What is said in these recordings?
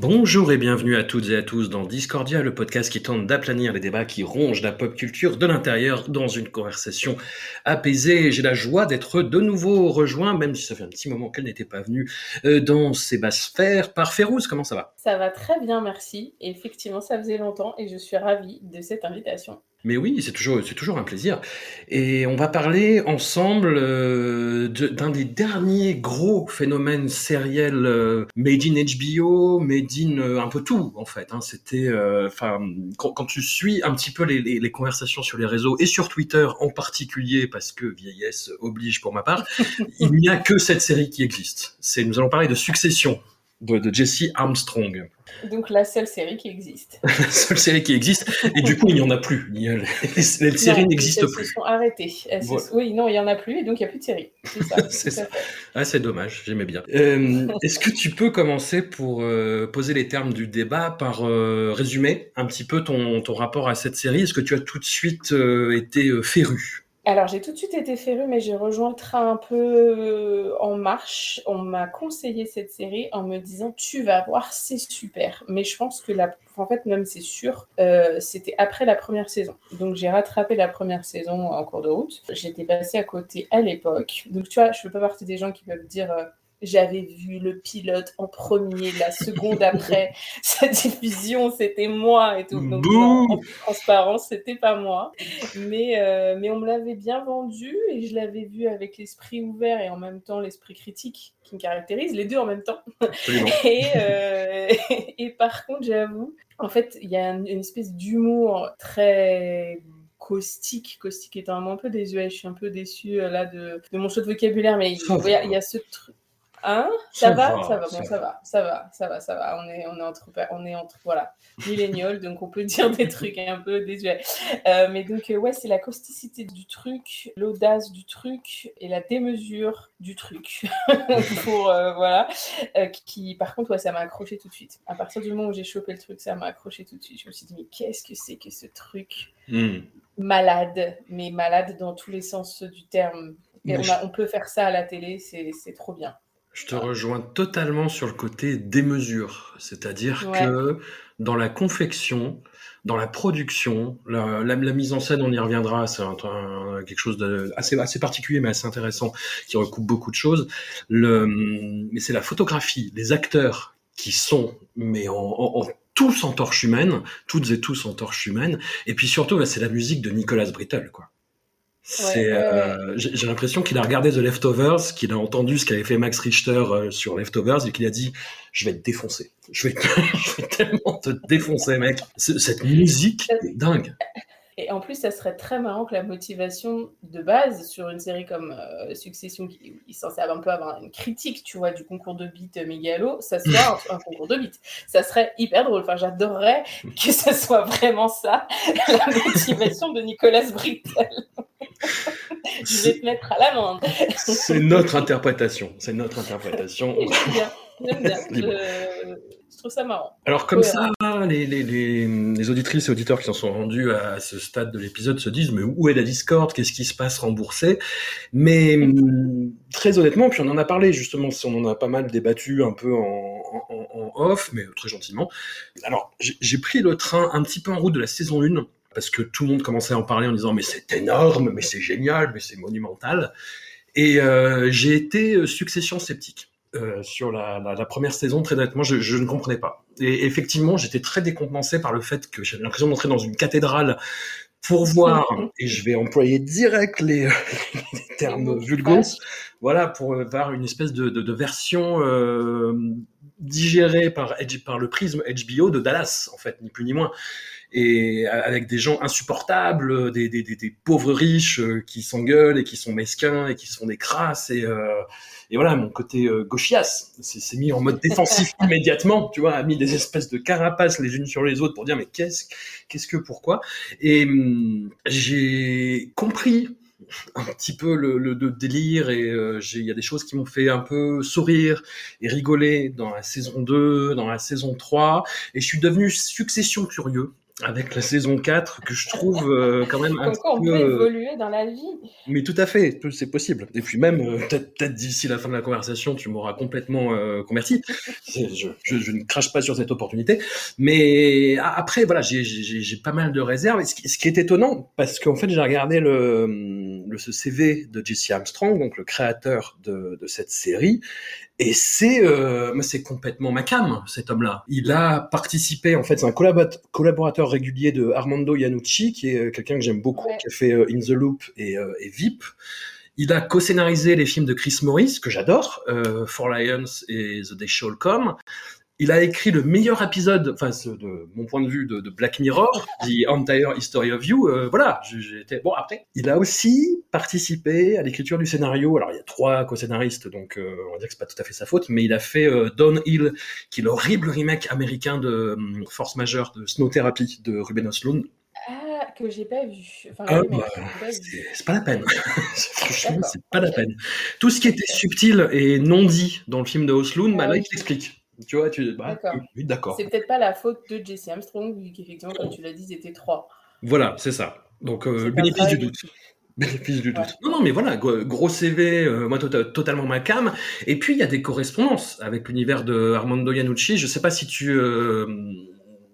Bonjour et bienvenue à toutes et à tous dans Discordia, le podcast qui tente d'aplanir les débats qui rongent la pop culture de l'intérieur dans une conversation apaisée. J'ai la joie d'être de nouveau rejoint, même si ça fait un petit moment qu'elle n'était pas venue, euh, dans ces basses sphères par Férouz. Comment ça va? Ça va très bien, merci. Effectivement, ça faisait longtemps et je suis ravie de cette invitation. Mais oui, c'est toujours, c'est toujours un plaisir. Et on va parler ensemble euh, d'un des derniers gros phénomènes sériels euh, made in HBO, made in euh, un peu tout en fait. Hein. C'était, enfin, quand, tu suis un petit peu les, les- les conversations sur les réseaux et sur Twitter en particulier, parce que vieillesse oblige pour ma part, il n'y a que cette série qui existe. C'est, nous allons parler de Succession de, de Jesse Armstrong. Donc la seule série qui existe. la seule série qui existe. Et du coup, il n'y en a plus. Il y a- les, les séries n'existent elles plus. se sont arrêtées. Elles se-. Oui, non, il y en a plus et donc il n'y a plus de série. C'est ça. C'est. Ah, c'est dommage, j'aimais bien. Euh, Est-ce que tu peux commencer pour euh, poser les termes du débat par euh, résumer un petit peu ton, ton rapport à cette série? Est-ce que tu as tout de suite été féru? Alors j'ai tout de suite été férue, mais j'ai rejoint le train un peu euh, en marche. On m'a conseillé cette série en me disant tu vas voir, c'est super. Mais je pense que la, en fait même c'est sûr, euh, c'était après la première saison. Donc j'ai rattrapé la première saison en cours de route. J'étais passée à côté à l'époque. Donc tu vois, je fais pas partie des gens qui peuvent dire. euh, j'avais vu le pilote en premier, la seconde après sa diffusion, c'était moi et tout. Donc, en toute transparence, c'était pas moi. Mais, euh, mais on me l'avait bien vendu et je l'avais vu avec l'esprit ouvert et en même temps l'esprit critique qui me caractérise, les deux en même temps. Et, euh, et par contre, j'avoue, en fait, il y a une, une espèce d'humour très caustique, caustique étant un mot un peu désuet, je suis un peu déçue euh, là de, de mon choix de vocabulaire, mais il y, a- il y a ce truc. Hein? Ça, va, va, ça va, ça bon, ça va, ça va, ça va, ça va. On est, on est entre, on est entre, voilà, millénials, donc on peut dire des trucs un peu désuets. Euh, mais donc, euh, ouais, c'est la causticité du truc, l'audace du truc et la démesure du truc. Pour, euh, voilà. Qui, par contre, ouais, ça m'a accroché tout de suite. À partir du moment où j'ai chopé le truc, ça m'a accroché tout de suite. Je me suis dit, mais qu'est-ce que c'est que ce truc Hmm. malade, mais malade dans tous les sens du terme. Et on, a- on peut faire ça à la télé, c'est trop bien. Je te rejoins totalement sur le côté démesure, c'est-à-dire Ouais. que dans la confection, dans la production, la, la- la mise en scène, on y reviendra, c'est quelque chose de assez, assez particulier mais assez intéressant qui recoupe beaucoup de choses. Le, mais c'est la photographie, les acteurs qui sont mais en, en- en- tous en torche humaine, toutes et tous en torche humaine, et puis surtout bah, c'est la musique de Nicolas Brittle quoi. C'est, euh, j'ai l'impression qu'il a regardé The Leftovers, qu'il a entendu ce qu'avait fait Max Richter euh, sur Leftovers et qu'il a dit je vais te défoncer, je vais, te- je vais tellement te défoncer mec. Cette musique est dingue. Et en plus, ça serait très marrant que la motivation de base sur une série comme euh, Succession, qui est censée un peu avoir une critique, tu vois, du concours de beat mégalo, ça soit un, un concours de beat. Ça serait hyper drôle. Enfin, j'adorerais que ça soit vraiment ça, la motivation de Nicolas Brittel. Je vais te mettre à l'amende. C'est notre interprétation, c'est notre interprétation. Bien. Bien. Je... je trouve ça marrant. Alors comme Ouais. ça, les, les, les, les auditrices et auditeurs qui s'en sont rendus à ce stade de l'épisode se disent mais où est la Discord Qu'est-ce qui se passe remboursé? Mais hum, très honnêtement, puis on en a parlé justement, on en a pas mal débattu un peu en, en, off, mais très gentiment. Alors j'ai pris le train un petit peu en route de la saison 1 parce que tout le monde commençait à en parler en disant mais c'est énorme, mais c'est génial, mais c'est monumental. Et euh, j'ai été euh, succession sceptique. Euh, sur la, la, la première saison, très honnêtement, je, je ne comprenais pas. Et effectivement, j'étais très décompensé par le fait que j'avais l'impression d'entrer dans une cathédrale pour voir, et je vais employer direct les, les termes vulgaires, voilà, pour voir une espèce de, de, de version euh, digérée par, par le prisme HBO de Dallas, en fait, ni plus ni moins et avec des gens insupportables, des, des, des, des pauvres riches euh, qui s'engueulent et qui sont mesquins et qui sont des crasses et, euh, et voilà mon côté euh, gauchias s'est mis en mode défensif immédiatement, tu vois, a mis des espèces de carapaces les unes sur les autres pour dire mais qu'est-ce qu'est-ce que pourquoi? Et hum, j'ai compris un petit peu le, le, délire et euh, il y a des choses qui m'ont fait un peu sourire et rigoler dans la saison 2, dans la saison 3 et je suis devenu succession curieux avec la saison 4 que je trouve euh, quand même un on peut euh, évoluer dans la vie. Mais tout à fait, c'est possible. Et puis même, euh, peut-être peut d'ici la fin de la conversation, tu m'auras complètement converti. Je, je, je, ne crache pas sur cette opportunité. Mais après, voilà, j'ai pas mal de réserves. Et ce, qui, ce qui est étonnant, parce qu'en fait, j'ai regardé le, le, ce CV de Jesse Armstrong, donc le créateur de, de cette série, et c'est c'est complètement ma cam, cet homme-là. Il a participé, en fait, c'est un collaborateur régulier de Armando Iannucci, qui est euh, quelqu'un que j'aime beaucoup, qui a fait euh, In the Loop et, euh, et VIP. Il a co-scénarisé les films de Chris Morris, que j'adore, euh, For Lions et The Day Shall Come il a écrit le meilleur épisode, enfin de mon point de vue de, de Black Mirror, The Entire History of You. Euh, voilà, j'étais bon après. Il a aussi participé à l'écriture du scénario. Alors il y a trois co-scénaristes, donc euh, on va dire que c'est pas tout à fait sa faute, mais il a fait euh, Downhill, qui est l'horrible remake américain de um, Force Majeure de Snow Therapy de Ruben Östlund. Ah, que j'ai pas vu. Enfin, ah, bah, c'est pas la peine. Franchement, c'est pas la peine. Tout ce qui était subtil et non dit dans le film de Östlund, bah, là, il t'explique. Tu vois, tu bah, oui, d'accord. C'est peut-être pas la faute de Jesse Armstrong, vu qu'effectivement, comme tu l'as dit, ils étaient trois. Voilà, c'est ça. Donc, euh, bénéfice du doute. Bénéfice du doute. Ouais. Non, non, mais voilà, gros CV, euh, moi tota-, totalement ma cam. Et puis il y a des correspondances avec l'univers de Armando Iannucci. Je sais pas si tu euh,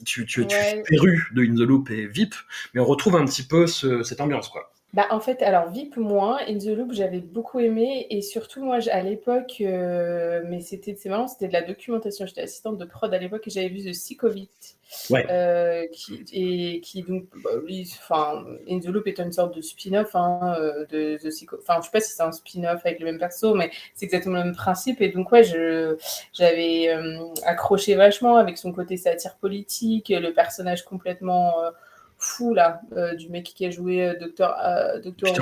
tu tu, ouais. tu de In the Loop et VIP, mais on retrouve un petit peu ce, cette ambiance, quoi. Bah, en fait, alors VIP moins, In the Loop j'avais beaucoup aimé et surtout moi à l'époque, euh, mais c'était c'est marrant, c'était de la documentation. J'étais assistante de prod à l'époque et j'avais vu The Sick of It, ouais. euh, qui et qui donc, bah, enfin In the Loop est une sorte de spin-off hein, euh, de The Sick. Enfin, je sais pas si c'est un spin-off avec le même perso, mais c'est exactement le même principe. Et donc ouais, je j'avais euh, accroché vachement avec son côté satire politique, le personnage complètement euh, fou là euh, du mec qui a joué euh, Docteur euh, Docteur.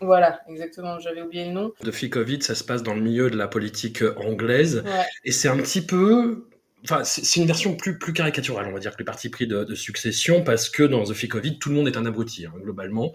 Voilà, exactement, j'avais oublié le nom. De Ficovitz, ça se passe dans le milieu de la politique anglaise. Ouais. Et c'est un petit peu. Enfin, c'est une version plus, plus caricaturale, on va dire, que le parti pris de, de succession, parce que dans The Ficovitz, tout le monde est un abruti, hein, globalement.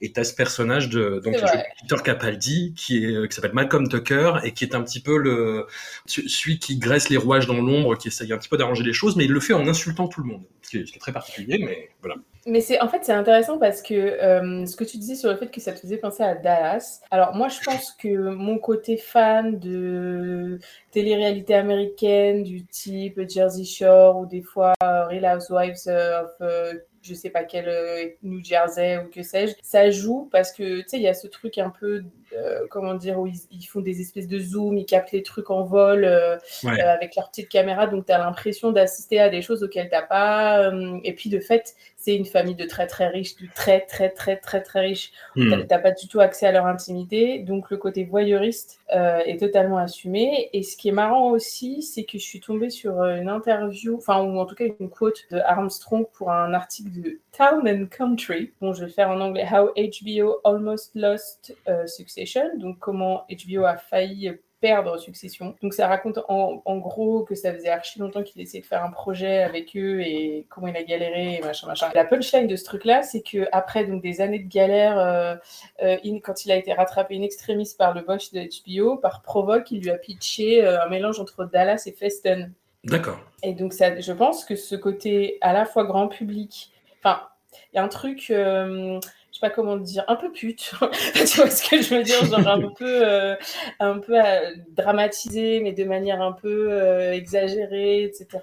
Et tu as ce personnage de donc Peter Capaldi qui est qui s'appelle Malcolm Tucker et qui est un petit peu le celui qui graisse les rouages dans l'ombre, qui essaye un petit peu d'arranger les choses, mais il le fait en insultant tout le monde, ce qui est, ce qui est très particulier, mais voilà. Mais c'est en fait c'est intéressant parce que euh, ce que tu disais sur le fait que ça te faisait penser à Dallas. Alors moi je pense que mon côté fan de télé-réalité américaine du type Jersey Shore ou des fois euh, Real Housewives of euh, je sais pas quel euh, New Jersey ou que sais-je, ça joue parce que tu sais il y a ce truc un peu euh, comment dire où ils, ils, font des espèces de zoom, ils captent les trucs en vol euh, ouais. avec leur petite caméra, donc tu as l'impression d'assister à des choses auxquelles t'as pas. et puis de fait, c'est une famille de très très riches, de très très très très très riches. Hmm. T'as pas du tout accès à leur intimité, donc le côté voyeuriste est totalement assumé. Et ce qui est marrant aussi, c'est que je suis tombée sur une interview, enfin ou en tout cas une quote de Armstrong pour un article de Town and Country, dont je vais faire en anglais How HBO Almost Lost uh, Succession, donc comment HBO a failli perdre Succession. Donc ça raconte en, en, gros que ça faisait archi longtemps qu'il essayait de faire un projet avec eux et comment il a galéré et machin machin. La punchline de ce truc-là, c'est que après donc des années de galère, euh, euh, in, quand il a été rattrapé in extremis par le boss de HBO, par Provoque, il lui a pitché euh, un mélange entre Dallas et Feston. D'accord. Et donc ça, je pense que ce côté à la fois grand public, enfin il y a un truc euh, je sais pas comment dire, un peu pute. tu vois ce que je veux dire, genre un peu, euh, un peu euh, dramatisé, mais de manière un peu euh, exagérée, etc.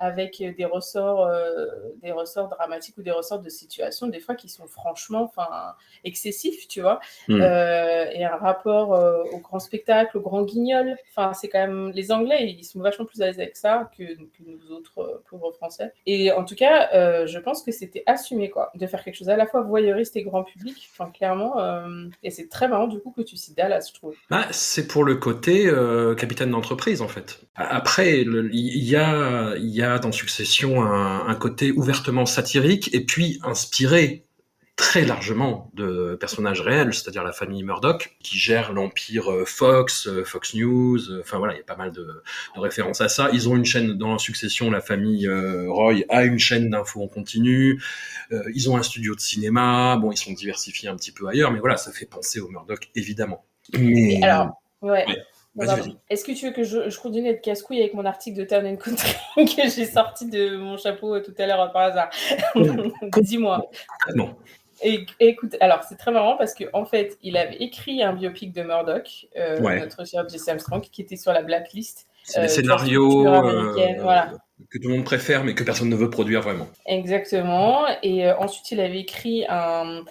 avec des ressorts, des ressorts dramatiques ou des ressorts de situation, des fois qui sont franchement, excessifs, tu vois, Mm. et un rapport au grand spectacle, au grand guignol. Enfin, c'est quand même les Anglais, ils sont vachement plus à l'aise avec ça que, que nous autres pauvres Français. Et en tout cas, je pense que c'était assumé, quoi, de faire quelque chose à la fois voyeuriste et grand public. Enfin, clairement, et c'est très marrant du coup que tu cites Dallas, je trouve. Bah, c'est pour le côté euh, capitaine d'entreprise en fait. Après, il y a, il y a dans Succession un, un, côté ouvertement satirique et puis inspiré très largement de personnages réels, c'est-à-dire la famille Murdoch, qui gère l'empire euh, Fox, euh, Fox News, enfin voilà, il y a pas mal de, de, références à ça. Ils ont une chaîne dans la succession, la famille Roy a une chaîne d'infos en continu, euh, ils ont un studio de cinéma, bon, ils sont diversifiés un petit peu ailleurs, mais voilà, ça fait penser aux Murdoch, évidemment. Mais... Alors, ouais. ouais. Est-ce que tu veux que je, je continue d'être casse-couille avec mon article de Town and Country que j'ai sorti de mon chapeau tout à l'heure par hasard? Dis-moi. Non. Et, écoute, alors c'est très marrant parce qu'en en fait, il avait écrit un biopic de Murdoch, euh, ouais. notre cher Jesse Armstrong, qui était sur la blacklist. C'est des scénarios euh, voilà. que tout le monde préfère, mais que personne ne veut produire vraiment. Exactement. Et euh, ensuite, il avait écrit un,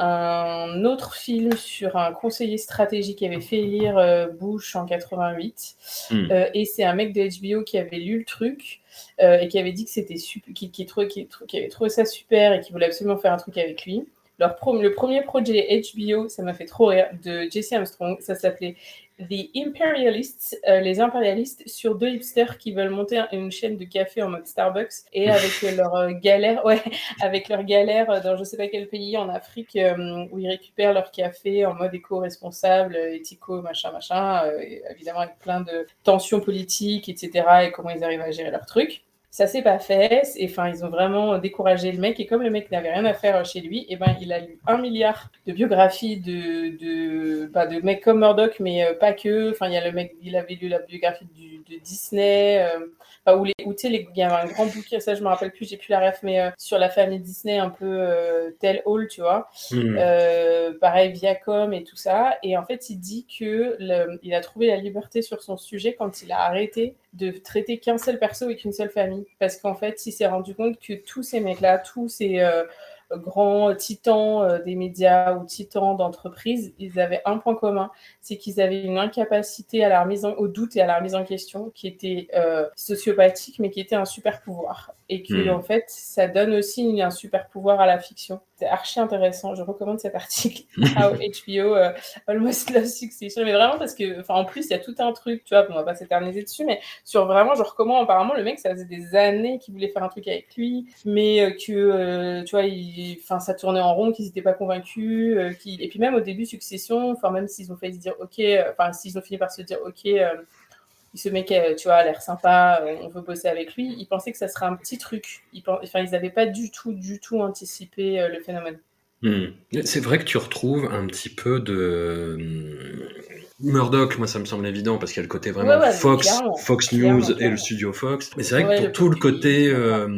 un, autre film sur un conseiller stratégique qui avait fait lire euh, Bush en 88. Hmm. Mm. et c'est un mec de HBO qui avait lu le truc. Euh, et qui avait dit que c'était super, qui, qui, trouvait, qui, qui, avait trouvé ça super et qui voulait absolument faire un truc avec lui. Leur pro, le premier projet HBO, ça m'a fait trop rire, de Jesse Armstrong, ça s'appelait The Imperialists, euh, les impérialistes, sur deux hipsters qui veulent monter une chaîne de café en mode Starbucks et avec leur euh, galère, ouais, avec leur galère dans je sais pas quel pays en Afrique euh, où ils récupèrent leur café en mode éco-responsable, éthico, machin, machin, évidemment avec plein de tensions politiques, etc. et comment ils arrivent à gérer leur truc. Ça s'est pas fait. Et enfin, ils ont vraiment découragé le mec. Et comme le mec n'avait rien à faire chez lui, et ben, il a lu un milliard de biographies de, de, bah, de mecs comme Murdoch, mais euh, pas que. Enfin, il y a le mec, il avait lu la biographie du, de Disney. Euh, enfin, où les, où, tu sais, il y avait un grand bouquin, ça je me rappelle plus, j'ai plus la ref, mais euh, sur la famille Disney, un peu euh, Tell All, tu vois. Hmm. Mm. pareil, Viacom et tout ça. Et en fait, il dit que le, il a trouvé la liberté sur son sujet quand il a arrêté de traiter qu'un seul perso et qu'une seule famille. Parce qu'en fait, il s'est rendu compte que tous ces mecs-là, tous ces euh, grands titans euh, des médias ou titans d'entreprise, ils avaient un point commun, c'est qu'ils avaient une incapacité à la remise en, au doute et à la remise en question qui était euh, sociopathique, mais qui était un super pouvoir. Et que, Hmm. mmh. en fait, ça donne aussi un super pouvoir à la fiction. C'est archi intéressant. Je recommande cet article. How HBO uh, Almost Love Succession. Mais vraiment parce que, enfin, en plus, il y a tout un truc, tu vois, on va pas s'éterniser dessus, mais sur vraiment, genre, comment apparemment le mec, ça faisait des années qu'il voulait faire un truc avec lui, mais euh, que, euh, tu vois, enfin, ça tournait en rond, qu'ils n'étaient pas convaincus. Euh, et puis même au début, Succession, enfin, même s'ils ont failli se dire, ok, enfin, s'ils ont fini par se dire, ok, euh, ce mec, euh, tu vois, a l'air sympa, euh, on veut bosser avec lui. Ils pensaient que ça serait un petit truc. Ils, enfin, ils n'avaient pas du tout, du tout anticipé euh, le phénomène. Mmh. C'est vrai que tu retrouves un petit peu de Murdoch, moi ça me semble évident parce qu'il y a le côté vraiment ouais, ouais, Fox, clairement, Fox News clairement, et le studio Fox. Mais c'est vrai que Ouais, pour le tout le côté- euh,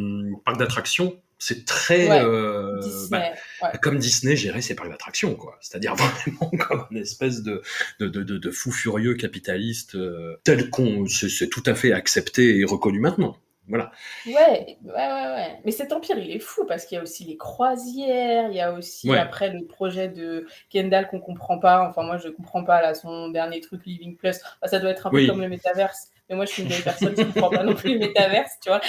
parc d'attractions, c'est très euh, bah, ouais. comme Disney gérait ses parcs d'attractions, quoi. C'est-à-dire vraiment comme une espèce de, de, de, fou furieux capitaliste euh, tel qu'on c'est tout à fait accepté et reconnu maintenant. Voilà. Ouais, ouais, ouais, ouais. Mais cet empire, il est fou parce qu'il y a aussi les croisières, il y a aussi Ouais. après le projet de Kendall qu'on comprend pas. Enfin, moi, je comprends pas là son dernier truc Living Plus. Enfin, ça doit être un peu comme le métaverse. Mais moi, je suis une vieille personne qui comprend pas non plus le métaverse, tu vois.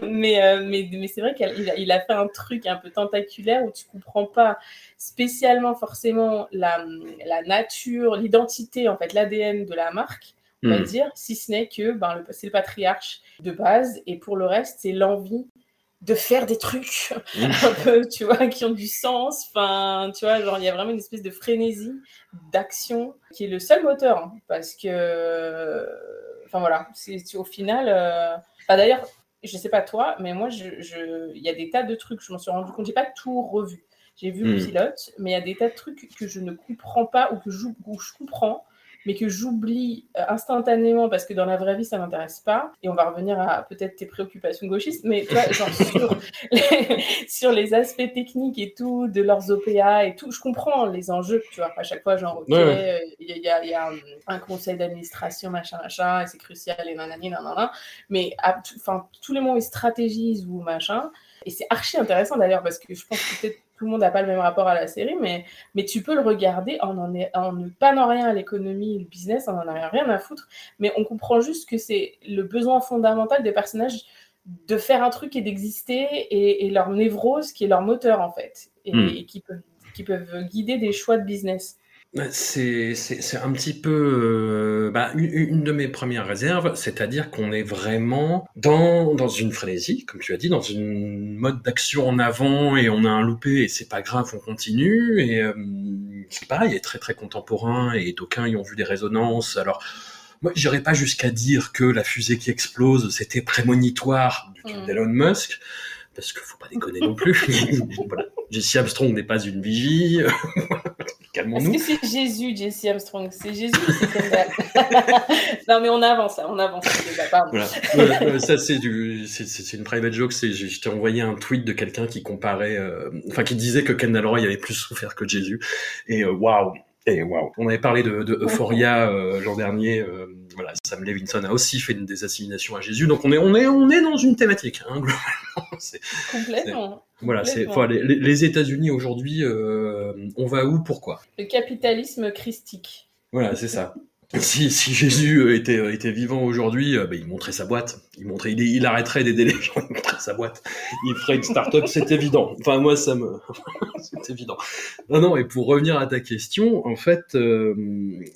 mais euh, mais, mais c'est vrai qu'il a, il a fait un truc un peu tentaculaire où tu comprends pas spécialement forcément la, la nature, l'identité, en fait, l'ADN de la marque on va Mmh. dire, si ce n'est que ben, c'est le patriarche de base, et pour le reste, c'est l'envie de faire des trucs un peu, tu vois, qui ont du sens. Enfin, tu vois, genre, il y a vraiment une espèce de frénésie d'action qui est le seul moteur, hein, parce que, enfin voilà, c'est au final. euh, enfin, D'ailleurs, je sais pas toi, mais moi, je, je- il y a des tas de trucs, je m'en suis rendu compte, j'ai pas tout revu. J'ai vu le Mm. pilote, mais il y a des tas de trucs que je ne comprends pas ou que je, ou je comprends, mais que j'oublie euh, instantanément parce que dans la vraie vie, ça m'intéresse pas. Et on va revenir à peut-être tes préoccupations gauchistes, mais tu vois, genre sur les, sur les aspects techniques et tout, de leurs OPA et tout, je comprends les enjeux, tu vois. À chaque fois, genre, ok, il Ouais, ouais. y, a- y a, y a un, un conseil d'administration, machin, machin, et c'est crucial, et nanani, nanana. Mais à tout- enfin, tous les moments ils stratégisent ou machin, et c'est archi intéressant d'ailleurs, parce que je pense que peut-être tout le monde n'a pas le même rapport à la série, mais, mais tu peux le regarder en, en, est- en ne panant rien à l'économie et le business, en en a rien à foutre, mais on comprend juste que c'est le besoin fondamental des personnages de faire un truc et d'exister, et, et leur névrose qui est leur moteur en fait, et, Hmm. et qui, peuvent, qui peuvent guider des choix de business. C'est c'est- un petit peu euh, bah, une, une de mes premières réserves, c'est-à-dire qu'on est vraiment dans, dans une frénésie, comme tu as dit, dans une mode d'action en avant et on a un loupé et c'est pas grave, on continue. Et euh, c'est pareil, il est très très contemporain et d'aucuns y ont vu des résonances. Alors, moi, j'irais pas jusqu'à dire que la fusée qui explose, c'était prémonitoire du truc Mm. d'Elon Musk, parce qu'il faut pas déconner non plus. voilà. Jesse Armstrong n'est pas une vigie. Est-ce Calmons-nous. que c'est Jésus, Jesse Armstrong? C'est Jésus c'est Kendall Non, mais on avance, on avance. pardon. Voilà. Ça c'est du, c'est- une private joke. C'est, je je t'ai envoyé un tweet de quelqu'un qui comparait, euh, enfin qui disait que Kendall Roy avait plus souffert que Jésus. Et euh, waouh, et waouh. On avait parlé de, de Euphoria euh, l'an dernier. euh, voilà, Sam Levinson a aussi fait une des assimilation à Jésus. Donc on est, on est, on est dans une thématique. Hein, globalement. C'est- Complètement. voilà, c'est, enfin, les- les États-Unis aujourd'hui, euh, on va où, pourquoi? Le capitalisme christique. Voilà, c'est ça. Si, si Jésus euh, était, euh, était vivant aujourd'hui, euh, bah, il montrait sa boîte. Il montrait, il, il arrêterait d'aider les gens, il montrait sa boîte. Il ferait une start-up, c'est évident. Enfin, moi, ça me, c'est évident. Non, non, et pour revenir à ta question, en fait, euh,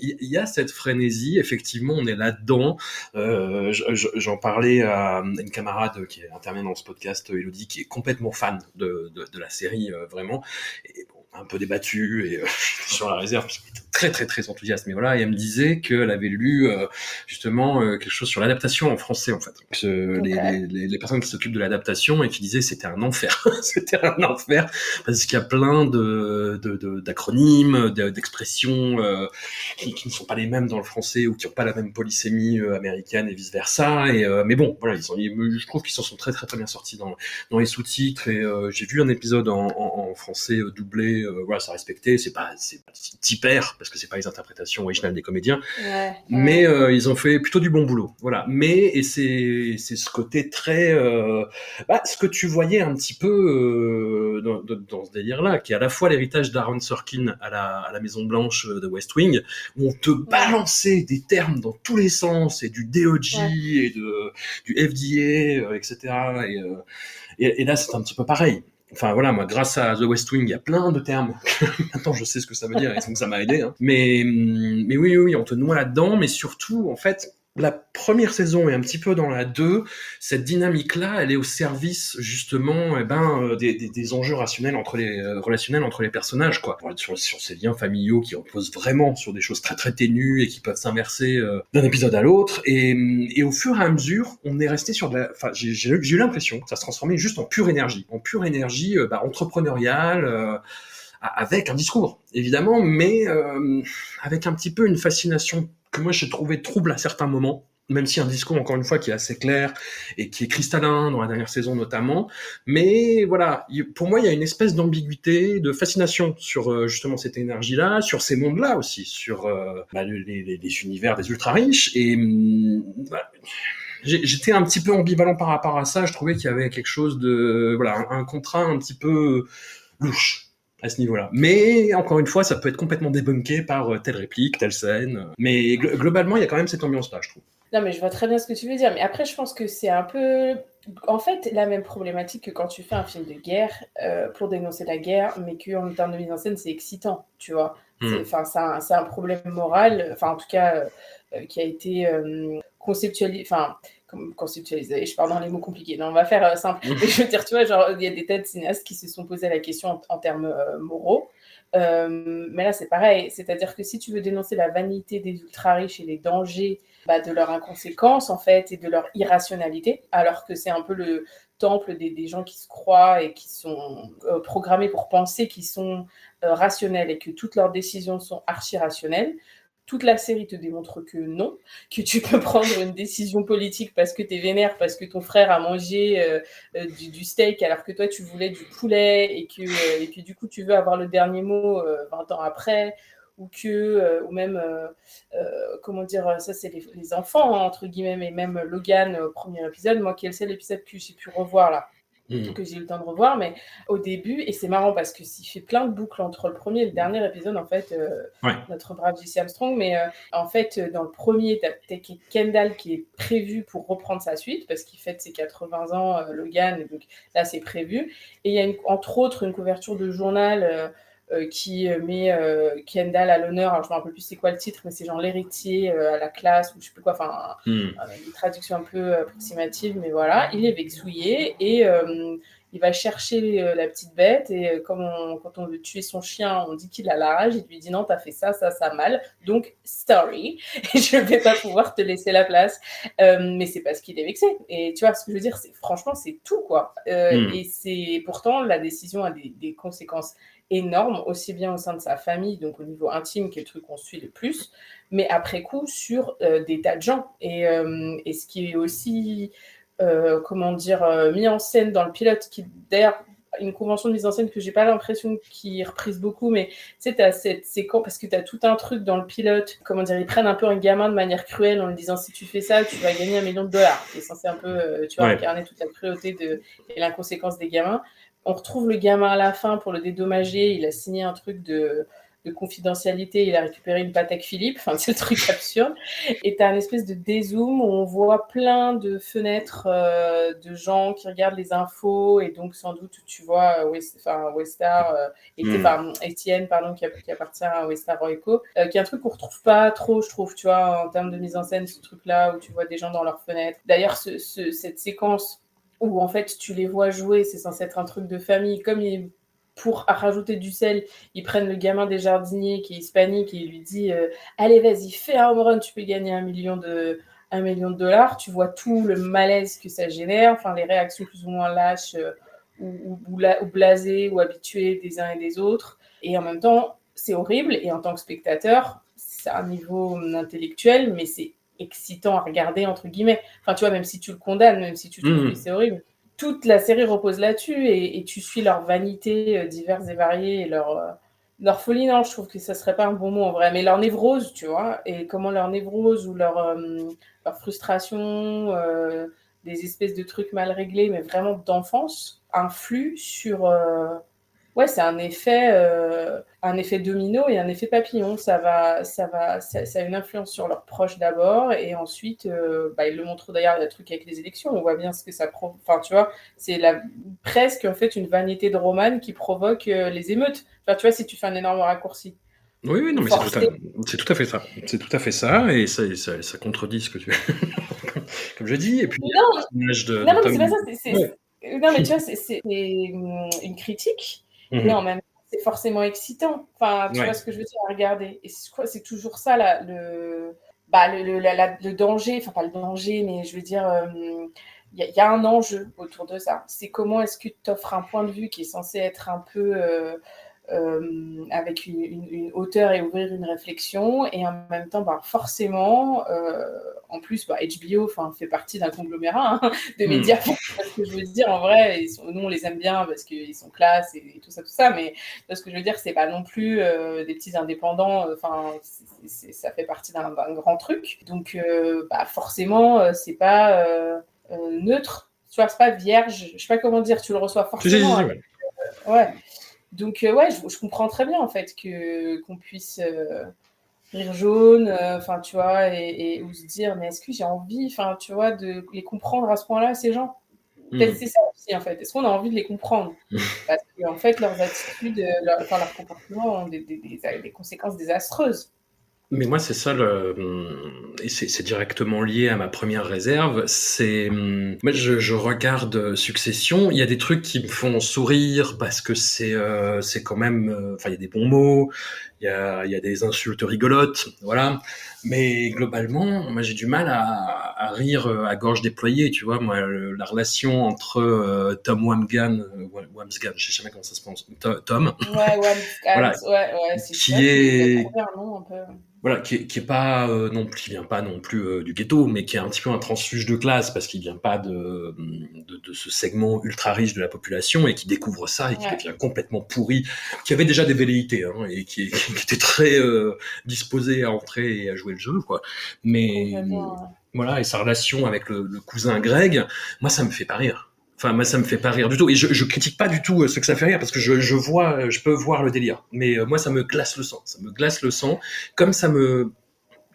il y, a cette frénésie. Effectivement, on est là-dedans. Euh, je- je- J'en parlais à une camarade qui intervient dans ce podcast, Elodie, qui est complètement fan de, de, de la série, euh, vraiment. Et un peu débattu et euh, sur la réserve parce qu'elle était très très très enthousiaste. Mais voilà et elle me disait qu'elle avait lu euh, justement euh, quelque chose sur l'adaptation en français en fait. Que les, les, les- personnes qui s'occupent de l'adaptation et qui disaient c'était un enfer. C'était un enfer parce qu'il y a plein de de- de- d'acronymes de, d'expressions euh, qui, qui ne sont pas les mêmes dans le français ou qui n'ont pas la même polysémie euh, américaine et vice versa et euh, mais bon voilà ils sont ils- je trouve qu'ils s'en sont très très très bien sortis dans dans les sous-titres. Et euh, j'ai vu un épisode en, en, en français doublé euh, voilà ça respectait c'est pas c'est hyper parce que c'est pas les interprétations originales des comédiens. Ouais. mais euh, ils ont fait plutôt du bon boulot voilà. Mais et c'est c'est ce côté très euh, bah, ce que tu voyais un petit peu euh, dans, ce délire là qui est à la fois l'héritage d'Aaron Sorkin à la, à la Maison Blanche de West Wing où on te balançait des termes dans tous les sens et du DOG et de du FDA etc et, et, et là c'est un petit peu pareil Enfin voilà, moi, grâce à The West Wing, il y a plein de termes. Maintenant, je sais ce que ça veut dire et donc ça m'a aidé. Hein. Mais, hum, mais oui, oui, on te noie là-dedans. Mais surtout, en fait, la première saison et un petit peu dans la 2, cette dynamique-là, elle est au service justement eh ben, euh, des, des, des enjeux rationnels entre les, euh, relationnels entre les personnages. Quoi. Sur, sur ces liens familiaux qui reposent vraiment sur des choses très très ténues et qui peuvent s'inverser euh, d'un épisode à l'autre. Et, et au fur et à mesure, on est resté sur la... Enfin, j'ai eu l'impression que ça se transformait juste en pure énergie. En pure énergie euh, bah, entrepreneuriale. euh, avec un discours, évidemment, mais avec un petit peu une fascination que moi j'ai trouvé trouble à certains moments, même si un discours, encore une fois, qui est assez clair et qui est cristallin dans la dernière saison notamment. Mais voilà, il- pour moi, il y a une espèce d'ambiguïté, de fascination sur euh, justement cette énergie-là, sur ces mondes-là aussi, sur euh, bah, les, univers des ultra-riches. Et hum, bah, j'étais un petit peu ambivalent par rapport à ça. Je trouvais qu'il y avait quelque chose de... Voilà, un, un contrat un petit peu louche à ce niveau-là. Mais encore une fois, ça peut être complètement débunké par euh, telle réplique, telle scène. Mais glo- globalement, il y a quand même cette ambiance-là, je trouve. Non, mais je vois très bien ce que tu veux dire. Mais après, je pense que c'est un peu, en fait, la même problématique que quand tu fais un film de guerre euh, pour dénoncer la guerre, mais qu'en termes de mise en scène, c'est excitant, tu vois. Mm. C'est- Enfin, c'est un, c'est un problème moral, enfin, en tout cas, euh, euh, qui a été euh, conceptualisé, enfin, comme conceptualisé, je parle dans les mots compliqués. Non, on va faire euh, simple. Mais je veux dire, tu vois, genre, il y a des tas de cinéastes qui se sont posés la question en, en termes euh, moraux. Euh, mais là, c'est pareil. C'est-à-dire que si tu veux dénoncer la vanité des ultra-riches et les dangers bah, de leur inconséquence, en fait, et de leur irrationalité, alors que c'est un peu le temple des, des gens qui se croient et qui sont euh, programmés pour penser qu'ils sont euh, rationnels et que toutes leurs décisions sont archi-rationnelles, toute la série te démontre que non, que tu peux prendre une décision politique parce que tu es vénère, parce que ton frère a mangé euh, euh, du, steak alors que toi tu voulais du poulet et que, euh, et que du coup tu veux avoir le dernier mot 20 ans après, ou que, ou même, comment dire, ça c'est les, enfants, entre guillemets, et même Logan au premier épisode, moi le seul épisode que j'ai pu revoir là, Mmh. que j'ai eu le temps de revoir, mais au début, et c'est marrant parce que s'il fait plein de boucles entre le premier et le dernier épisode, en fait, euh, notre brave Jesse Armstrong, mais euh, en fait, dans le premier, tu as Kendall qui est prévu pour reprendre sa suite parce qu'il fête ses 80 ans, euh, Logan, donc là, c'est prévu. Et il y a entre autres une couverture de journal euh, qui euh, met euh, Kendall à l'honneur. Alors, je me rappelle plus c'est quoi le titre, mais c'est genre l'héritier à la classe ou je sais plus quoi. Enfin, hmm. une traduction un peu approximative, mais voilà. Il est vexouillé et il va chercher la petite bête et comme quand on veut tuer son chien, on dit qu'il a la rage, il lui dit non, t'as fait ça, ça, ça mal, donc sorry, je ne vais pas pouvoir te laisser la place. mais c'est parce qu'il est vexé. Et tu vois ce que je veux dire, c'est franchement c'est tout quoi. Hmm. Et c'est pourtant la décision a des, des conséquences énorme, aussi bien au sein de sa famille, donc au niveau intime, qui est le truc qu'on suit le plus, mais après coup sur euh, des tas de gens. Et, euh, et, ce qui est aussi, euh, comment dire, mis en scène dans le pilote, qui d'ailleurs une convention de mise en scène que j'ai pas l'impression qu'il reprise beaucoup, mais tu sais, tu as cette séquence, parce que tu as tout un truc dans le pilote, comment dire, ils prennent un peu un gamin de manière cruelle en lui disant si tu fais ça, tu vas gagner un million de dollars. C'est censé un peu, tu vois, incarner toute la cruauté de, et l'inconséquence des gamins on retrouve le gamin à la fin pour le dédommager. Il a signé un truc de, confidentialité. Il a récupéré une Patek Philippe. Enfin, c'est le truc absurde. Et tu as une espèce de dézoom où on voit plein de fenêtres euh, de gens qui regardent les infos. Et donc, sans doute, tu vois euh, West, enfin, Westar, euh, hmm. Etienne, pardon, qui, appartient à Westar Royco, qui est un truc qu'on retrouve pas trop, je trouve, tu vois, en termes de mise en scène, ce truc-là où tu vois des gens dans leurs fenêtres. D'ailleurs, cette séquence où en fait tu les vois jouer, c'est censé être un truc de famille, comme pour rajouter du sel, ils prennent le gamin des jardiniers qui est hispanique et il lui dit euh, Allez, vas-y, fais un home run, tu peux gagner un million, de, un million de dollars. Tu vois tout le malaise que ça génère, enfin, les réactions plus ou moins lâches euh, ou, ou, ou, blasées ou habituées des uns et des autres. Et en même temps, c'est horrible. Et en tant que spectateur, c'est un niveau intellectuel, mais c'est excitant à regarder, entre guillemets. Enfin, tu vois, même si tu le condamnes, même si tu trouves mmh. que c'est horrible. Toute la série repose là-dessus et, tu suis leur vanité euh, diverses et variées et leur, euh, leur folie. Non, je trouve que ça serait pas un bon mot en vrai, mais leur névrose, tu vois, et comment leur névrose ou leur, euh, leur frustration, des espèces de trucs mal réglés, mais vraiment d'enfance, influent sur ouais, c'est un effet, euh, un effet domino et un effet papillon. Ça va, ça va, ça, a une influence sur leurs proches d'abord et ensuite, euh, bah, ils le montrent d'ailleurs, il y a truc avec les élections. On voit bien ce que ça provoque. Enfin, tu vois, c'est la, presque en fait une vanité de romane qui provoque euh, les émeutes. Enfin, tu vois, si tu fais un énorme raccourci. Oui, oui, non, mais c'est tout, à fait ça. C'est tout à fait ça, et ça, ça, ça contredit ce que tu. Comme je dis, et puis. Non, non, mais c'est pas ça. Non, mais tu vois, c'est une critique mais mhm. en même temps, c'est forcément excitant. Enfin, tu vois ce que je veux dire à regarder. Et c'est toujours ça, là, le, bah, le, le, danger, enfin, pas le danger, mais je veux dire, euh, il y, a un enjeu autour de ça. C'est comment est-ce que tu offres un point de vue qui est censé être un peu. Euh, euh, avec une, hauteur et ouvrir une réflexion. Et en même temps, bah, forcément, euh, en plus, bah, HBO fait partie d'un conglomérat hein, de hmm. médias. Parce que je veux dire, en vrai, ils sont, nous, on les aime bien parce qu'ils sont classe et, tout ça, tout ça. Mais ce que je veux dire, c'est pas non plus euh, des petits indépendants. Enfin, ça fait partie d'un grand truc. Donc, bah, forcément, c'est pas neutre. Tu vois, c'est pas vierge. Je sais pas comment dire. Tu le reçois forcément. ouais. Donc, euh, ouais, je, comprends très bien, en fait, que, qu'on puisse euh, rire jaune, euh, enfin, tu vois, et, ou se dire, mais est-ce que j'ai envie, enfin, tu vois, de les comprendre à ce point-là, ces gens? Hmm. C'est ça aussi, en fait. Est-ce qu'on a envie de les comprendre? Parce qu'en fait, leurs attitudes, leur, enfin, leur comportement ont des, des, des conséquences désastreuses. Mais moi, c'est ça, le... c'est directement lié à ma première réserve. C'est, je, regarde Succession. Il y a des trucs qui me font sourire parce que c'est, euh, c'est quand même, euh, enfin, il y a des bons mots, il y a, il y a des insultes rigolotes, voilà. Mais globalement, moi, j'ai du mal à, à, rire à gorge déployée. Tu vois, moi, la relation entre euh, Tom Wamsgan, Wamsgan, je sais jamais comment ça se prononce, Tom. Ouais, Wamsgan, voilà, ouais, ouais, qui est, voilà, qui est, qui est pas euh, non plus, qui vient pas non plus euh, du ghetto, mais qui est un petit peu un transfuge de classe parce qu'il vient pas de, de, de ce segment ultra riche de la population et qui découvre ça et qui Ouais. devient complètement pourri, qui avait déjà des velléités hein, et qui, qui était très euh, disposé à entrer et à jouer le jeu, quoi. Mais voilà, et sa relation avec le, le cousin Greg, moi ça me fait pas rire. Enfin, moi ça me fait pas rire du tout. Et je, je critique pas du tout euh, ce que ça fait rire parce que je, je vois, euh, je peux voir le délire. Mais moi ça me glace le sang. Ça me glace le sang. Comme ça me.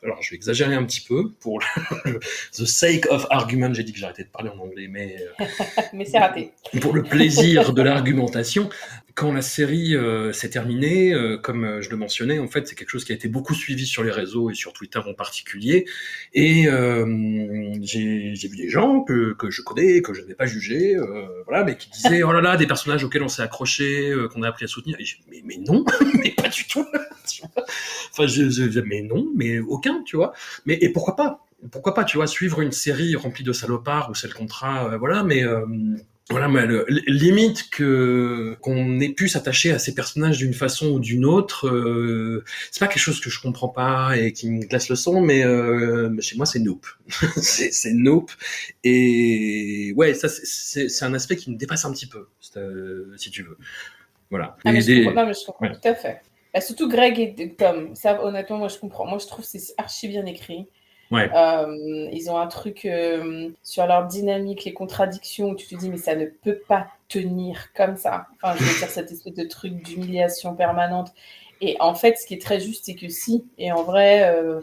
Alors je vais exagérer un petit peu pour le, the sake of argument. J'ai dit que j'arrêtais de parler en anglais, mais mais c'est raté. pour le plaisir de l'argumentation, quand la série euh, s'est terminée, euh, comme euh, je le mentionnais, en fait, c'est quelque chose qui a été beaucoup suivi sur les réseaux et sur Twitter en particulier. Et j'ai vu des gens que, que je connais, que je n'avais pas jugé, voilà, mais qui disaient oh là là, des personnages auxquels on s'est accroché, qu'on a appris à soutenir. Et mais, mais non, mais pas du tout. enfin, je, je- mais non, mais aucun, tu vois. Mais et pourquoi pas? Pourquoi pas, tu vois, suivre une série remplie de salopards où c'est le contrat, voilà, mais voilà, mais le- limite que qu'on ait pu s'attacher à ces personnages d'une façon ou d'une autre, euh, c'est pas quelque chose que je comprends pas et qui me glace le sang, mais euh, chez moi c'est nope, c'est c'est nope et ouais, ça c'est- c'est c'est un aspect qui me dépasse un petit peu, euh, si tu veux, voilà. Ah, mais je des- comprends, non, mais je comprends Ouais. tout à fait. Bah, surtout Greg et Tom, ça honnêtement, moi je comprends. Moi je trouve que c'est archi bien écrit. Ouais. Euh, ils ont un truc euh, sur leur dynamique, les contradictions, où tu te dis, mais ça ne peut pas tenir comme ça. Enfin, je veux dire, cette espèce de truc d'humiliation permanente. Et en fait, ce qui est très juste, c'est que si, et en vrai, euh,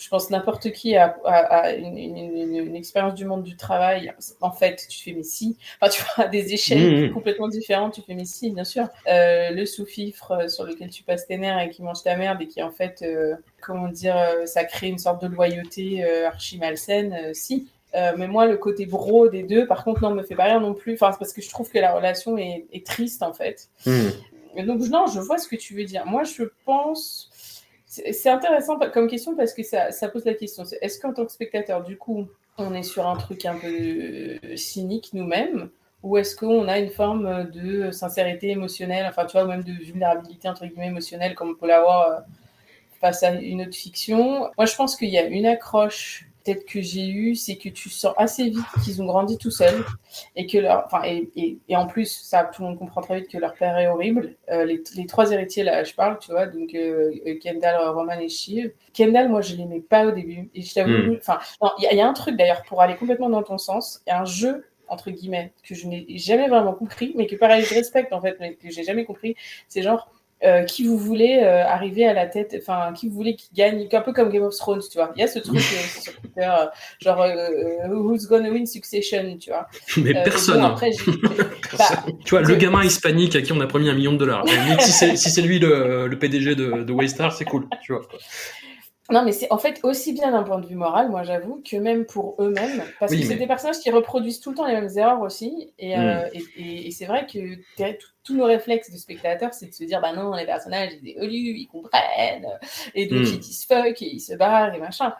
je pense n'importe qui a, a- a une, une- une- une expérience du monde du travail, en fait, tu fais, mais si. Enfin, tu vois, à des échelles Mhm. complètement différentes, tu fais, mais si, bien sûr. Euh, le sous-fifre euh, sur lequel tu passes tes nerfs et qui mange ta merde et qui, en fait, euh, comment dire, ça crée une sorte de loyauté euh, archi malsaine, si. Mais moi, le côté bro des deux, par contre, non, me fait pas rire non plus. Enfin, c'est parce que je trouve que la relation est, est triste, en fait. Et donc, non, je vois ce que tu veux dire. Moi, je pense. C'est intéressant comme question parce que ça, pose la question. Est-ce qu'en tant que spectateur, du coup, on est sur un truc un peu euh, cynique nous-mêmes ou est-ce qu'on a une forme de sincérité émotionnelle, enfin, tu vois, ou même de vulnérabilité, entre guillemets, émotionnelle, comme on peut l'avoir euh, face à une autre fiction? Moi, je pense qu'il y a une accroche peut-être que j'ai eue, c'est que tu sens assez vite qu'ils ont grandi tout seuls et que leur, enfin, et, et, et en plus, ça, tout le monde comprend très vite que leur père est horrible. Euh, les, les trois héritiers, là, je parle, tu vois, donc euh, euh, Kendall, Roman et Shiv. Kendall, moi, je l'aimais pas au début. Et je t'avoue, Mm. enfin, non, il y, y a un truc d'ailleurs, pour aller complètement dans ton sens, il y a un jeu, entre guillemets, que je n'ai jamais vraiment compris, mais que pareil, je respecte en fait, mais que j'ai jamais compris. C'est genre, euh, qui vous voulez euh, arriver à la tête, enfin, qui vous voulez qui gagne, un peu comme Game of Thrones, tu vois. Il y a ce truc euh, sur Twitter, euh, genre, euh, who's gonna win Succession, tu vois. mais Euh, personne. bon, après, j'ai- Personne. bah, tu vois, le gamin hispanique à qui on a promis un million de dollars. Si c'est si lui le, le PDG de, de Waystar, c'est cool, tu vois. Non, mais c'est en fait aussi bien d'un point de vue moral, moi j'avoue, que même pour eux-mêmes. Parce Oui, que c'est des personnages qui reproduisent tout le temps les mêmes erreurs aussi. Et, euh, et, et- et c'est vrai que t'as- tout- tous nos réflexes de spectateurs, c'est de se dire, bah non, les personnages, ils évoluent, ils comprennent. Et donc, Mm. ils disent fuck et ils se barrent et machin.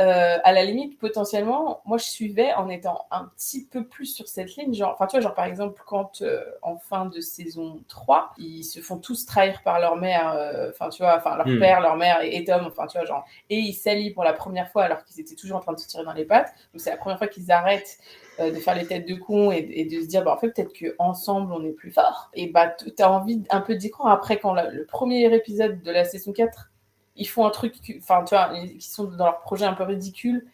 Euh, à la limite, potentiellement, moi je suivais en étant un petit peu plus sur cette ligne. Genre, enfin, tu vois, genre par exemple, quand euh, en fin de saison 3, ils se font tous trahir par leur mère, euh, enfin, tu vois, enfin, leur Mm. père, leur mère et, et Tom, enfin, tu vois, genre et ils s'allient pour la première fois alors qu'ils étaient toujours en train de se tirer dans les pattes. Donc c'est la première fois qu'ils arrêtent euh, de faire les têtes de con et, de se dire bah, en fait peut-être qu'ensemble on est plus fort. Et bah t- t'as envie un peu d'y croire. Après quand le premier épisode de la saison 4, ils font un truc, enfin tu vois, qui sont dans leur projet un peu ridicule.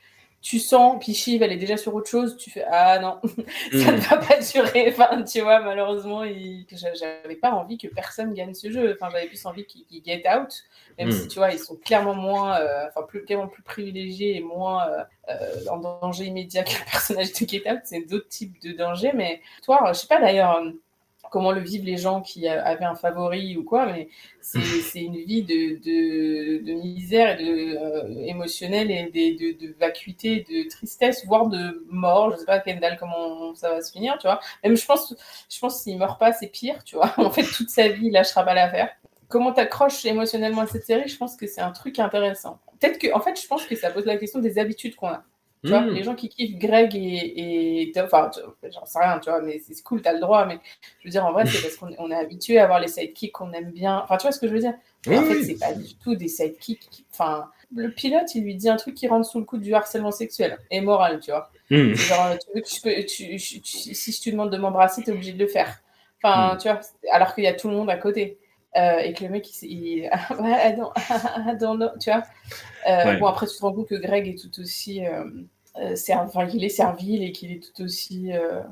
Tu sens, puis Shiv, elle est déjà sur autre chose, tu fais Ah non, ça ne Mm. va pas durer. Enfin, tu vois, malheureusement, il- j'avais pas envie que personne gagne ce jeu. Enfin, j'avais plus envie qu'ils get out, même Mm. si tu vois, ils sont clairement moins, euh, enfin, plus, clairement plus privilégiés et moins euh, euh, en danger immédiat que le personnage de Get Out. C'est d'autres types de dangers, mais toi, je sais pas d'ailleurs. Comment le vivent les gens qui avaient un favori ou quoi, mais c'est une vie de, de, de misère et de euh, émotionnelle et de, de, de vacuité, de tristesse, voire de mort. Je sais pas Kendall comment ça va se finir, tu vois. Même je pense, je pense s'il meurt pas, c'est pire, tu vois. En fait, toute sa vie, il lâchera pas l'affaire. Comment t'accroches émotionnellement à cette série Je pense que c'est un truc intéressant. Peut-être que, en fait, je pense que ça pose la question des habitudes qu'on a. Tu vois, Mm. les gens qui kiffent Greg et. et enfin, j'en sais rien, tu vois, mais c'est cool, t'as le droit. Mais je veux dire, en vrai, c'est parce qu'on est- habitué à avoir les sidekicks qu'on aime bien. Enfin, tu vois ce que je veux dire? Oui, En fait, c'est pas du tout des sidekicks. qui- Enfin, le pilote, il lui dit un truc qui rentre sous le coup du harcèlement sexuel et moral, tu vois. Hmm. Genre, tu veux que je peux- tu- tu- tu- si je te demande de m'embrasser, t'es obligé de le faire. Enfin, Mm. tu vois, alors qu'il y a tout le monde à côté. Euh, et que le mec, il, ouais, don't know, tu vois. Euh, Ouais. Bon, après, tu te rends compte que Greg est tout aussi. Euh, enfin, qu'il est servile et qu'il est tout aussi euh,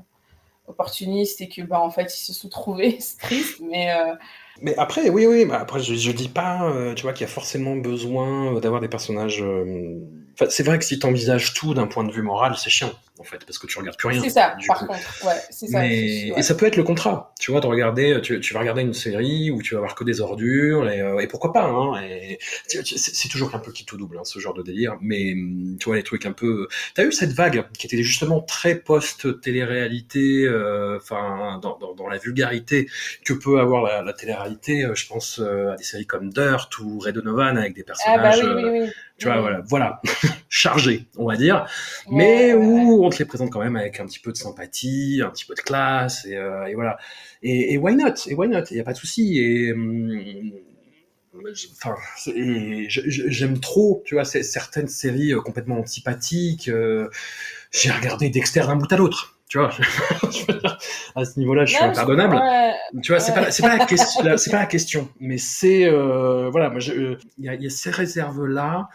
opportuniste et que, bah, en fait, ils se sont trouvés. C'est triste, mais. euh, Mais après, oui, oui, après, je, je dis pas, euh, tu vois, qu'il y a forcément besoin euh, d'avoir des personnages. euh, Enfin, c'est vrai que si t'envisages tout d'un point de vue moral, c'est chiant, en fait, parce que tu regardes plus rien. c'est ça, par coup. contre. Ouais, c'est ça. Mais ouais. et ça peut être le contrat, tu vois, de regarder, tu, tu vas regarder une série où tu vas voir que des ordures et, euh, et pourquoi pas, hein. Et, tu- tu- c'est toujours un peu qui tout double, hein, ce genre de délire. Mais hum, tu vois les trucs un peu. T'as eu cette vague qui était justement très post-télé-réalité, euh, enfin dans, dans, dans la vulgarité que peut avoir la, la télé-réalité. euh, Je pense euh, à des séries comme Dirt ou Red Donovan avec des Ah, personnages. bah oui, oui, oui. Tu vois, voilà, voilà, chargés, on va dire, mais où on te les présente quand même avec un petit peu de sympathie, un petit peu de classe, et, euh, et voilà. Et, et why not? Et why not? Il n'y a pas de souci. Et hum, enfin, j'aime trop, tu vois, certaines séries euh, complètement antipathiques. euh, J'ai regardé Dexter d'un bout à l'autre. Tu vois, je à ce niveau-là, je suis Non, impardonnable. ouais, Tu vois, c'est pas, c'est pas la question, la- c'est pas la question, mais c'est, euh, voilà, je- euh, il y, a, il y a ces réserves-là,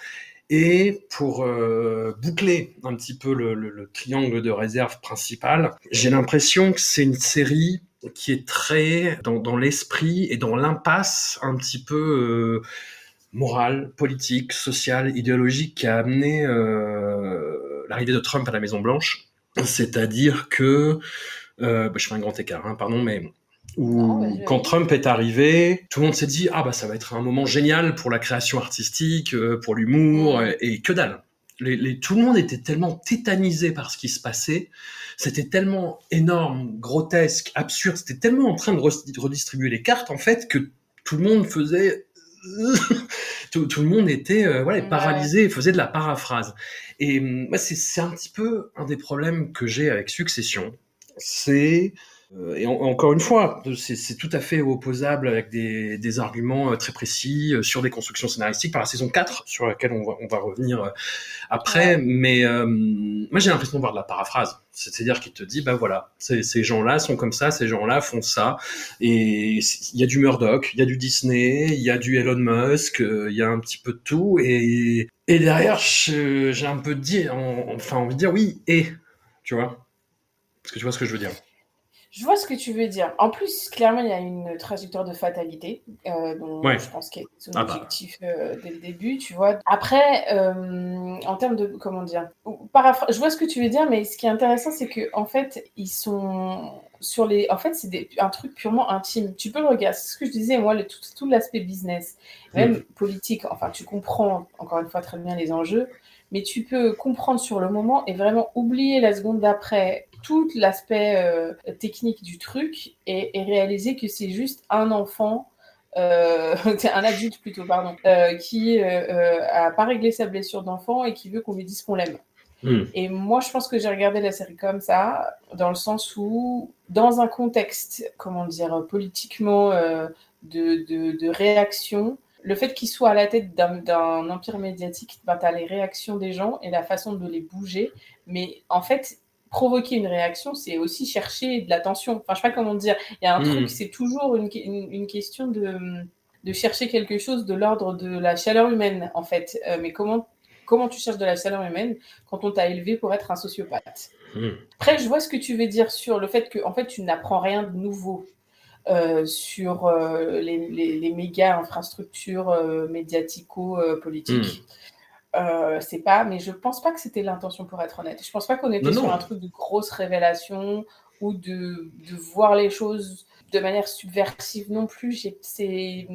et pour euh, boucler un petit peu le, le- le triangle de réserve principal, j'ai l'impression que c'est une série qui est très dans, dans l'esprit et dans l'impasse un petit peu euh, morale, politique, sociale, idéologique qui a amené euh, l'arrivée de Trump à la Maison Blanche. C'est-à-dire que, euh, bah, je fais un grand écart, hein, pardon, mais où vas-y, vas-y. quand Trump est arrivé, tout le monde s'est dit ah bah ça va être un moment génial pour la création artistique, euh, pour l'humour et, que dalle. Les, les- tout le monde était tellement tétanisé par ce qui se passait, c'était tellement énorme, grotesque, absurde, c'était tellement en train de re- redistribuer les cartes en fait que tout le monde faisait tout, tout le monde était euh, voilà, paralysé, faisait de la paraphrase. Et hum, moi, c'est c'est un petit peu un des problèmes que j'ai avec Succession. C'est et en- encore une fois, c'est tout à fait opposable avec des, des arguments euh, très précis euh, sur des constructions scénaristiques par la saison 4, sur laquelle on va, on va revenir euh, après. Mais euh, moi, j'ai l'impression de voir de la paraphrase. C'est-à-dire qu'il te dit, bah voilà, ces, ces gens-là sont comme ça, ces gens-là font ça. Et il y a du Murdoch, il y a du Disney, il y a du Elon Musk, euh, il y a un petit peu de tout. Et, et derrière, j'ai un peu dit, en- enfin, envie de dire oui, et, tu vois Parce que tu vois ce que je veux dire. Je vois ce que tu veux dire. En plus, clairement, il y a une trajectoire de fatalité, euh, dont Ouais. je pense qu'il est son Ah bah. objectif euh, dès le début, tu vois. Après, euh, en termes de, comment dire, paraphra- je vois ce que tu veux dire, mais ce qui est intéressant, c'est que en fait, ils sont sur les, en fait, c'est des- un truc purement intime. Tu peux le regarder. C'est ce que je disais, moi, le, tout, tout l'aspect business, même politique. Enfin, tu comprends encore une fois très bien les enjeux, mais tu peux comprendre sur le moment et vraiment oublier la seconde d'après tout l'aspect euh, technique du truc et, et réaliser que c'est juste un enfant, euh, un adulte plutôt, pardon, euh, qui euh, a pas réglé sa blessure d'enfant et qui veut qu'on lui dise qu'on l'aime. Hmm. Et moi, je pense que j'ai regardé la série comme ça, dans le sens où, dans un contexte, comment dire, politiquement de, de, de réaction, le fait qu'il soit à la tête d'un d'un empire médiatique, ben, tu as les réactions des gens et la façon de les bouger. Mais en fait, provoquer une réaction, c'est aussi chercher de l'attention. Enfin, je sais pas comment dire. Il y a un Mhm. truc, c'est toujours une, une, une question de, de chercher quelque chose de l'ordre de la chaleur humaine, en fait. Euh, mais comment, comment tu cherches de la chaleur humaine quand on t'a élevé pour être un sociopathe? Hmm. après, je vois ce que tu veux dire sur le fait que en fait, tu n'apprends rien de nouveau euh, sur euh, les, les- les méga infrastructures médiatico-politiques. Euh, c'est pas, mais je pense pas que c'était l'intention pour être honnête. Je pense pas qu'on était Non, sur non. un truc de grosse révélation ou de, de voir les choses de manière subversive non plus. C'est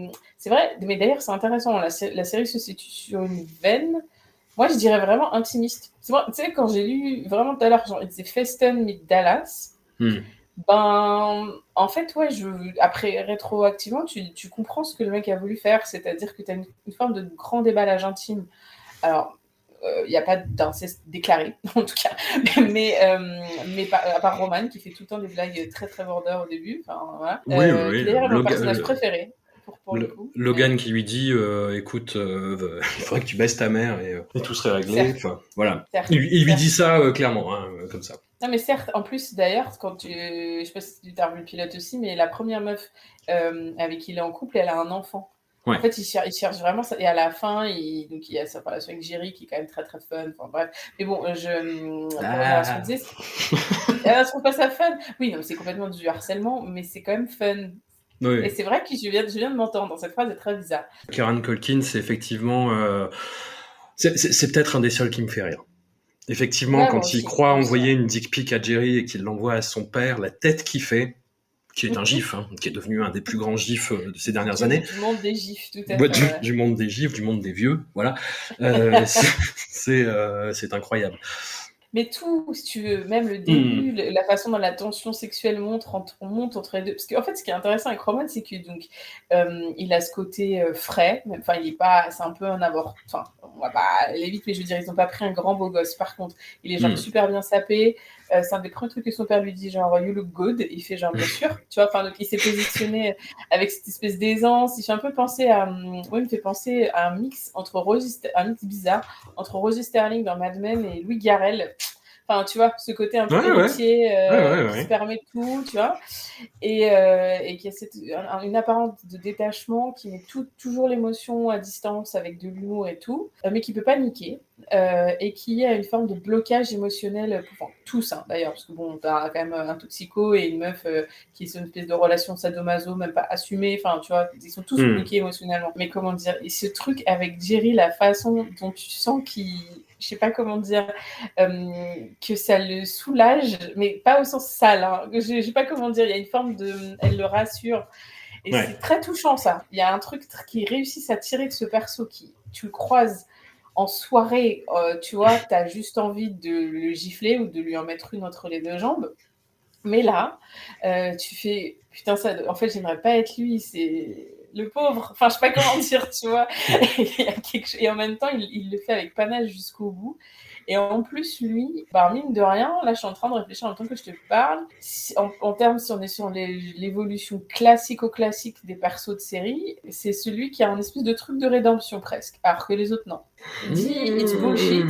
vrai, mais d'ailleurs c'est intéressant. La, la série se situe sur une veine. Moi, je dirais vraiment intimiste. Tu sais, quand j'ai lu vraiment tout à l'heure, genre, c'est Feston meet Dallas. Hmm. Ben, en fait, ouais, je, après, rétroactivement, tu, tu comprends ce que le mec a voulu faire, c'est-à-dire que tu as une, une forme de grand déballage intime. Alors, il n'y a pas d'inceste déclaré, en tout cas. Mais, euh, mais à part Roman, qui fait tout le temps des blagues très très border au début. Enfin, voilà. Oui, euh, oui, qui est d'ailleurs le- mon personnage le- préféré. Pour, pour le Le- coup. Logan qui lui dit euh, écoute, euh, il faudrait que tu baisses ta mère et, euh, et tout serait réglé. Enfin, voilà. Certes, Il, il lui dit ça euh, clairement, hein, euh, comme ça. Non, mais certes, en plus, d'ailleurs, quand tu. Je sais pas si tu as revu le pilote aussi, mais la première meuf euh, avec qui il est en couple, elle a un enfant. Ouais. En fait, il cherche, il cherche vraiment ça. Et à la fin, il, donc, il y a sa relation avec Jerry qui est quand même très très fun. Enfin, bref. Mais bon, euh, je. pour Ah. c'est- elle trouve pas ça fun? Oui, non, c'est complètement du harcèlement, mais c'est quand même fun. Oui. Et c'est vrai que je viens, je viens de m'entendre. Cette phrase est très bizarre. Kieran Culkin, c'est effectivement. euh, c'est peut-être un des seuls qui me fait rire. Effectivement, Ouais, quand il croit envoyer une dick pic à Jerry et qu'il l'envoie à son père, la tête qu'il fait, qui est un gif, hein, qui est devenu un des plus grands gifs euh, de ces dernières années. Du monde des gifs, tout à Ouais, fait. du, monde des gifs, du monde des vieux, voilà. Euh, c'est euh, c'est incroyable. Mais tout, si tu veux, même Hmm. le début, le- la façon dont la tension sexuelle monte entre, on monte entre les deux. Parce qu'en fait, ce qui est intéressant avec Roman, c'est que donc euh, il a ce côté euh, frais. Enfin, il est pas, c'est un peu un abord. Enfin, on va pas aller vite, mais je veux dire, ils ont pas pris un grand beau gosse. Par contre, il est genre Mm. super bien sapé. Euh, c'est un des premiers trucs que son père lui dit, genre you look good. Il fait genre bien sûr. Tu vois, enfin, donc il s'est positionné avec cette espèce d'aisance. Il fait un peu penser à, hum, ouais, il me fait penser à un mix entre Rosie, un mix bizarre entre Rosie Sterling dans Mad Men et Louis Garrel. Enfin, tu vois, ce côté un peu Ouais, héritier euh, Ouais, ouais, qui se permet tout, tu vois, et, euh, et qui a cette, un- une apparence de détachement qui met tout, toujours l'émotion à distance avec de l'humour et tout, euh, mais qui peut pas niquer, euh, et qui a une forme de blocage émotionnel, pour- enfin, tous hein, d'ailleurs, parce que bon, t'as quand même un toxico et une meuf euh, qui est une espèce de relation sadomaso, même pas assumée, enfin, tu vois, ils sont tous Hmm. bloqués émotionnellement. Mais comment dire, et ce truc avec Jerry, la façon dont tu sens qu'il, je sais pas comment dire, euh, que ça le soulage, mais pas au sens sale. Hein. Je, je sais pas comment dire. Il y a une forme de, elle le rassure. Et Ouais. c'est très touchant ça. Il y a un truc tr- qui réussit à tirer de ce perso qui, tu le croises en soirée, euh, tu vois, tu as juste envie de le gifler ou de lui en mettre une entre les deux jambes. Mais là, euh, tu fais putain ça. En fait, j'aimerais pas être lui. C'est le pauvre. Enfin, je sais pas comment dire, tu vois. Et, en même temps, il, il le fait avec panache jusqu'au bout. Et en plus, lui, bah, mine de rien, là, je suis en train de réfléchir en même temps que je te parle. Si- en, en termes, si on est sur l'évolution classico-classique des persos de série, c'est celui qui a un espèce de truc de rédemption presque, alors que les autres, non. Dit, it's bullshit.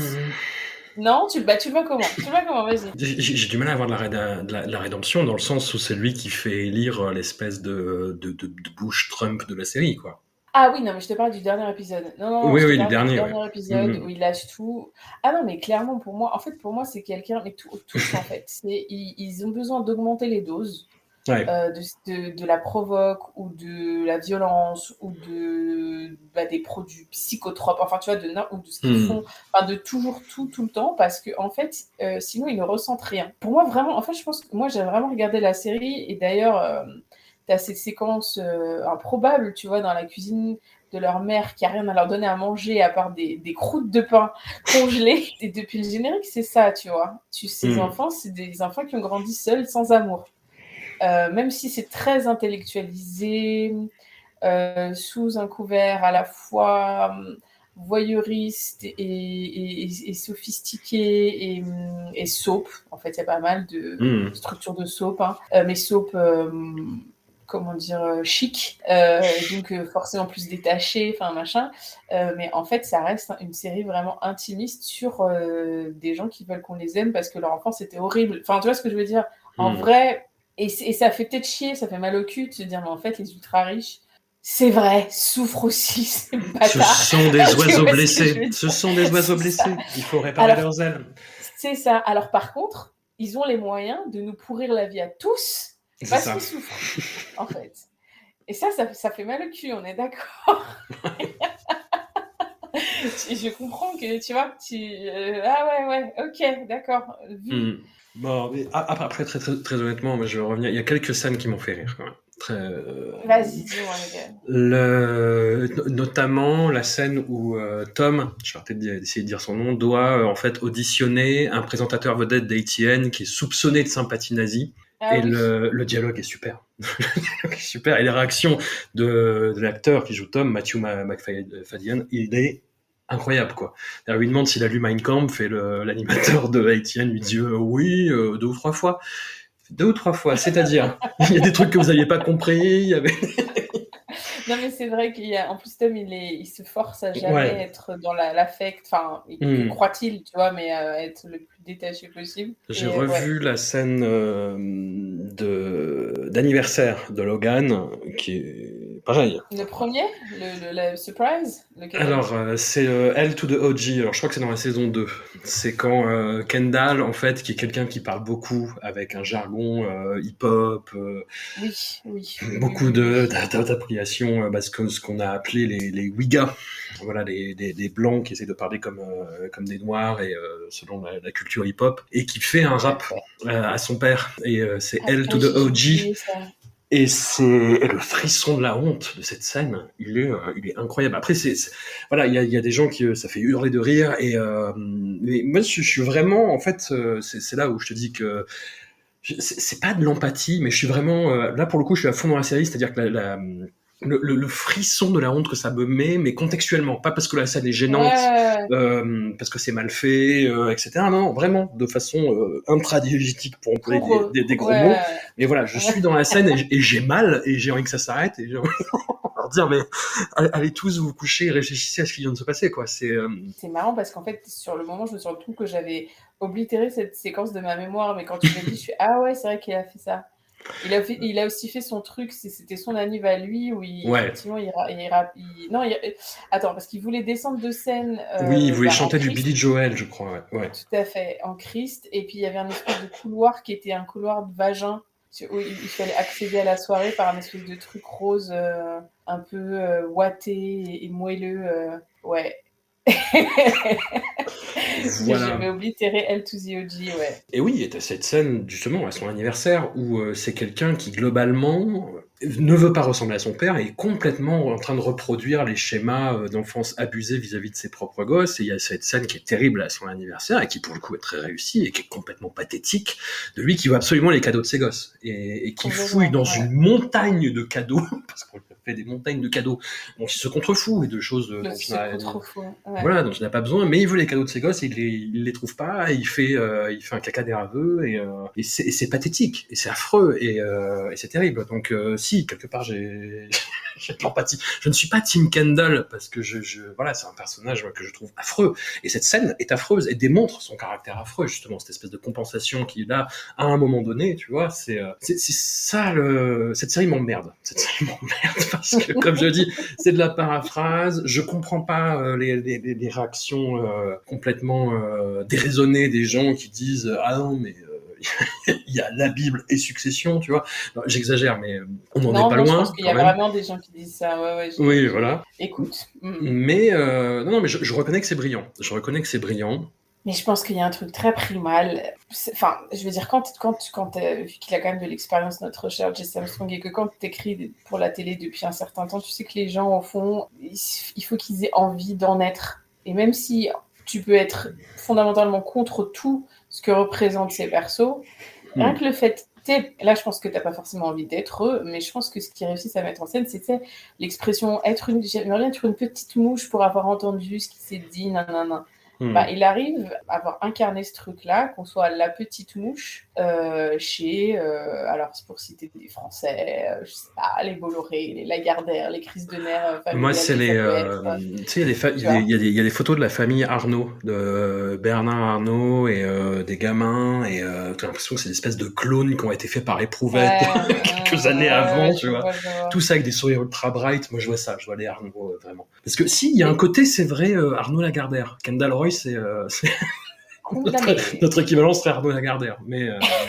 Non, tu, bah, tu le vois comment? Tu le vois comment? Vas-y. J'ai du mal à avoir de la, de la- de la rédemption dans le sens où c'est lui qui fait élire euh, l'espèce de, de, Bush Trump de la série, quoi. Ah oui, non, mais je te parle du dernier épisode. Non, non, Oui, oui, parle du dernier, ouais. épisode Mhm. où il lâche tout. Ah non, mais clairement, pour moi, en fait, pour moi, c'est quelqu'un, mais tout- tous, en fait. Ils ont besoin d'augmenter les doses Ouais. euh, de, de, de la provoque ou de la violence ou de bah, des produits psychotropes, enfin, tu vois, de, ou de ce qu'ils Mhm. font, enfin, de toujours tout, tout le temps, parce que, en fait, euh, sinon, ils ne ressentent rien. Pour moi, vraiment, en fait, je pense que moi, j'ai vraiment regardé la série et d'ailleurs, euh, tu as cette séquence euh, improbable, tu vois, dans la cuisine de leur mère qui a rien à leur donner à manger à part des, des croûtes de pain congelées. Et depuis le générique, c'est ça, tu vois. Tu, ces Mm. enfants, c'est des enfants qui ont grandi seuls, sans amour. Euh, même si c'est très intellectualisé, euh, sous un couvert à la fois hum, voyeuriste et, et- et sophistiqué et, hum, et soap. En fait, il y a pas mal de Mhm. structures de soap, hein. Euh, mais soap, euh, comment dire, euh, chic, euh, donc euh, forcément plus détaché, enfin machin. Euh, mais en fait, ça reste une série vraiment intimiste sur euh, des gens qui veulent qu'on les aime parce que leur enfance était horrible. Enfin, tu vois ce que je veux dire? En Mhm. vrai, et, ça fait peut-être chier, ça fait mal au cul de se dire, mais en fait, les ultra riches, c'est vrai, souffrent aussi, ces Ce bâtards. sont des ce oiseaux blessés. Ce sont des oiseaux blessés. Il faut réparer Alors- leurs ailes. C'est ça. Alors par contre, ils ont les moyens de nous pourrir la vie à tous parce qu'ils souffrent, en fait. Et ça, ça, ça fait mal au cul, on est d'accord. Je comprends que, tu vois, tu... euh, ah ouais, ouais, ok, d'accord. Vu. Mhm. Bon, mais après, très, très, très honnêtement, je vais revenir. Il y a quelques scènes qui m'ont fait rire, quand même. Très, euh, Vas-y, dis-moi. Le, no- notamment la scène où euh, Tom, je vais peut-être essayer de dire son nom, doit euh, en fait auditionner un présentateur vedette d'ATN qui est soupçonné de sympathie nazie. Ah et oui. le, le dialogue est super. Est super. Et les réactions de, de l'acteur qui joue Tom, Matthew Ma- McFadden, il est incroyable quoi. Il lui demande s'il a lu Mein Kampf et l'animateur de Haïtien lui dit euh, oui euh, deux ou trois fois. Deux ou trois fois, c'est-à-dire il y a des trucs que vous n'aviez pas compris, il y avait Non, mais c'est vrai qu'il y a. En plus, Tom, il, est... il se force à jamais Ouais. être dans la- l'affect. Enfin, il Hmm. croit-il, tu vois, mais euh, être le plus détaché possible. J'ai ouais. revu la scène euh, de d'anniversaire de Logan, qui est pareil. Le premier le, le- le surprise lequel Alors, euh, c'est euh, L to the OG. Alors, je crois que c'est dans la saison 2. C'est quand euh, Kendall, en fait, qui est quelqu'un qui parle beaucoup avec un jargon euh, hip-hop, euh, Oui, oui. beaucoup oui, de d'appropriation, euh, bah, ce qu'on a appelé les, les Ouigas. Voilà, les, les, les blancs qui essaient de parler comme, euh, comme des noirs et euh, selon la, la culture hip-hop, et qui fait un rap euh, à son père. Et euh, c'est L to Ah, the j'ai OG. Et c'est le frisson de la honte de cette scène, il est, euh, il est incroyable. Après, c'est voilà, il y a, y a des gens qui euh, ça fait hurler de rire. Et euh, mais moi, je, suis vraiment, en fait, euh, c'est là où je te dis que c'est pas de l'empathie, mais je suis vraiment là pour le coup, je suis à fond dans la série, c'est-à-dire que la, la- le, le- le frisson de la honte que ça me met, mais contextuellement, pas parce que la scène est gênante. Ouais, Euh, parce que c'est mal fait, euh, etc. Non, non, vraiment, de façon euh, intradiégétique pour employer des, des- des gros ouais. mots. Mais voilà, je suis dans la scène et, j'ai mal et j'ai envie que ça s'arrête et j'ai envie de leur dire mais allez, tous vous coucher et réfléchissez à ce qui vient de se passer quoi. C'est euh, C'est marrant parce qu'en fait, sur le moment, je me suis rendu compte que j'avais oblitéré cette séquence de ma mémoire, mais quand tu m'as dit, je suis ah ouais, c'est vrai qu'il a fait ça. Il a, fait, il a aussi fait son truc, c'était son anniv à lui où il, Ouais. effectivement, il, il, non, attends, parce qu'il voulait descendre de scène. euh, oui, il voulait bah, chanter du. Billy Joel, je crois. Ouais. ouais. Tout à fait, en Christ. Et puis il y avait un espèce de couloir qui était un couloir de vagin où il il fallait accéder à la soirée par un espèce de truc rose euh, un peu euh, ouaté et, et moelleux. euh, ouais. Voilà. J'avais oblitéré L to the OG, ouais. Et oui, et t'as cette scène justement à son anniversaire où euh, c'est quelqu'un qui globalement ne veut pas ressembler à son père et est complètement en train de reproduire les schémas euh, d'enfance abusés vis-à-vis de ses propres gosses. Et il y a cette scène qui est terrible à son anniversaire et qui pour le coup est très réussie et qui est complètement pathétique de lui qui veut absolument les cadeaux de ses gosses et, et qui fouille dans ouais. une montagne de cadeaux parce qu'on lui a fait des montagnes de cadeaux dont il se contrefout et de choses euh, dont il fou. Ouais. voilà, dont il n'a pas besoin, mais il veut les cadeaux de ses gosses et il les, il les trouve pas, et il fait, euh, il fait un caca et, euh, et c'est et c'est pathétique, et c'est affreux, et, euh, et c'est terrible. Donc, quelque part, j'ai de l'empathie. Je ne suis pas Tim Kendall, parce que je, voilà, c'est un personnage que je trouve affreux, et cette scène est affreuse, et démontre son caractère affreux, justement, cette espèce de compensation qu'il a à un moment donné, tu vois, c'est euh, c'est ça, le... cette série m'emmerde. Cette série m'emmerde, parce que, comme je dis, c'est de la paraphrase. Je comprends pas euh, les, les, réactions euh, complètement déraisonnées des gens qui disent ah non mais il y a la Bible et Succession, tu vois. J'exagère, mais euh, on n'en est pas non, je loin. pense qu'il y a même. vraiment des gens qui disent ça. Ouais, Oui, voilà. Écoute. mm. Mais euh, non, non, mais je, je reconnais que c'est brillant. Je reconnais que c'est brillant. Mais je pense qu'il y a un truc très primal. Enfin, je veux dire, quand, quand, quand euh, vu qu'il a quand même de l'expérience, notre cher Jesse Armstrong, et que quand tu écris pour la télé depuis un certain temps, tu sais que les gens, au fond, il faut qu'ils aient envie d'en être. Et même si tu peux être fondamentalement contre tout ce que représentent ces persos, rien Hmm. que le fait. tu Là, je pense que t'as pas forcément envie d'être eux, mais je pense que ce qu'ils réussissent à mettre en scène, c'est tu l'expression être une, j'aimerais bien être une petite mouche pour avoir entendu ce qui s'est dit, nanana. Hmm. Bah, il arrive à avoir incarné ce truc-là, qu'on soit la petite mouche euh, chez, euh, alors c'est pour citer des Français, euh, je sais pas, les Bolloré, les Lagardère, les crises de nerfs. euh, Moi, c'est les. tu sais, il y, a des photos de la famille Arnaud, de Bernard Arnaud et des gamins, et euh, t'as l'impression que c'est des espèces de clones qui ont été faits par éprouvette Ouais, quelques années avant, tu vois. Tout ça avec des sourires ultra bright. Moi, je vois ça. Je vois les Arnaud, vraiment. Parce que si, il y a un côté, c'est vrai, Arnaud Lagardère. Kendall Roy, c'est euh, c'est notre, notre équivalent serait Arnaud Lagardère. Mais euh,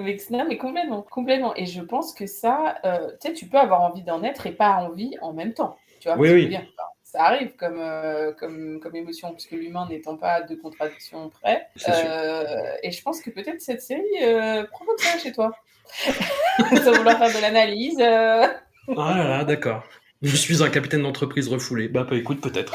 mais, non, mais complètement, complètement. Et je pense que ça, euh, tu sais, tu peux avoir envie d'en être et pas envie en même temps. Tu vois, Oui, oui. dire, ça arrive comme, euh, comme, comme émotion, puisque l'humain n'étant pas de contradiction près. Euh, et je pense que peut-être cette série euh, provoque ça chez toi. Sans vouloir faire de l'analyse. euh. ah là là, d'accord. Je suis un capitaine d'entreprise refoulé. Bah, bah, écoute, peut-être.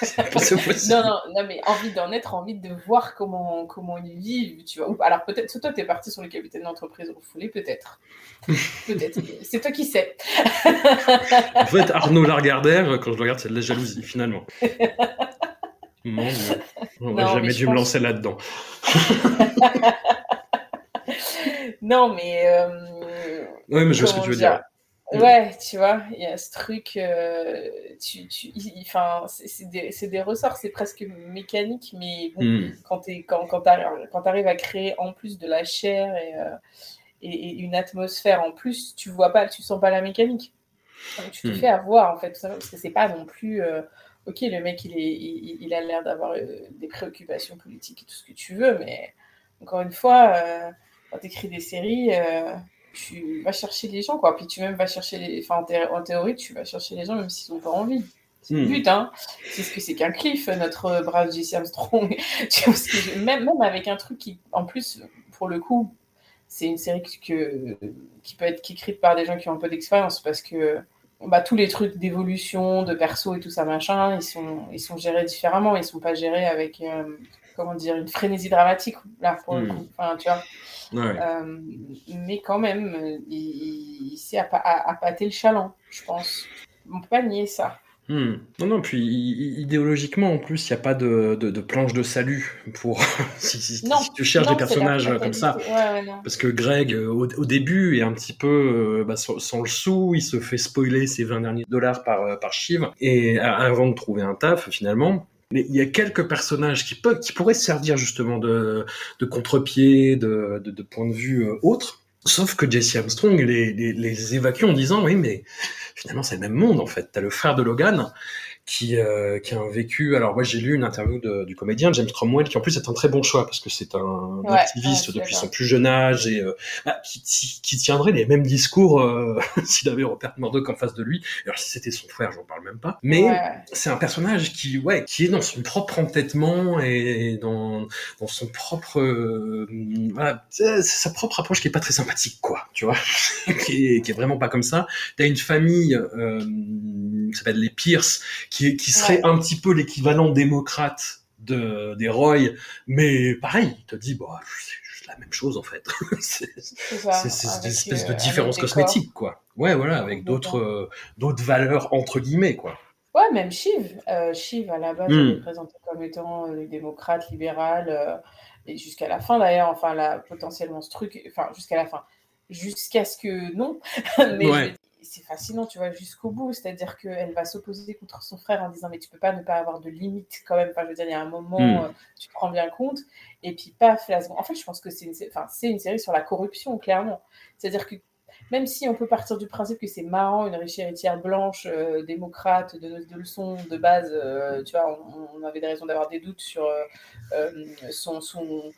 Non, non, non, mais envie d'en être, envie de voir comment, comment ils vivent, tu vois. Alors peut-être, toi, t'es parti sur le capitaine d'entreprise refoulé, peut-être. peut-être. C'est toi qui sais. En fait, Arnaud Lagardère, quand je le regarde, c'est de la jalousie, finalement. Mon Dieu. Non, jamais mais dû me lancer là-dedans. Non, mais. euh, Oui, mais je vois ce que tu veux dire dire. Ouais, tu vois, il y a ce truc, euh, tu, tu, enfin, c'est des, des ressorts, c'est presque mécanique, mais bon, Hmm. quand tu quand, quand arrives à créer en plus de la chair et, euh, et, et une atmosphère en plus, tu vois pas, tu sens pas la mécanique. Donc, tu te Hmm. fais avoir en fait, tout simplement, parce que c'est pas non plus, euh, ok, le mec il, est, il, il a l'air d'avoir des préoccupations politiques et tout ce que tu veux, mais encore une fois, quand tu écris des séries, tu vas chercher les gens, quoi. Puis tu même vas chercher les. Enfin, en, thé- en théorie, tu vas chercher les gens même s'ils n'ont pas envie. C'est le Hmm. but, hein. C'est ce que c'est qu'un cliff, notre brave Jesse Armstrong. je- même, même avec un truc qui, en plus, pour le coup, c'est une série que, qui peut être écrite par des gens qui ont un peu d'expérience parce que bah, tous les trucs d'évolution, de perso et tout ça, machin, ils sont, ils sont gérés différemment. Ils sont pas gérés avec, euh, comment dire, une frénésie dramatique, là, pour le Hmm. coup. Enfin, tu vois. Ouais. Euh, mais quand même, il, il à- appâter le chaland, je pense. On peut pas nier ça. Hmm. Non, non, puis idéologiquement, en plus, il n'y a pas de, de, de planche de salut pour si, si- Non, si tu cherches non, des personnages comme ça. Ouais, ouais. Parce que Greg, euh, au, au début, est un petit peu euh, bah, sans, sans le sou, il se fait spoiler ses 20 derniers dollars par, par Shiv, et avant de trouver un taf, finalement. Mais il y a quelques personnages qui, peuvent, qui pourraient servir justement de, contre-pied, de, de, de point de vue euh, autre. Sauf que Jesse Armstrong les, les, les évacue en disant oui mais finalement c'est le même monde en fait. T'as le frère de Logan qui, euh, qui a un vécu. Alors moi j'ai lu une interview de- du comédien James Cromwell qui en plus est un très bon choix parce que c'est un Ouais, activiste depuis son plus jeune âge et euh, bah, qui, qui, tiendrait les mêmes discours euh, s'il avait Rupert Murdoch en face de lui. Alors si c'était son frère, j'en parle même pas. Mais Ouais, c'est un personnage qui, ouais, qui est dans son propre entêtement et dans, dans son propre, euh, voilà, c'est sa propre approche qui est pas très sympathique, quoi, tu vois, qui, est, qui est vraiment pas comme ça. T'as une famille euh, qui s'appelle les Pierce, qui, qui serait Ouais. un petit peu l'équivalent démocrate de des Roy, mais pareil, il te dit, bah, c'est juste la même chose en fait. c'est espèces euh, de autre décor. cosmétiques, quoi. Ouais, voilà, avec d'autres euh, d'autres valeurs entre guillemets, quoi. Ouais, même Shiv. Euh, Shiv, à la base, elle est présentée comme étant euh, démocrate, libérale, euh, et jusqu'à la fin d'ailleurs, enfin, là, potentiellement ce truc, enfin, jusqu'à la fin. Jusqu'à ce que non. Mais Ouais. C'est fascinant, tu vois, jusqu'au bout. C'est-à-dire qu'elle va s'opposer contre son frère en disant, mais tu peux pas ne pas avoir de limite quand même. Enfin, je veux dire, il y a un moment, Hmm. euh, tu prends bien compte. Et puis, paf, la seconde. En fait, je pense que c'est une, enfin, c'est une série sur la corruption, clairement. C'est-à-dire que même si on peut partir du principe que c'est marrant, une riche héritière blanche, euh, démocrate, de, de leçons de base, euh, tu vois, on, on avait des raisons d'avoir des doutes sur euh, son, son,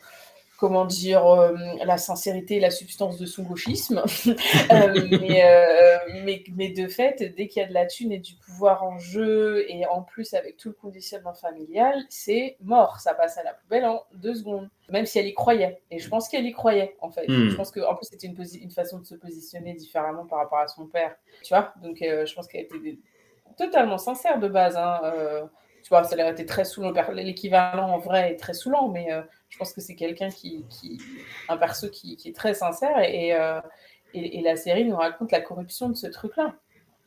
comment dire, euh, la sincérité et la substance de son gauchisme. Euh, mais, euh, mais, mais de fait, dès qu'il y a de la thune et du pouvoir en jeu, et en plus avec tout le conditionnement familial, c'est mort. Ça passe à la poubelle en deux secondes. Même si elle y croyait. Et je pense qu'elle y croyait, en fait. Hmm. Je pense qu'en plus, c'était une, façon de se positionner différemment par rapport à son père. Tu vois? Donc, je pense qu'elle était totalement sincère de base. hein. Tu vois, ça a été très saoulant. L'équivalent en vrai est très saoulant, mais je pense que c'est quelqu'un qui, qui. un perso qui, qui est très sincère et, euh, et, et la série nous raconte la corruption de ce truc-là.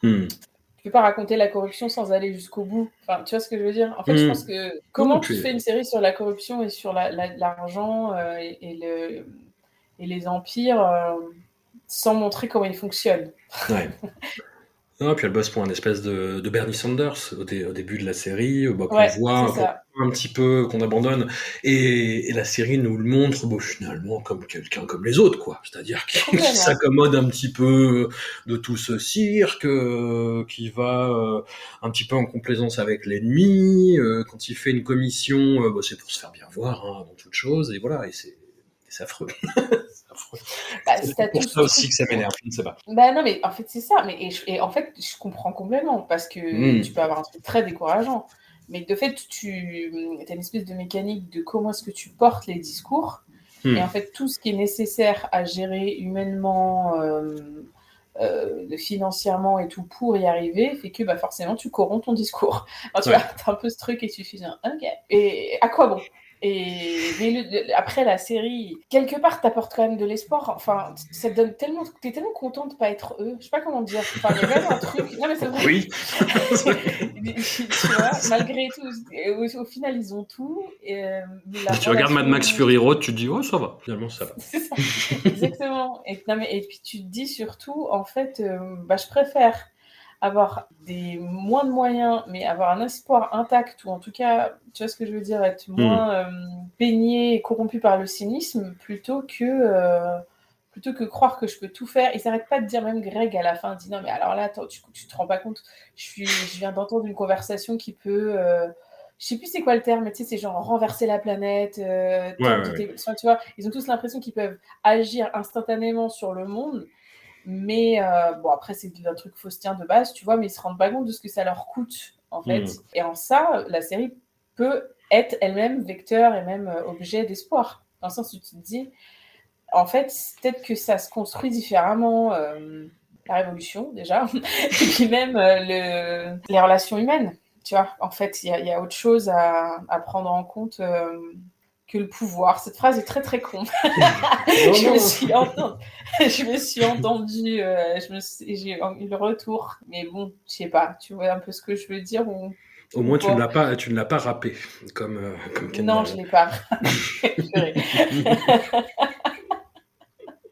Hmm. Tu peux pas raconter la corruption sans aller jusqu'au bout. Enfin, tu vois ce que je veux dire? En fait, je Mm. pense que comment tu fais une série sur la corruption et sur la- la- l'argent euh, et, et le, et les empires euh, sans montrer comment ils fonctionnent? Ouais. Non, puis elle bosse pour un espèce de, de Bernie Sanders au, dé- au début de la série, bah, qu'on Ouais, voit un petit peu, qu'on abandonne, et, et la série nous le montre finalement comme quelqu'un comme les autres, quoi. C'est-à-dire qui, s'accommode un petit peu de tout ce cirque, euh, qui va euh, un petit peu en complaisance avec l'ennemi, euh, quand il fait une commission, euh, bah, c'est pour se faire bien voir hein, avant toute chose, et voilà, et c'est affreux. Bah, C'est pour ça aussi que ça m'énerve, je ne sais pas. Bah non, mais en fait, c'est ça. Mais, et, je- et en fait, je comprends complètement parce que Mm. tu peux avoir un truc très décourageant. Mais de fait, tu as une espèce de mécanique de comment est-ce que tu portes les discours. Mm. Et en fait, tout ce qui est nécessaire à gérer humainement, euh, euh, financièrement et tout pour y arriver, fait que bah, forcément, tu corromps ton discours. Alors, tu Ouais. t'as un peu ce truc et tu fais genre, ok. Et à quoi bon? Et le- après la série, quelque part, t'apportes quand même de l'espoir. Enfin, ça te donne tellement, t'es tellement content de pas être eux. Je sais pas comment dire. Enfin, il y a quand même un truc. Non mais c'est vrai. Oui. tu vois malgré tout, au, au, final, ils ont tout. Et, euh, tu regardes Mad Max Fury Road, tu te dis, oh, ça va, finalement, ça va. C'est ça, exactement. Et, non, mais, et puis tu te dis surtout, en fait, euh, bah, je préfère avoir des moins de moyens, mais avoir un espoir intact, ou en tout cas, tu vois ce que je veux dire, être Hmm. moins euh, baigné et corrompu par le cynisme, plutôt que, euh, plutôt que croire que je peux tout faire. Et s'arrête pas de dire, même Greg à la fin, dit non, mais alors là, attends, tu, tu te rends pas compte, je, suis, je viens d'entendre une conversation qui peut. euh, je sais plus c'est quoi le terme, mais tu sais, c'est genre renverser la planète. euh, Ouais, ouais, tu vois, ils ont tous l'impression qu'ils peuvent agir instantanément sur le monde. Mais euh, bon, après, c'est un truc faustien de base, tu vois, mais ils se rendent pas compte de ce que ça leur coûte, en fait. Mhm. Et en ça, la série peut être elle-même vecteur et même euh, objet d'espoir. Dans le sens où tu te dis, en fait, peut-être que ça se construit différemment, euh, la révolution, déjà, et puis même euh, le, les relations humaines, tu vois. En fait, il y, a- il y a autre chose à, à prendre en compte. Que le pouvoir. Cette phrase est très très con. je, me suis entendue, je me suis entendue, euh, je me suis- j'ai eu le retour. Mais bon, je sais pas, tu vois un peu ce que je veux dire ou... Au moins, tu ne l'as pas, tu ne l'as pas rappé, comme, euh, comme Non, je l'ai pas.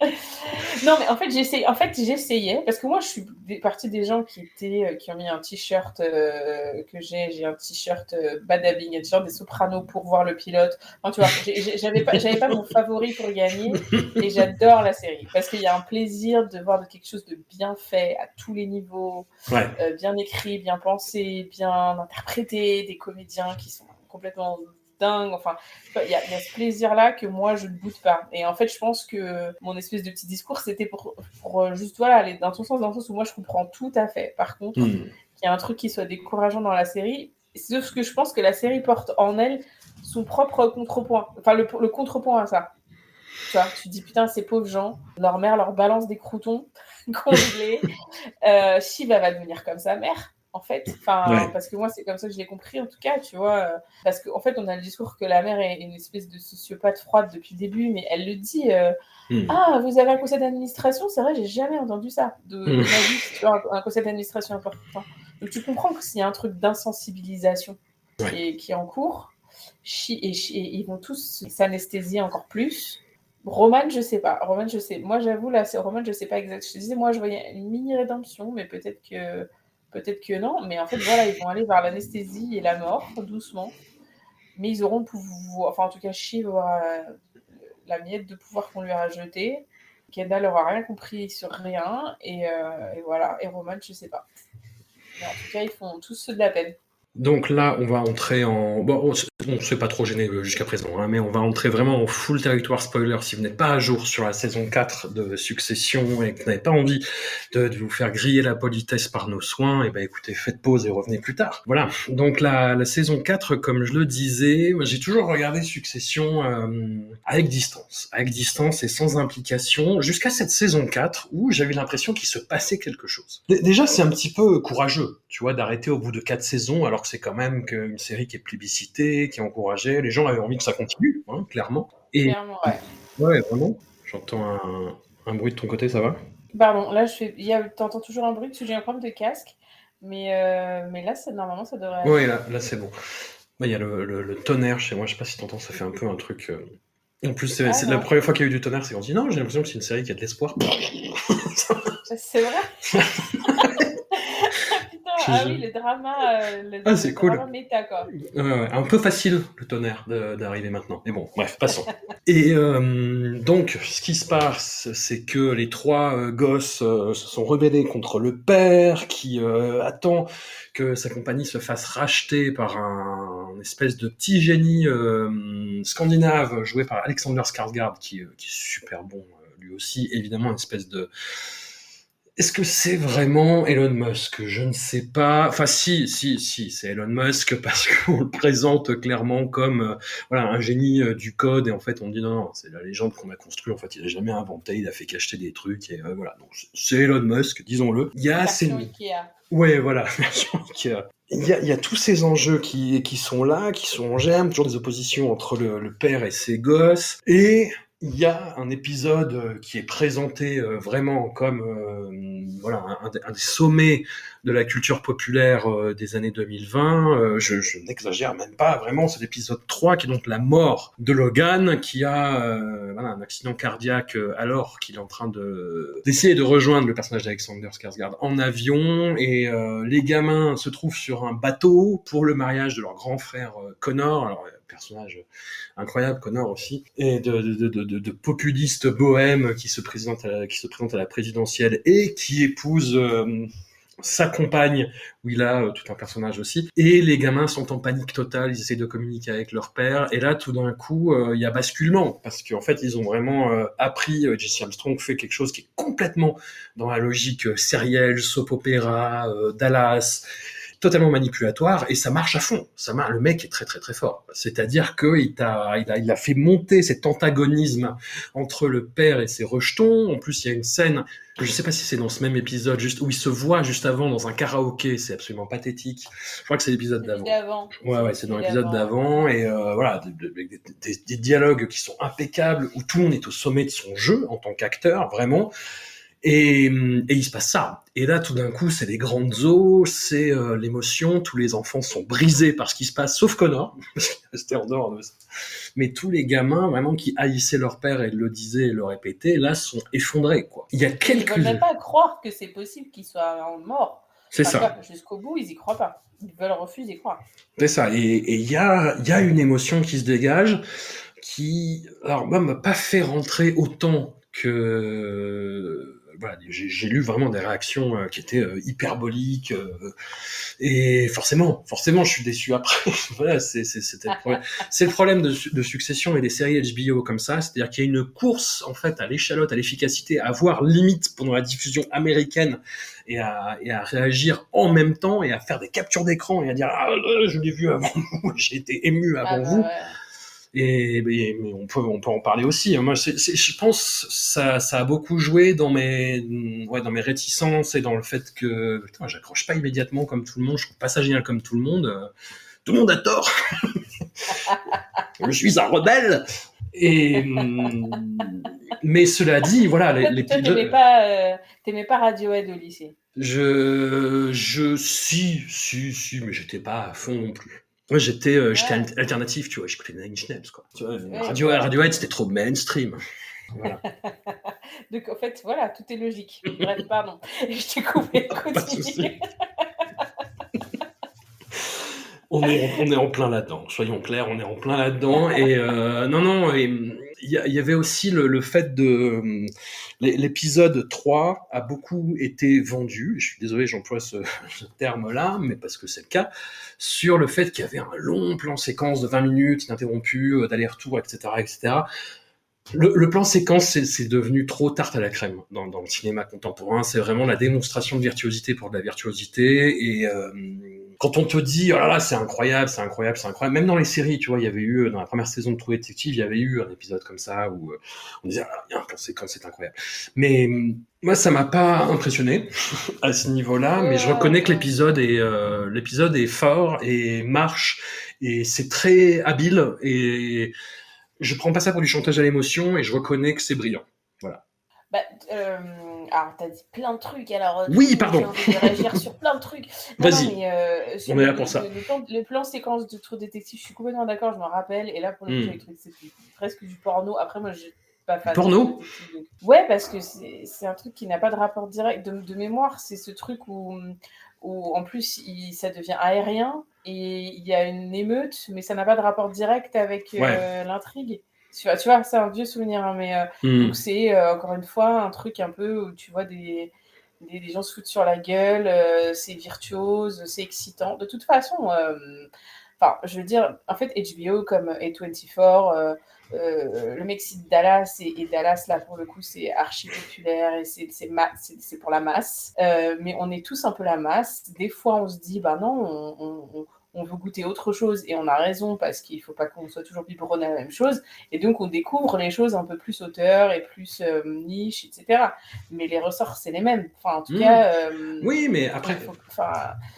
Non, mais en fait, j'essaye. En fait, j'essayais parce que moi, je suis partie des gens qui étaient, euh, qui ont mis un t-shirt euh, que j'ai. J'ai un t-shirt euh, Badabing, un t-shirt des Sopranos pour voir le pilote. Enfin, tu vois, j'avais pas, j'avais pas mon favori pour gagner, et j'adore la série parce qu'il y a un plaisir de voir de quelque chose de bien fait à tous les niveaux Ouais. euh, bien écrit, bien pensé, bien interprété, des comédiens qui sont complètement dingues. Enfin, il y, a il y a ce plaisir-là que moi, je ne goûte pas. Et en fait, je pense que mon espèce de petit discours, c'était pour, pour euh, juste voilà, aller dans ton sens, dans le sens où moi, je comprends tout à fait. Par contre, Hmm. qu'il y a un truc qui soit décourageant dans la série, sauf que je pense que la série porte en elle son propre contrepoint. Enfin, le, le contrepoint à ça. Tu vois, tu te dis, putain, ces pauvres gens, leur mère leur balance des croutons congelés. Euh, Shiva va devenir comme sa mère, en fait. Enfin, Ouais. parce que moi, c'est comme ça que je l'ai compris, en tout cas, tu vois. euh, Parce qu'en fait, on a le discours que la mère est une espèce de sociopathe froide depuis le début, mais elle le dit. euh, Hmm. Ah, vous avez un conseil d'administration? C'est vrai, j'ai jamais entendu ça de, Hmm. ma vie, tu vois, un, un conseil d'administration important. Donc tu comprends que s'il y a un truc d'insensibilisation qui, Ouais. est, qui est en cours, chi- et, chi- et ils vont tous s'anesthésier encore plus. Roman, je sais pas. Roman, je sais. Moi, j'avoue, là, c'est Roman, je sais pas exact. Je te disais, moi, je voyais une mini rédemption, mais peut-être que, peut-être que non. Mais en fait, voilà, ils vont aller vers l'anesthésie et la mort, doucement. Mais ils auront pouvoir, enfin, en tout cas, Shiv aura la miette de pouvoir qu'on lui a jeté. Kendall aura rien compris sur rien. Et, euh, et voilà. Et Roman, je sais pas. Mais en tout cas, ils font tous ceux de la peine. Donc là, on va entrer en... Bon, on ne s'est pas trop gêné euh, jusqu'à présent, hein, mais on va entrer vraiment en full territoire spoiler. Si vous n'êtes pas à jour sur la saison 4 de Succession et que vous n'avez pas envie de, vous faire griller la politesse par nos soins, et ben écoutez, faites pause et revenez plus tard. Voilà, donc la, la saison 4, comme je le disais, j'ai toujours regardé Succession euh, avec distance, avec distance et sans implication, jusqu'à cette saison 4 où j'avais l'impression qu'il se passait quelque chose. Dé- Déjà, c'est un petit peu courageux, tu vois, d'arrêter au bout de 4 saisons, alors que c'est quand même que- une série qui est plébiscitée, qui est encouragée, les gens avaient envie que ça continue, hein, clairement. Et Clairement, ouais. ouais, vraiment, j'entends un, un bruit de ton côté, ça va? Pardon, là, je fais... a... t'entends toujours un bruit parce que j'ai un problème de casque. Mais, euh, mais là, normalement, ça devrait. Oui, là, là c'est bon. Bah, Il y a le, le- le tonnerre chez moi, je sais pas si t'entends, ça fait un peu un truc. euh, En plus, c'est Ah, la première fois qu'il y a eu du tonnerre, c'est quand on dit non, j'ai l'impression que c'est une série qui a de l'espoir. C'est vrai? ah oui, le drama, euh, le, Ah, c'est cool. méta, quoi. Un peu facile le tonnerre d'arriver maintenant. Mais bon, bref, passons. Et euh, donc, ce qui se passe, c'est que les trois euh, gosses se sont rebellés contre le père qui attend que sa compagnie se fasse racheter par un, un espèce de petit génie scandinave joué par Alexander Skarsgård qui, qui est super bon lui aussi. Évidemment, une espèce de est-ce que c'est vraiment Elon Musk? Je ne sais pas. Enfin, si, si, si, c'est Elon Musk parce qu'on le présente clairement comme euh, voilà un génie euh, du code et en fait on dit non, non c'est la légende qu'on a construite. En fait, il a jamais inventé, il a fait qu'acheter des trucs et euh, voilà. Donc c'est Elon Musk, disons-le. Il y a ces. Ouais, voilà. Il y, a, il y a tous ces enjeux qui, qui sont là, qui sont en germe, toujours des oppositions entre le, le père et ses gosses. Et il y a un épisode euh, qui est présenté euh, vraiment comme euh, voilà un, un des- un des sommets de la culture populaire euh, des années 2020. Euh, je, je n'exagère même pas vraiment. C'est l'épisode 3 qui est donc la mort de Logan qui a euh, voilà, un accident cardiaque euh, alors qu'il est en train de d'essayer de rejoindre le personnage d'Alexander Skarsgård en avion et euh, les gamins se trouvent sur un bateau pour le mariage de leur grand frère Connor. Alors, personnage incroyable, Connor aussi, et de, de, de, de, de populiste bohème qui se présente à la, qui se présente à la présidentielle et qui épouse sa compagne, où il a euh, tout un personnage aussi. Et les gamins sont en panique totale, ils essaient de communiquer avec leur père. Et là, tout d'un coup, euh, il y a basculement, parce qu'en fait, ils ont vraiment euh, appris, Jesse Armstrong fait quelque chose qui est complètement dans la logique sérielle, soap opéra, euh, Dallas, totalement manipulatoire, et ça marche à fond. Ça marche, le mec est très très très fort. C'est-à-dire qu'il t'a, il a, il a fait monter cet antagonisme entre le père et ses rejetons. En plus, il y a une scène, je sais pas si c'est dans ce même épisode, juste où il se voit juste avant dans un karaoké, c'est absolument pathétique. Je crois que c'est l'épisode d'avant. Ouais, ouais, c'est dans l'épisode d'avant, et euh, voilà, des- des- des dialogues qui sont impeccables, où tout le monde est au sommet de son jeu en tant qu'acteur, vraiment. Et, hum, et il se passe ça. Et là, tout d'un coup, c'est les grandes eaux, c'est euh, l'émotion, tous les enfants sont brisés par ce qui se passe, sauf Connor, qu'il resté en dehors de ça. Mais tous les gamins, vraiment, qui haïssaient leur père et le disaient et le répétaient, là, sont effondrés, quoi. Il y a Ils quelques... veulent même pas croire que c'est possible qu'ils soient morts. C'est Enfin, ça. Jusqu'au bout, ils y croient pas. Ils veulent refuser d'y croire. C'est ça. Et il y a, y a une émotion qui se dégage qui, alors moi, m'a pas fait rentrer autant que. Voilà, j'ai lu vraiment des réactions euh, qui étaient euh, hyperboliques euh, et forcément, forcément, je suis déçu après. voilà, c'est le problème. C'est le problème de, su- de succession et des séries HBO comme ça, c'est-à-dire qu'il y a une course en fait à l'échalote, à l'efficacité, à voir limite pendant la diffusion américaine et à, et à réagir en même temps et à faire des captures d'écran et à dire ah je l'ai vu avant vous, j'ai été ému avant Ah bah vous ouais. Et mais, mais on peut on peut en parler aussi. Moi, c'est, c'est- je pense ça ça a beaucoup joué dans mes ouais dans mes réticences et dans le fait que j'accroche pas immédiatement comme tout le monde. Je trouve pas ça génial comme tout le monde. Euh, Tout le monde a tort. je suis un rebelle. Et hum, mais cela dit, voilà, les, les t'aimais pas, euh, pas Radiohead au lycée? je, je, si, si, si, mais j'étais pas à fond non plus. Moi, j'étais, euh, j'étais Ouais. al- alternatif, tu vois, j'écoutais Nine Inch Nails, quoi. Tu vois. Radio, Radiohead, c'était trop mainstream. Voilà. Donc en fait, voilà, tout est logique. Bref, pardon. Je t'ai coupé. Continue. on est, on est en plein là-dedans. Soyons clairs, on est en plein là-dedans. Et euh, non, non, et, il y, avait aussi le, fait de l'é- l'épisode 3 a beaucoup été vendu. Je suis désolé, j'emploie ce, terme-là, mais parce que c'est le cas sur le fait qu'il y avait un long plan séquence de 20 minutes ininterrompu, euh, d'aller-retour, etc., etc. Le, plan séquence, c'est- devenu trop tarte à la crème dans, dans le cinéma contemporain. C'est vraiment la démonstration de virtuosité pour de la virtuosité. Et euh, quand on te dit, oh là là, c'est incroyable, c'est incroyable, c'est incroyable. Même dans les séries, tu vois, il y avait eu, dans la première saison de True Detective, il y avait eu un épisode comme ça où euh, on disait, ah, il y a c'est incroyable. Mais hum, moi, ça m'a pas impressionné à ce niveau-là, mais je reconnais que l'épisode est, euh, l'épisode est fort et marche et c'est très habile et je prends pas ça pour du chantage à l'émotion et je reconnais que c'est brillant. Bah, euh, alors, t'as dit plein de trucs. Alors, euh, Oui, pardon. envie de réagir sur plein de trucs. Vas-y. euh, On est là le- pour ça. Le, le plan, le plan séquence de True Detective, je suis complètement d'accord, je me rappelle. Et là, pour le coup, Hmm. c'était presque du porno. Après, moi, je pas fan. porno de Ouais, parce que c'est c'est un truc qui n'a pas de rapport direct. De, de mémoire, c'est ce truc où, où en plus, il- ça devient aérien et il y a une émeute, mais ça n'a pas de rapport direct avec euh, l'intrigue. Tu vois, tu vois, c'est un vieux souvenir, hein, mais. euh, Hmm. c'est euh, encore une fois un truc un peu où tu vois des, des, des gens se foutent sur la gueule, euh, c'est virtuose, c'est excitant. De toute façon, enfin, je veux dire, en fait, HBO comme A24, euh, euh, le mec cite Dallas et, et Dallas là pour le coup c'est archi populaire et c'est pour la masse. Mais on est tous un peu la masse. Des fois on se dit bah non, on, on- on- on veut goûter autre chose et on a raison parce qu'il faut pas qu'on soit toujours biberonné à la même chose. Et donc, on découvre les choses un peu plus hauteur et plus euh, niche, etc. Mais les ressorts, c'est les mêmes. Enfin, en tout Mm. cas. euh, Oui, mais après, faut-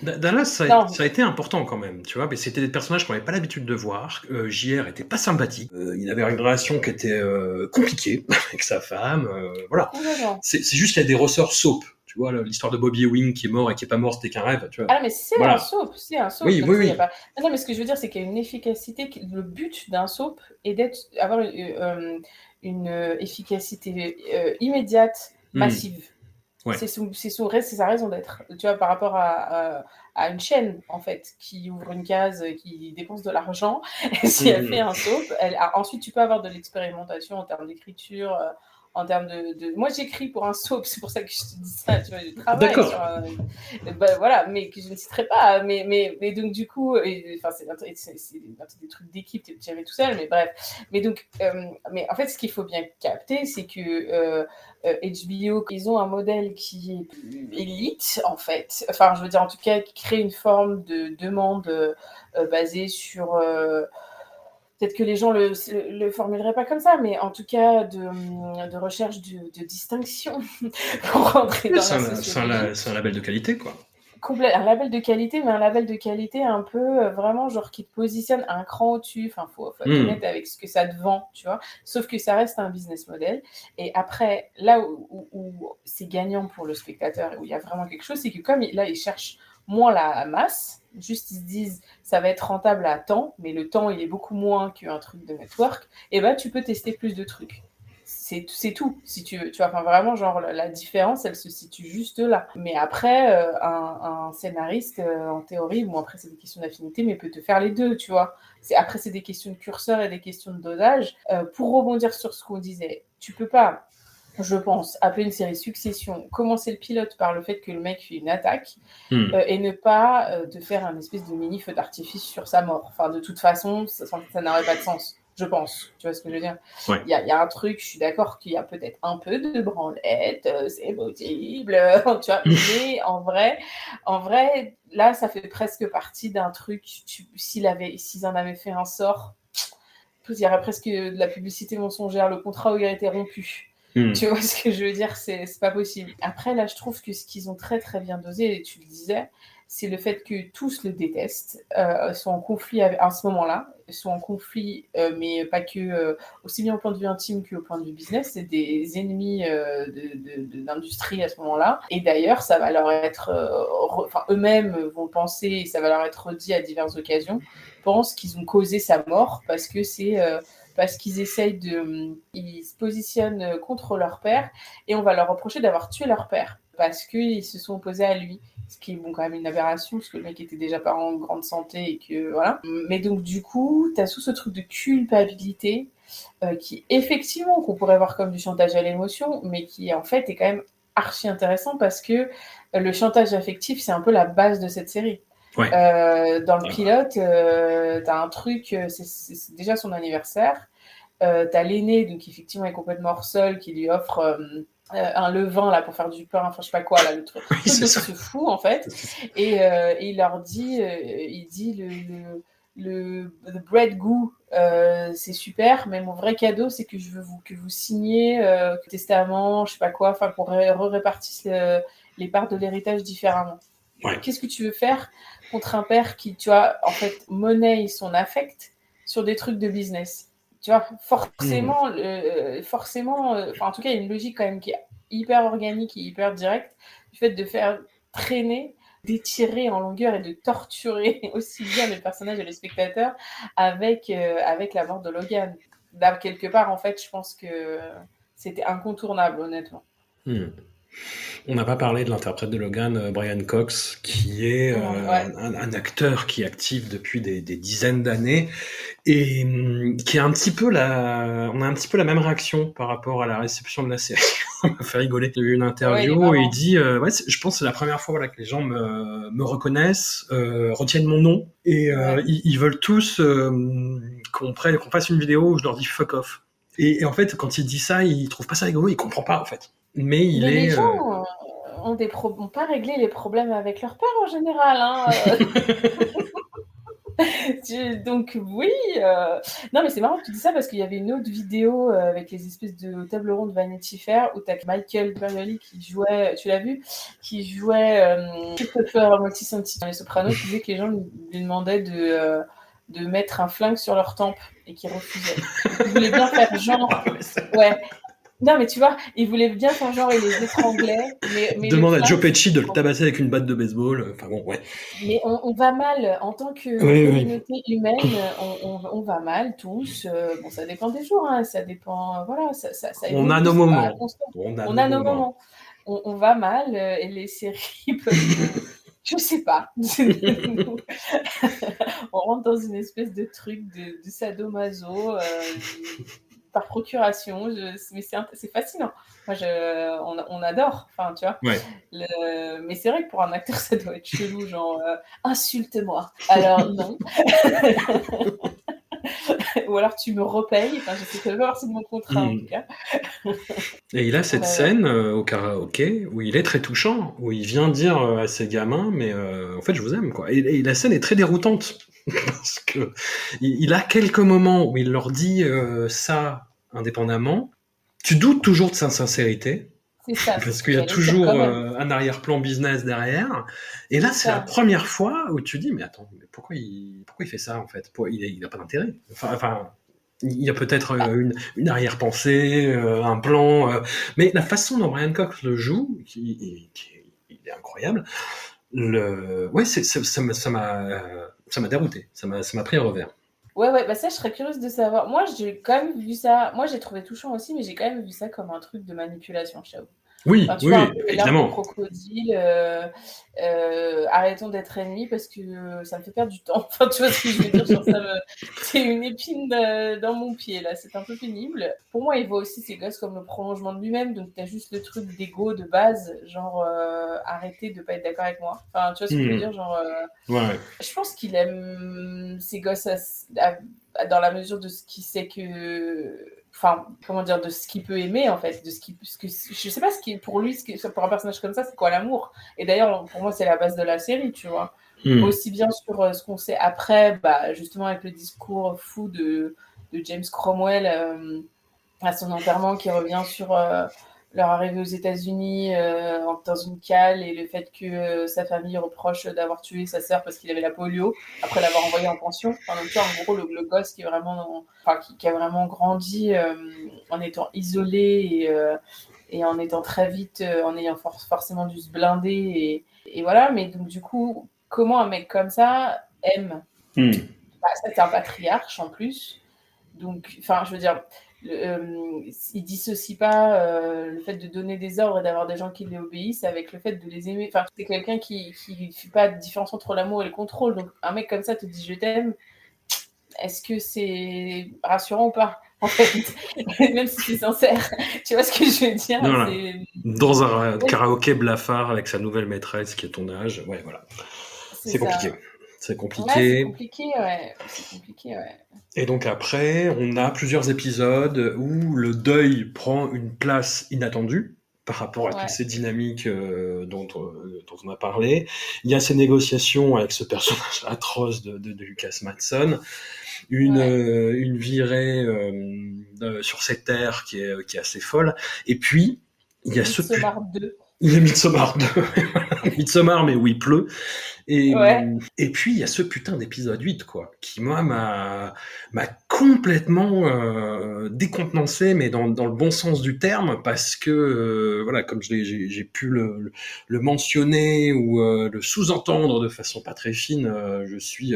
Dallas, ça a, Non. ça a été important quand même, tu vois. Mais c'était des personnages qu'on n'avait pas l'habitude de voir. Euh, JR était pas sympathique. Euh, il avait une relation qui était euh, compliquée avec sa femme. euh, voilà. c'est juste qu'il y a des ressorts soap. Tu vois, l'histoire de Bobby Ewing qui est mort et qui est pas mort, c'était qu'un rêve. Tu vois. Ah, mais c'est Voilà. un soap, c'est un soap. Oui, oui, oui. pas- Non, non, mais ce que je veux dire, c'est qu'il y a une efficacité. qui- Le but d'un soap est d'être, avoir une, euh, une, efficacité euh, immédiate, Hmm. massive. Ouais. C'est son, son, sa raison d'être. Tu vois, par rapport à, à, à une chaîne, en fait, qui ouvre une case, qui dépense de l'argent. Si elle Mhm. fait un soap, elle, ensuite, tu peux avoir de l'expérimentation en termes d'écriture. euh, en termes de, de- Moi, j'écris pour un soap, c'est pour ça que je te dis ça. Tu vois, je travaille sur euh, bah, voilà, mais que je ne citerai pas. Mais, mais, mais donc, du coup, enfin, c'est des trucs d'équipe, tu es jamais tout seul, mais bref. Mais donc, euh, mais en fait, ce qu'il faut bien capter, c'est que euh, euh, HBO, ils ont un modèle qui est plus élite, en fait. Enfin, je veux dire, en tout cas, qui crée une forme de demande euh, euh, basée sur. Euh, Peut-être que les gens le, le, le formuleraient pas comme ça, mais en tout cas de, de recherche de, de distinction pour rentrer dans C'est la un, c'est un société. la- c'est un label de qualité, quoi. Un label de qualité, mais un label de qualité un peu euh, vraiment genre qui te positionne un cran au-dessus. Enfin, faut, faut être Mm. honnête avec ce que ça te vend, tu vois. Sauf que ça reste un business model. Et après, là où, où- où c'est gagnant pour le spectateur et où il y a vraiment quelque chose, c'est que comme il- là, ils cherchent moins la masse, juste ils se disent ça va être rentable à temps, mais le temps il est beaucoup moins qu'un truc de network, et ben tu peux tester plus de trucs. C'est c'est tout, si tu. Tu vois, enfin, vraiment, genre, la, différence, elle se situe juste là. Mais après, euh, un, un scénariste, euh, en théorie, bon, après, c'est des questions d'affinité, mais peut te faire les deux, tu vois. C'est- Après, c'est des questions de curseur et des questions de dosage. Euh, pour rebondir sur ce qu'on disait, tu peux pas, je pense, appeler une série Succession, commencer le pilote par le fait que le mec fait une attaque, Hmm. euh, et ne pas euh, te faire un espèce de mini feu d'artifice sur sa mort. Enfin, de toute façon, ça, ça n'aurait pas de sens, je pense. Tu vois ce que je veux dire? Ouais. Il y, a, il y a un truc, je suis d'accord qu'il y a peut-être un peu de branlette, euh, c'est possible, tu vois, mais en vrai, en vrai, là, ça fait presque partie d'un truc, tu- s'il avait, s'ils en avaient fait un sort, il y aurait presque de la publicité mensongère, le contrat aurait été rompu. Hmm. Tu vois ce que je veux dire C'est pas possible. Après, là, je trouve que ce qu'ils ont très très bien dosé, et tu le disais, c'est le fait que tous le détestent, euh, sont en conflit à ce moment-là, sont en conflit, euh, mais pas que, euh, aussi bien au point de vue intime qu'au point de vue business, c'est des ennemis de, l'industrie à ce moment-là. Et d'ailleurs, ça va leur être, re- enfin, eux-mêmes vont penser, et ça va leur être redit à diverses occasions, pensent qu'ils ont causé sa mort parce que c'est parce qu'ils essayent de. Ils se positionnent contre leur père et on va leur reprocher d'avoir tué leur père parce qu'ils se sont opposés à lui. Ce qui est bon, quand même une aberration parce que le mec était déjà pas en grande santé et que voilà. Mais donc, du coup, tu as tout ce truc de culpabilité euh, qui, effectivement, qu'on pourrait voir comme du chantage à l'émotion, mais qui en fait est quand même archi intéressant parce que le chantage affectif, c'est un peu la base de cette série. Ouais. Euh, dans le pilote, euh, t'as un truc, euh, c'est- déjà son anniversaire. Euh, t'as l'aîné, donc effectivement, est complètement hors sol, qui lui offre euh, un levain là pour faire du pain, enfin je sais pas quoi là, le truc. Oui, c'est se fout en fait. Et, et il leur dit, il dit le, le, bread goo, euh, c'est super, mais mon vrai cadeau, c'est que je veux vous, que vous signiez euh, testament, je sais pas quoi, enfin qu'on ré- répartisse le- les parts de l'héritage différemment. Ouais. Qu'est-ce que tu veux faire contre un père qui, tu vois, en fait, monnaie son affect sur des trucs de business? Tu vois, forcément, le- forcément, euh, en tout cas, il y a une logique quand même qui est hyper organique et hyper directe du fait de faire traîner, d'étirer en longueur et de torturer aussi bien le personnage et le spectateur avec, euh, avec la mort de Logan. Là, quelque part, en fait, je pense que c'était incontournable, honnêtement. Hmm. On n'a pas parlé de l'interprète de Logan, euh, Brian Cox, qui est euh, Ouais. un, un acteur qui est actif depuis des, des dizaines d'années et hum, qui a un petit peu la, on a un petit peu la même réaction par rapport à la réception de la série. Ça m'a fait rigoler. Il y a eu une Ouais, il interview marrant. il dit, euh, ouais, je pense que c'est la première fois voilà, que les gens me, me reconnaissent, euh, retiennent mon nom et ils, ils veulent tous qu'on prenne, qu'on fasse une vidéo où je leur dis fuck off. Et, et en fait, quand il dit ça, il trouve pas ça rigolo, il comprend pas en fait. Mais il Mais est. les euh, gens ont, des pro- ont pas réglé les problèmes avec leur père en général. Hein. Donc oui, euh, non mais c'est marrant que tu dis ça parce qu'il y avait une autre vidéo euh, avec les espèces de table ronde Vanity Fair où t'as Michael Berrioli qui jouait, tu l'as vu, qui jouait euh, Christopher Moltisanti dans Les Sopranos, qui disait que les gens lui, demandaient de, euh, de mettre un flingue sur leur tempe et qu'il refusait. Il voulait bien faire genre, ouais. Non, mais tu vois, il voulait bien faire genre il les étranglait. Mais, mais Demande à Joe Pesci de le tabasser avec une batte de baseball. Enfin bon, ouais. Mais on, on va mal en tant que Oui, oui. communauté humaine, on, on- on va mal tous. Euh, bon, ça dépend des jours, hein, ça dépend. Voilà, ça, ça, ça On a nos moments. On a, nos moments. On, on va mal euh, et les séries peuvent. Je sais pas. on rentre dans une espèce de truc de, de sadomaso euh, par procuration. Je- mais c'est fascinant. Moi, je, on, on adore. Enfin, tu vois. Ouais. Le- Mais c'est vrai que pour un acteur, ça doit être chelou, genre euh, insulte-moi. Alors non. Ou alors tu me repayes. Enfin, je sais que partie de mon contrat en Mm. tout cas. Et il a cette scène euh, au karaoké où il est très touchant, où il vient dire euh, à ses gamins, mais euh, en fait, je vous aime, quoi. Et, et la scène est très déroutante parce que il, il a quelques moments où il leur dit ça indépendamment. Tu doutes toujours de sa sincérité C'est ça. parce qu'il y a toujours euh, un arrière-plan business derrière. Et là, c'est la première fois où tu dis, mais attends, mais pourquoi il, pourquoi il fait ça en fait? Il, il a pas d'intérêt. Enfin, enfin, il y a peut-être euh, une, une arrière-pensée, euh, un plan, euh, mais la façon dont Brian Cox le joue, qui, qui- qui- il est incroyable. Le, ouais, c'est, c'est- ça m'a, ça m'a, dérouté, ça m'a, ça m'a pris à revers. Ouais, ouais, bah ça, je serais curieuse de savoir. Moi, j'ai quand même vu ça. Moi, j'ai trouvé touchant aussi, mais j'ai quand même vu ça comme un truc de manipulation, je. Oui, Enfin, tu oui, vois, un peu l'arbre évidemment. crocodile, euh, euh, arrêtons d'être ennemis parce que ça me fait perdre du temps. Enfin, tu vois ce que je veux dire genre, ça me- C'est une épine de- dans mon pied, là. C'est un peu pénible. Pour moi, il voit aussi ses gosses comme le prolongement de lui-même. Donc, t'as juste le truc d'ego de base, genre, euh, arrêtez de pas être d'accord avec moi. Enfin, tu vois ce que je veux Hmm. dire Genre, ouais. je pense qu'il aime ses gosses à- à- dans la mesure de ce qu'il sait que. Enfin, comment dire, de ce qu'il peut aimer en fait. De ce qu'il, ce que, je sais pas ce qui, pour lui, ce qui, pour un personnage comme ça, c'est quoi l'amour? Et d'ailleurs, pour moi, c'est la base de la série, tu vois. Hmm. Aussi bien sur euh, ce qu'on sait après, bah, justement avec le discours fou de, de James Cromwell euh, à son enterrement qui revient sur euh, leur arrivée aux États-Unis euh, dans une cale et le fait que euh, sa famille reproche d'avoir tué sa sœur parce qu'il avait la polio après l'avoir envoyé en pension. Enfin, donc, en gros, le, le gosse qui est vraiment, enfin, qui, qui a vraiment grandi euh, en étant isolé et, et en étant très vite, en ayant for- forcément dû se blinder et, et voilà. Mais donc du coup, comment un mec comme ça aime Hmm. bah, c'est un patriarche en plus. Donc, enfin, je veux dire, euh, il dissocie pas euh, le fait de donner des ordres et d'avoir des gens qui lui obéissent avec le fait de les aimer. Enfin, c'est quelqu'un qui ne fait pas de différence entre l'amour et le contrôle. Donc, un mec comme ça te dit je t'aime. Est-ce que c'est rassurant ou pas En fait, même si c'est sincère, tu vois ce que je veux dire? Voilà. Dans un karaoké blafard avec sa nouvelle maîtresse qui est ton âge, ouais, voilà. C'est compliqué. C'est compliqué. c'est compliqué, ouais. C'est compliqué, ouais. Et donc après, on a plusieurs épisodes où le deuil prend une place inattendue par rapport à Ouais. toutes ces dynamiques euh, dont, euh, dont on a parlé. Il y a ces négociations avec ce personnage atroce de, de, de Lucas Matson, une, Ouais. euh, une virée sur cette terre qui est, qui est assez folle. Et puis, il y a ce... pu- Midsommar 2. Il y a Midsommar 2. Midsommar, mais où il pleut. Et, Ouais. et puis, il y a ce putain d'épisode 8, quoi, qui, moi, m'a, complètement euh, décontenancé, mais dans, dans le bon sens du terme, parce que, euh, voilà, comme j'ai, pu le, le- le mentionner ou euh, le sous-entendre de façon pas très fine, je suis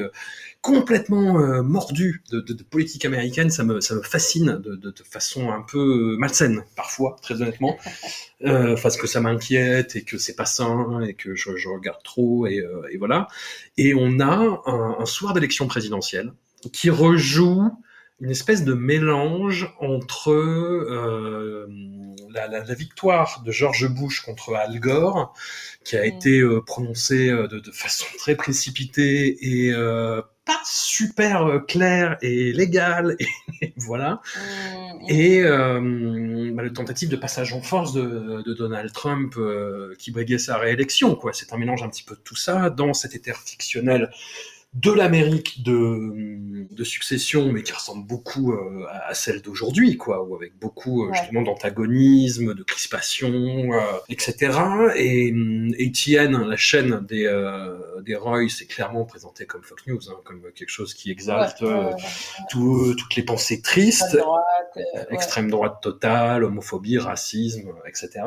complètement mordu de, de, de politique américaine, ça me, ça me fascine de, façon un peu malsaine, parfois, très honnêtement parce que ça m'inquiète et que c'est pas sain et que je, je regarde trop et, et voilà. Et on a un, un soir d'élection présidentielle qui rejoue une espèce de mélange entre euh, la, la, la victoire de George Bush contre Al Gore, qui a Mm. été euh, prononcée euh, de, de façon très précipitée et euh, pas super euh, claire et légale, et voilà. Mm, Et euh, bah, le tentative de passage en force de, de Donald Trump euh, qui briguait sa réélection. quoi. C'est un mélange un petit peu de tout ça dans cet éther fictionnel de l'Amérique de, de succession, mais qui ressemble beaucoup euh, à celle d'aujourd'hui, quoi, ou avec beaucoup euh, Ouais. justement d'antagonisme, de crispation, euh, etc. Et ATN, la chaîne des, euh, des Roy, c'est clairement présenté comme Fox News, hein, comme quelque chose qui exalte Ouais, tout- toutes les pensées tristes, droite, extrême droite totale, homophobie, racisme, etc.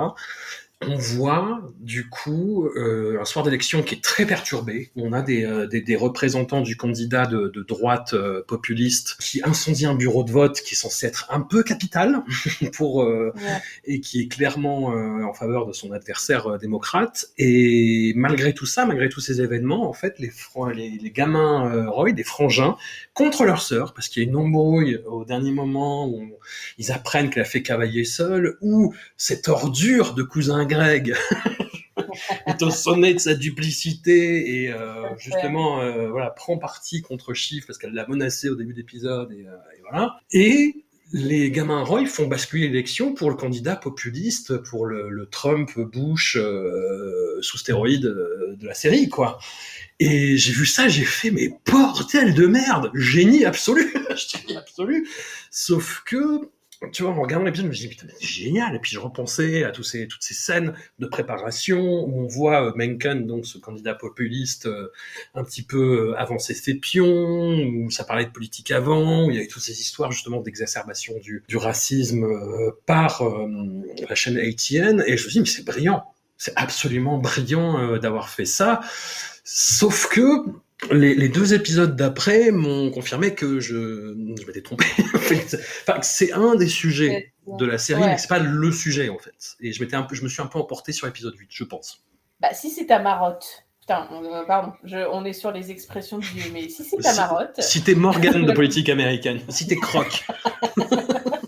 On voit du coup euh, un soir d'élection qui est très perturbé. On a des, euh, des, des représentants du candidat de, de droite euh, populiste qui incendie un bureau de vote qui est censé être un peu capital pour Ouais. et qui est clairement en faveur de son adversaire démocrate. Et malgré tout ça, malgré tous ces événements, en fait, les, les, les gamins Roy, des frangins, contre leur sœur, parce qu'il y a une embrouille au dernier moment où ils apprennent qu'elle a fait cavalier seul, ou cette ordure de cousin Greg est au sommet de sa duplicité et euh, justement euh, voilà prend parti contre Chief parce qu'elle l'a menacé au début d'épisode et, euh, et voilà. Et les gamins Roy font basculer l'élection pour le candidat populiste, pour le, le Trump Bush sous stéroïde de la série quoi. Et j'ai vu ça, j'ai fait mais bordel de merde, génie absolu, génie absolu. Sauf que tu vois, en regardant l'épisode, je me suis dit, putain, c'est génial. Et puis je repensais à tous ces, toutes ces scènes de préparation où on voit euh, Mencken, donc ce candidat populiste, euh, un petit peu euh, avancer ses pions, où ça parlait de politique avant, où il y avait toutes ces histoires justement d'exacerbation du, du racisme par la chaîne ATN. Et je me suis mais c'est brillant. C'est absolument brillant d'avoir fait ça. Sauf que les, les deux épisodes d'après m'ont confirmé que je, je m'étais trompé. enfin, que c'est un des sujets de la série, Ouais. mais c'est pas le sujet en fait. Et je m'étais un peu, je me suis un peu emporté sur l'épisode 8, je pense. Bah, si c'est ta marotte. Putain, on- euh, pardon, je- on est sur les expressions du mais si c'est ta marotte, Si t'es Morgan de politique américaine, si t'es Croc,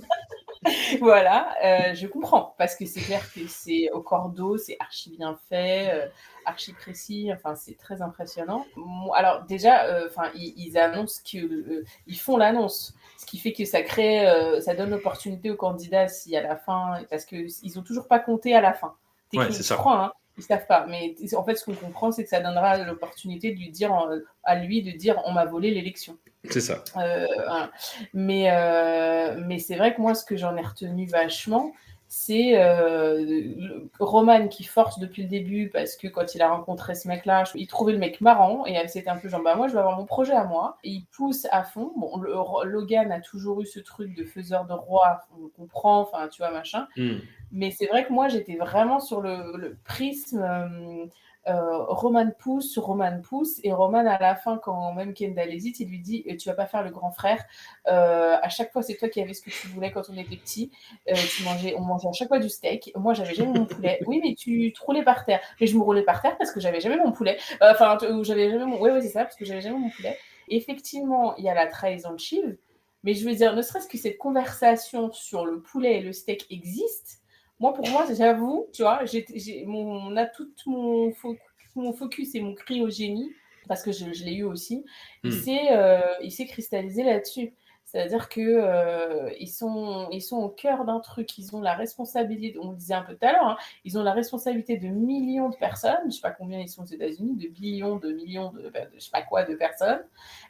voilà, euh, je comprends. Parce que c'est clair que c'est au cordeau, c'est archi bien fait, euh, archi précis, enfin, c'est très impressionnant. Alors, déjà, euh, enfin, ils, ils annoncent que. euh, ils font l'annonce. Ce qui fait que ça crée. ça donne l'opportunité aux candidats si à la fin. Parce qu'ils ont toujours pas compté à la fin. Ouais, c'est ça. Crois, hein. Ils savent pas, mais en fait, ce qu'on comprend, c'est que ça donnera l'opportunité de lui dire, en- à lui de dire, on m'a volé l'élection. c'est ça. Euh, voilà. Mais, euh, mais c'est vrai que moi, ce que j'en ai retenu vachement, c'est euh, Roman qui force depuis le début parce que quand il a rencontré ce mec-là, il trouvait le mec marrant et c'était un peu genre bah moi je vais avoir mon projet à moi. Et il pousse à fond. Bon, le- Logan a toujours eu ce truc de faiseur de roi, on comprend, enfin tu vois machin. Hmm. Mais c'est vrai que moi, j'étais vraiment sur le, prisme euh, euh, Roman pousse Roman pousse. Et Roman, à la fin, quand même Kendall hésite, il lui dit euh, Tu vas pas faire le grand frère. À chaque fois, c'est toi qui avais ce que tu voulais quand on était petit. Tu mangeais, on mangeait à chaque fois du steak. Moi, j'avais jamais mon poulet. Oui, mais tu te roulais par terre. Mais je me roulais par terre parce que j'avais jamais mon poulet. Enfin, j'avais jamais mon. Oui, oui, c'est ça, parce que j'avais jamais mon poulet. Effectivement, il y a la trahison de Shiv. Mais je veux dire, ne serait-ce que cette conversation sur le poulet et le steak existe. Moi, pour moi, j'avoue, tu vois, j'ai, j'ai, mon, on a tout mon, fo- mon focus et mon cri au génie, parce que je, je l'ai eu aussi, il Hmm. s'est euh, il s'est cristallisé là-dessus. C'est-à-dire que euh, ils, sont, ils sont au cœur d'un truc, ils ont la responsabilité, on le disait un peu tout à l'heure, hein, ils ont la responsabilité de millions de personnes, je ne sais pas combien ils sont aux États-Unis, de billions, de millions, de, de je sais pas quoi, de personnes.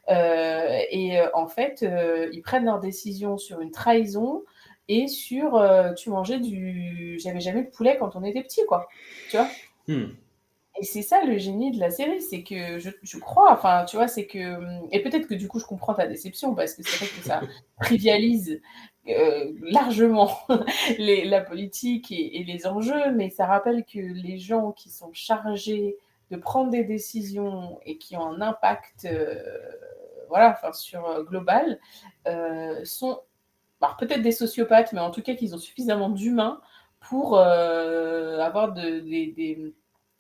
Euh, et euh, en fait, ils prennent leurs décisions sur une trahison et sur euh, tu mangeais du. J'avais jamais de poulet quand on était petit, quoi. Tu vois Hmm. et c'est ça le génie de la série, c'est que je, je crois, enfin, tu vois, c'est que. Et peut-être que du coup, je comprends ta déception, parce que c'est vrai que ça trivialise euh, largement les- la politique et, et les enjeux, mais ça rappelle que les gens qui sont chargés de prendre des décisions et qui ont un impact euh, voilà, enfin, sur global sont alors, peut-être des sociopathes, mais en tout cas qu'ils ont suffisamment d'humains pour euh, avoir de, des, des-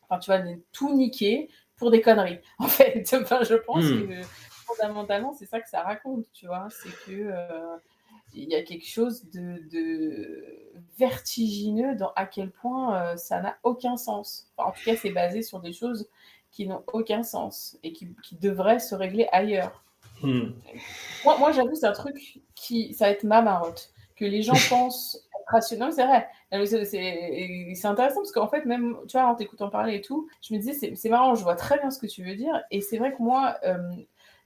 enfin, tu vois, tout niquer pour des conneries. En fait, enfin, je pense Hmm. que fondamentalement, c'est ça que ça raconte, tu vois, c'est que euh, il y a quelque chose de, de vertigineux dans à quel point euh, ça n'a aucun sens. Enfin, en tout cas, c'est basé sur des choses qui n'ont aucun sens et qui, qui devraient se régler ailleurs. Hmm. Moi, moi j'avoue, c'est un truc qui. Ça va être ma marotte. Que les gens pensent être rationnel. C'est vrai. C'est intéressant parce qu'en fait, même, tu vois, en t'écoutant parler et tout, je me disais, c'est c'est marrant, je vois très bien ce que tu veux dire. Et c'est vrai que moi, euh,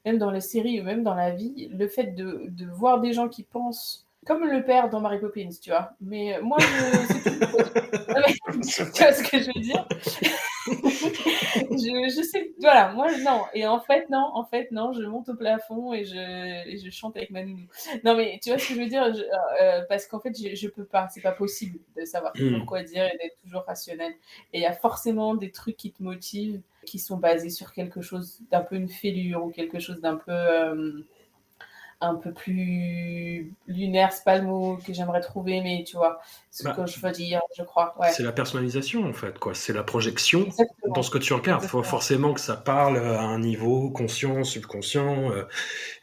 même dans les séries ou même dans la vie, le fait de, de voir des gens qui pensent comme le père dans Mary Poppins, tu vois. Mais euh, moi, je... tu vois ce que je veux dire? je, je, sais, voilà, moi, non. Et en fait, non, en fait, non, je monte au plafond et je, et je chante avec ma nounou. Non, mais tu vois ce que je veux dire? Euh, euh, Parce qu'en fait, je, je peux pas, c'est pas possible de savoir toujours quoi dire et d'être toujours rationnel. Et il y a forcément des trucs qui te motivent, qui sont basés sur quelque chose d'un peu une fêlure ou quelque chose d'un peu un peu plus lunaire, c'est pas le mot que j'aimerais trouver, mais tu vois ce bah, que je veux dire, je crois. C'est la personnalisation en fait, quoi. C'est la projection dans ce que tu regardes. Il faut forcément que ça parle à un niveau conscient, subconscient, euh,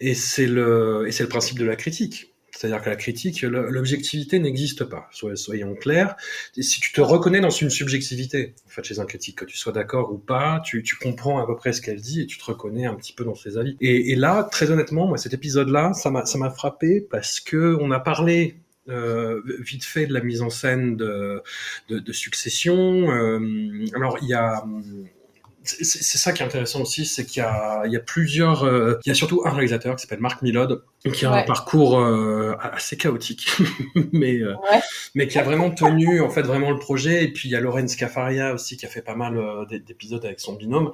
et c'est le et c'est le principe de la critique. C'est-à-dire que la critique, l'objectivité n'existe pas. Soyons clairs. si tu te reconnais dans une subjectivité, en fait, chez un critique, que tu sois d'accord ou pas, tu, comprends à peu près ce qu'elle dit et tu te reconnais un petit peu dans ses avis. Et, là, très honnêtement, moi, cet épisode-là, ça m'a, frappé parce que on a parlé euh, vite fait de la mise en scène de, succession. Euh, alors, il y a c'est ça qui est intéressant aussi, c'est qu'il y a, il y a plusieurs, euh, il y a surtout un réalisateur qui s'appelle Marc Milod, qui a un parcours euh, assez chaotique, mais euh, mais qui a vraiment tenu en fait vraiment le projet. Et puis il y a Lorenz Cafaria aussi qui a fait pas mal d'épisodes avec son binôme.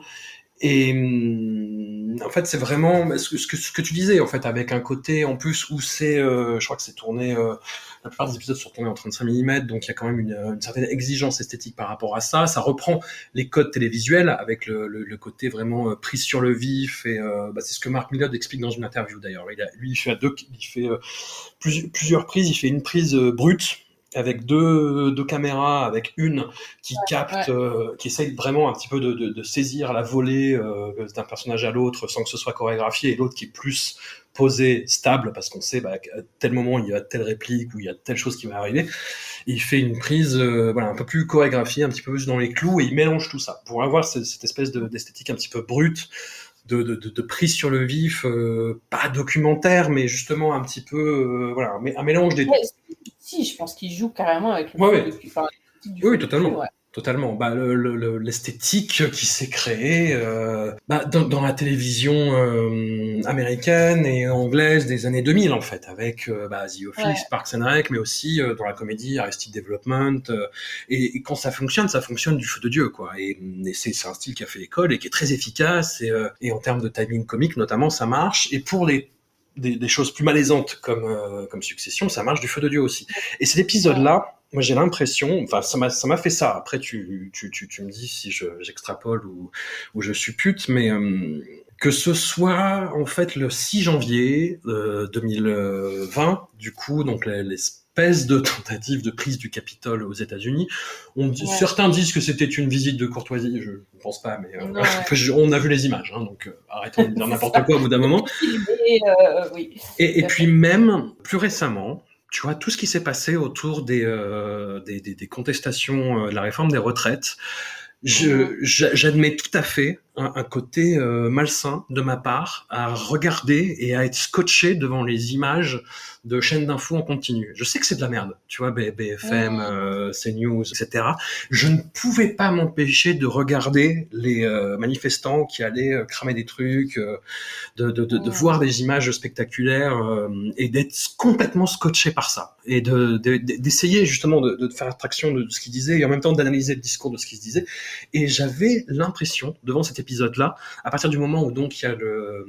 Et hum, en fait, c'est vraiment ce que, ce que, tu disais, en fait, avec un côté en plus où c'est, je crois que c'est tourné la plupart des épisodes sont tournés en 35 mm, donc il y a quand même une, certaine exigence esthétique par rapport à ça. Ça reprend les codes télévisuels avec le, côté vraiment euh, prise sur le vif et euh, bah, c'est ce que Marc Millard explique dans une interview d'ailleurs. Il lui il fait deux, il fait euh, plusieurs prises. Il fait une prise brute avec deux, deux caméras, avec une qui capte, euh, qui essaye vraiment un petit peu de, de, de saisir la volée euh, d'un personnage à l'autre sans que ce soit chorégraphié, et l'autre qui est plus posé, stable, parce qu'on sait bah, qu'à tel moment il y a telle réplique ou il y a telle chose qui va arriver. il fait une prise euh, voilà, un peu plus chorégraphiée, un petit peu plus dans les clous, et il mélange tout ça pour avoir cette, cette espèce d'esthétique un petit peu brute, de, de, de, prise sur le vif, euh, pas documentaire, mais justement un petit peu, euh, voilà, un, mélange des. si, je pense qu'il joue carrément avec le. Ouais, oui, totalement. Totalement. Bah, l'esthétique le, qui s'est créée euh, bah, dans, dans, la télévision euh, américaine et anglaise des années 2000 en fait, avec euh, bah, The Office, Parks and Rec, mais aussi euh, dans la comédie Arrested Development. Euh, et, et, quand ça fonctionne, ça fonctionne du feu de dieu quoi. Et, et c'est un style qui a fait l'école et qui est très efficace et, et en termes de timing comique notamment, ça marche. Et pour les des, des choses plus malaisantes comme comme Succession, ça marche du feu de dieu aussi. Et cet épisode là moi j'ai l'impression, enfin ça m'a ça m'a fait ça. Après tu tu tu, tu me dis si je j'extrapole ou ou je suppute, mais euh, que ce soit en fait le 6 janvier euh, 2020, du coup donc l'espèce de tentative de prise du Capitole aux États-Unis. On dit, certains disent que c'était une visite de courtoisie, je ne pense pas, mais euh, on a vu les images, hein, donc euh, arrêtons de dire n'importe quoi au bout d'un moment. Et, oui. et, et puis même plus récemment, tu vois, tout ce qui s'est passé autour des, euh, des, des, des, contestations euh, de la réforme des retraites, mhm. j'admets tout à fait un, un côté euh, malsain de ma part à regarder et à être scotché devant les images de chaînes d'infos en continu. Je sais que c'est de la merde, tu vois, BFM, euh, CNews, etc. Je ne pouvais pas m'empêcher de regarder les euh, manifestants qui allaient cramer des trucs, de, de, voir des images spectaculaires et d'être complètement scotché par ça et d'essayer justement de, faire attraction de ce qu'ils disaient et en même temps d'analyser le discours de ce qui se disait. Et j'avais l'impression, devant cet épisode-là, à partir du moment où donc il y a le,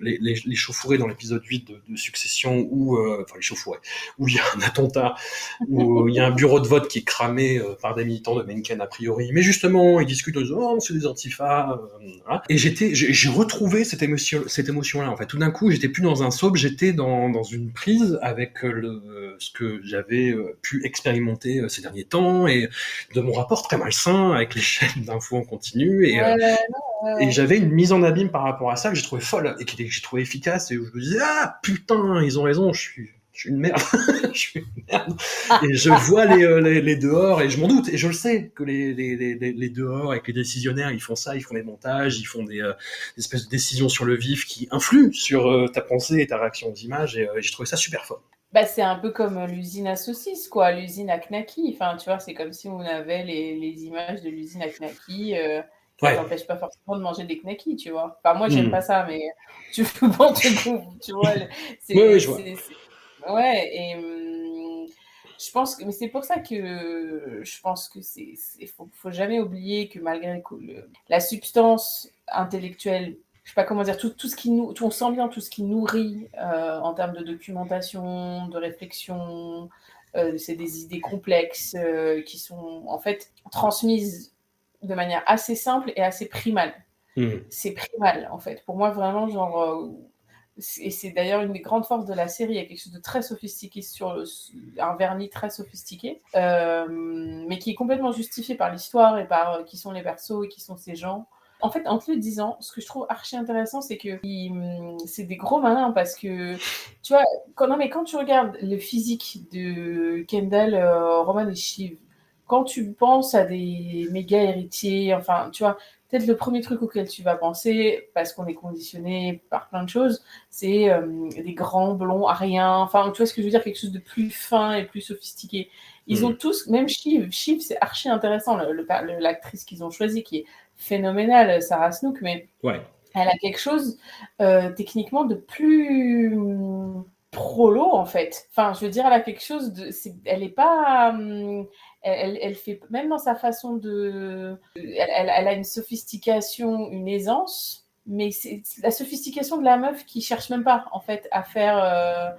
les, les, les chauffourées dans l'épisode 8 de, de Succession où euh, enfin les chauffourées, où il y a un attentat, où il y a un bureau de vote qui est cramé euh, par des militants de Mencken a priori. Mais justement, ils discutent en disant oh c'est des antifas. Euh, Et j'étais, j'ai retrouvé cette émotion, cette émotion-là. En fait, tout d'un coup, j'étais plus dans un soap, j'étais dans, dans une prise avec le, ce que j'avais pu expérimenter ces derniers temps et de mon rapport très malsain avec les chaînes d'infos en continu et, et j'avais une mise en abîme par rapport à ça que j'ai trouvé folle et que j'ai trouvé efficace et où je me disais ah putain ils ont raison je suis je suis une merde, je suis une merde. Et je vois les, euh, les, les, dehors et je m'en doute. Et je le sais que les, les, les, les dehors avec les décisionnaires, ils font ça, ils font des montages, ils font des, euh, espèces de décisions sur le vif qui influent sur euh, ta pensée et ta réaction aux images. Et j'ai trouvé ça super fort. Bah, c'est un peu comme l'usine à saucisses, quoi, l'usine à Knacky. Enfin, tu vois, c'est comme si on avait les, les images de l'usine à Knacky Ça n'empêche pas forcément de manger des knackis, tu vois. Enfin, moi, j'aime Hmm. pas ça, mais tu bon, tu, tu vois. c'est- Oui, oui, je vois. Ouais, et hum, je pense que, mais c'est pour ça que je pense que c'est, faut, faut jamais oublier que malgré le- la substance intellectuelle, je sais pas comment dire, tout, tout ce qui nous, tout- on sent bien tout ce qui nourrit euh, en termes de documentation, de réflexion, euh, c'est des idées complexes euh, qui sont en fait transmises de manière assez simple et assez primale Hmm. c'est primal en fait. Pour moi, vraiment, genre. euh, et c'est d'ailleurs une des grandes forces de la série. Il y a quelque chose de très sophistiqué sur le- un vernis très sophistiqué, euh, mais qui est complètement justifié par l'histoire et par euh, qui sont les persos et qui sont ces gens. En fait, en te le disant, ce que je trouve archi intéressant, c'est que hum, c'est des gros malins parce que, tu vois, quand, non, mais quand tu regardes le physique de Kendall, Roman et Shiv, quand tu penses à des méga héritiers, enfin, tu vois, peut-être le premier truc auquel tu vas penser, parce qu'on est conditionné par plein de choses, c'est euh, des grands blonds ariens, enfin, tu vois ce que je veux dire, quelque chose de plus fin et plus sophistiqué. Ils Mhm. ont tous, même Shiv, Shiv, c'est archi intéressant, l'actrice qu'ils ont choisie, qui est phénoménale, Sarah Snook, mais Ouais. elle a quelque chose euh, techniquement de plus prolo en fait. Enfin, je veux dire, elle a quelque chose de, c'est- elle est pas, hum, elle, fait même dans sa façon de, elle, elle- elle a une sophistication, une aisance, mais c'est la sophistication de la meuf qui cherche même pas en fait à faire, euh,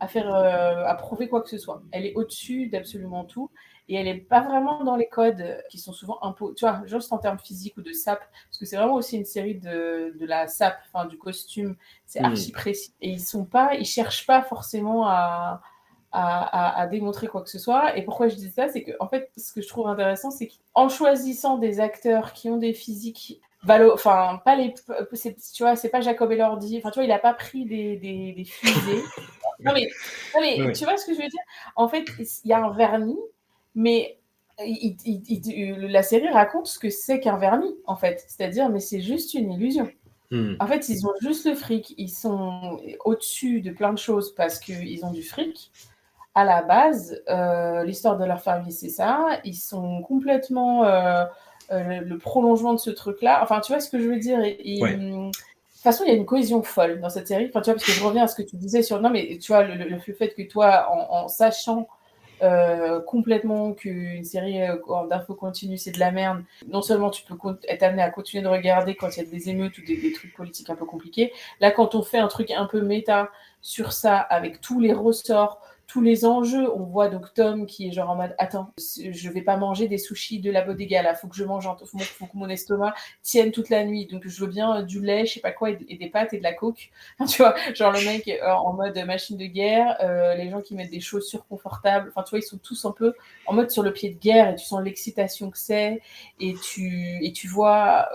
à faire, euh, à prouver quoi que ce soit. Elle est au-dessus d'absolument tout. Et elle n'est pas vraiment dans les codes qui sont souvent imposés, tu vois, juste en termes physiques ou de sap, parce que c'est vraiment aussi une série de, de la sap, enfin du costume, c'est Mm. archi précis. Et ils sont pas, ils cherchent pas forcément à, à, à- à démontrer quoi que ce soit. Et pourquoi je dis ça, c'est que en fait, ce que je trouve intéressant, c'est qu'en choisissant des acteurs qui ont des physiques Valo, enfin, pas les, tu vois, c'est pas Jacob Elordi, enfin, tu vois, il a pas pris des, des, des fusées. non, mais, non, mais Oui. tu vois ce que je veux dire? En fait, il y a un vernis, mais il- il- il- la série raconte ce que c'est qu'un vernis, en fait. C'est-à-dire, mais c'est juste une illusion. Hmm. En fait, ils ont juste le fric. Ils sont au-dessus de plein de choses parce qu'ils ont du fric. À la base, euh, l'histoire de leur famille, c'est ça. Ils sont complètement euh, euh, le, prolongement de ce truc-là. Enfin, tu vois ce que je veux dire Ouais. hum, De toute façon, il y a une cohésion folle dans cette série. Enfin, tu vois, parce que je reviens à ce que tu disais sur. Non, mais tu vois, le, fait que toi, en, en sachant complètement qu'une série d'infos continue, c'est de la merde, non seulement tu peux être amené à continuer de regarder quand il y a des émeutes ou des, des trucs politiques un peu compliqués. Là, quand on fait un truc un peu méta sur ça, avec tous les ressorts, tous les enjeux, on voit donc Tom qui est genre en mode Attends, je vais pas manger des sushis de la bodega là, faut que je mange, faut, faut que mon estomac tienne toute la nuit. Donc je veux bien euh, du lait, je sais pas quoi, et, et des pâtes et de la coke. tu vois, genre le mec euh, en mode machine de guerre, euh, les gens qui mettent des chaussures confortables, enfin tu vois, ils sont tous un peu en mode sur le pied de guerre et tu sens l'excitation que c'est et tu, et tu vois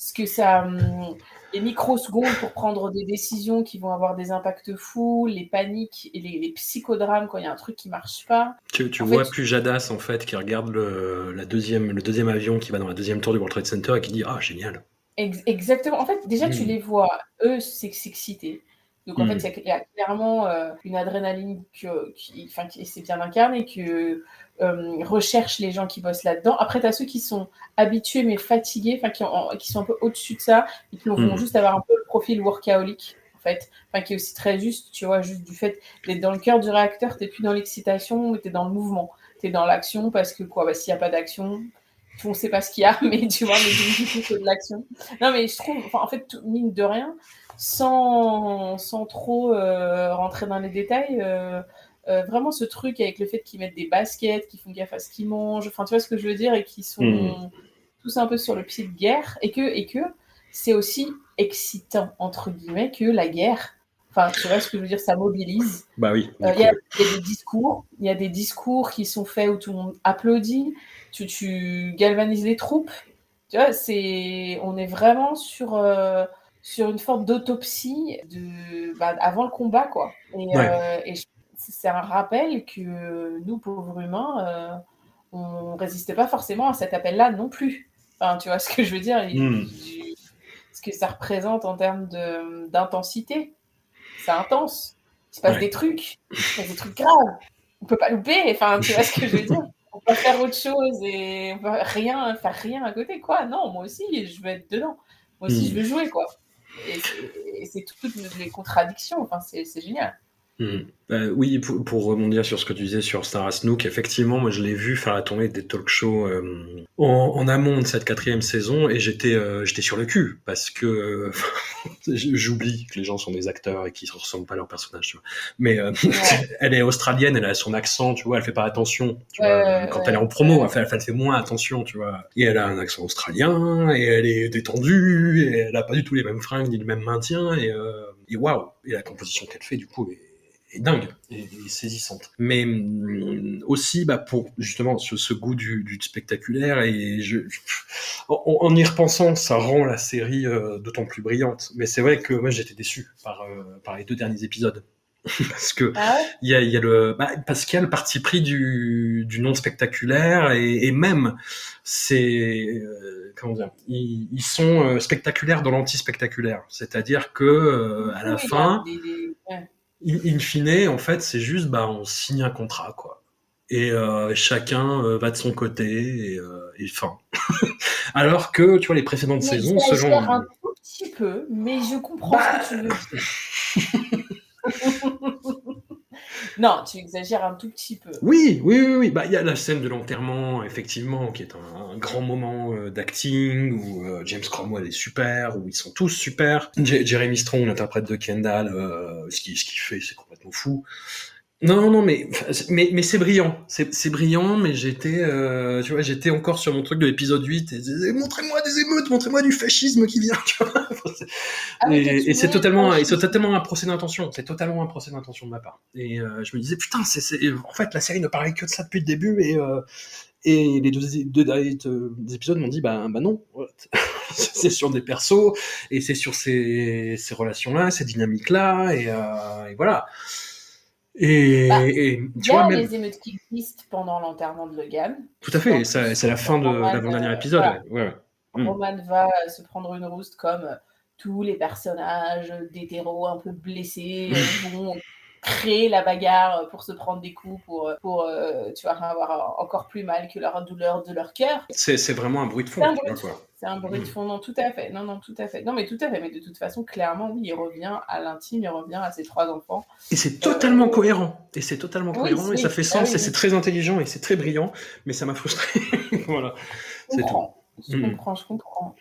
ce que ça. hum, les microsecondes pour prendre des décisions qui vont avoir des impacts fous, les paniques et les, les psychodrames quand il y a un truc qui marche pas. Tu, tu vois fait- plus Jadas en fait qui regarde le, la deuxième, le deuxième avion qui va dans la deuxième tour du World Trade Center et qui dit ah génial. Ex- exactement. En fait, déjà, tu Mm. les vois, eux, s'exciter. Donc, en fait, il y a- il y, a clairement euh, une adrénaline que, qui, qui c'est bien incarné, que euh, recherche les gens qui bossent là-dedans. Après, tu as ceux qui sont habitués mais fatigués, qui, ont- qui sont un peu au-dessus de ça, et qui vont Mm. juste avoir un peu le profil workaholic, en fait. Enfin, qui est aussi très juste, tu vois, juste du fait d'être dans le cœur du réacteur, tu plus dans l'excitation, mais tu es dans le mouvement. Tu es dans l'action parce que, quoi, bah, s'il n'y a pas d'action, on ne sait pas ce qu'il y a, mais tu vois, mais c'est de l'action. Non, mais je trouve, en fait, tout- mine de rien, sans, sans trop euh, rentrer dans les détails, euh, euh, vraiment ce truc avec le fait qu'ils mettent des baskets, qu'ils font gaffe à ce qu'ils mangent, enfin, tu vois ce que je veux dire, et qu'ils sont Mhm. tous un peu sur le pied de guerre, et que, et que c'est aussi excitant, entre guillemets, que la guerre. Enfin, tu vois ce que je veux dire, ça mobilise. Bah oui. Il y, y a des discours, il y a des discours qui sont faits où tout le monde applaudit, tu, tu galvanises les troupes. Tu vois, c'est, on est vraiment sur, sur une forme d'autopsie de, bah, avant le combat, quoi. Et, Ouais. euh, et c'est un rappel que nous, pauvres humains, euh, on résistait pas forcément à cet appel-là non plus. Enfin, tu vois ce que je veux dire? Mm. du- Ce que ça représente en termes de- d'intensité. C'est intense. Il se passe Ouais. des trucs. Il se passe des trucs graves. On peut pas louper. Enfin, tu vois ce que je veux dire? On peut faire autre chose et on peut rien, faire rien à côté, quoi. Non, moi aussi, je veux être dedans. Moi aussi, je Hmm. veux jouer, quoi. Et c'est- toutes les contradictions. Enfin, c'est génial. Hmm. Euh, oui, pour, pour rebondir sur ce que tu disais sur Sarah Snook, effectivement, moi je l'ai vu faire la tournée des talk shows euh, en, en amont de cette quatrième saison et j'étais euh, j'étais sur le cul parce que euh, j'oublie que les gens sont des acteurs et qu'ils ne ressemblent pas à leur personnage. Tu vois. Mais euh, elle est australienne, elle a son accent, tu vois, elle fait pas attention. Tu vois, quand elle est en promo, elle fait, elle fait moins attention, tu vois. Et elle a un accent australien et elle est détendue et elle a pas du tout les mêmes fringues ni le même maintien et, euh, et waouh, et la composition qu'elle fait du coup est est dingue et, et saisissante. Mais hum, aussi, bah, pour justement ce, ce goût du, du spectaculaire et je, en, en y repensant, ça rend la série euh, d'autant plus brillante. Mais c'est vrai que moi j'étais déçu par, euh, par les deux derniers épisodes. parce que Ah ouais? il y a, il y a le bah, parce qu'il y a le parti pris du, du non spectaculaire et, et même c'est euh, comment dire ils, ils sont euh, spectaculaires dans l'anti spectaculaire c'est-à-dire que euh, à la Oui, fin des- des- ouais. In in fine, en fait, c'est juste, bah, on signe un contrat, quoi. Et euh, chacun euh, va de son côté et, euh, et fin. Alors que, tu vois, les précédentes Mais saisons, selon. un tout petit peu, mais je comprends Bah. ce que tu veux dire. non, tu exagères un tout petit peu. Oui, oui, oui, oui. Bah, il y a la scène de l'enterrement, effectivement, qui est un, un grand moment euh, d'acting où euh, James Cromwell est super, où ils sont tous super. J- Jeremy Strong, l'interprète de Kendall, euh, ce qu'il ce fait, c'est complètement fou. Non, non, mais mais, mais c'est brillant, c'est brillant, mais j'étais, tu vois, j'étais encore sur mon truc de l'épisode 8 et montrez-moi des émeutes, montrez-moi du fascisme qui vient, tu vois. Ah, Et, et c'est totalement, c'est totalement un procès d'intention. C'est totalement un procès d'intention de ma part. Et je me disais putain, c'est, en fait la série ne parlait que de ça depuis le début et et les deux, deux derniers euh, épisodes m'ont dit bah bah non, c'est sur des persos et c'est sur ces ces relations là, ces dynamiques là et, euh, et voilà. Et, Bah, et tu vois même les émeutes qui existent pendant l'enterrement de Logan. tout à fait. C'est la fin de l'avant-dernier euh, épisode. voilà. ouais, ouais. Mm. Roman va se prendre une rouste comme tous les personnages d'hétéros un peu blessés vont créer la bagarre pour se prendre des coups, pour, pour euh, tu vois, avoir encore plus mal que leur douleur de leur cœur. C'est, vraiment un bruit de fond. C'est un bruit de fond. Mm. fond, non, tout à fait. Non, non, tout à fait. Non, mais tout à fait. Mais de toute façon, clairement, oui, il revient à l'intime, il revient à ses trois enfants. Et c'est totalement cohérent. Et c'est totalement Euh, Oui, cohérent. et ça fait Ah sens. oui, et c'est très intelligent. Et c'est très brillant. Mais ça m'a frustré. voilà. C'est tout. Je Mm. comprends, je comprends.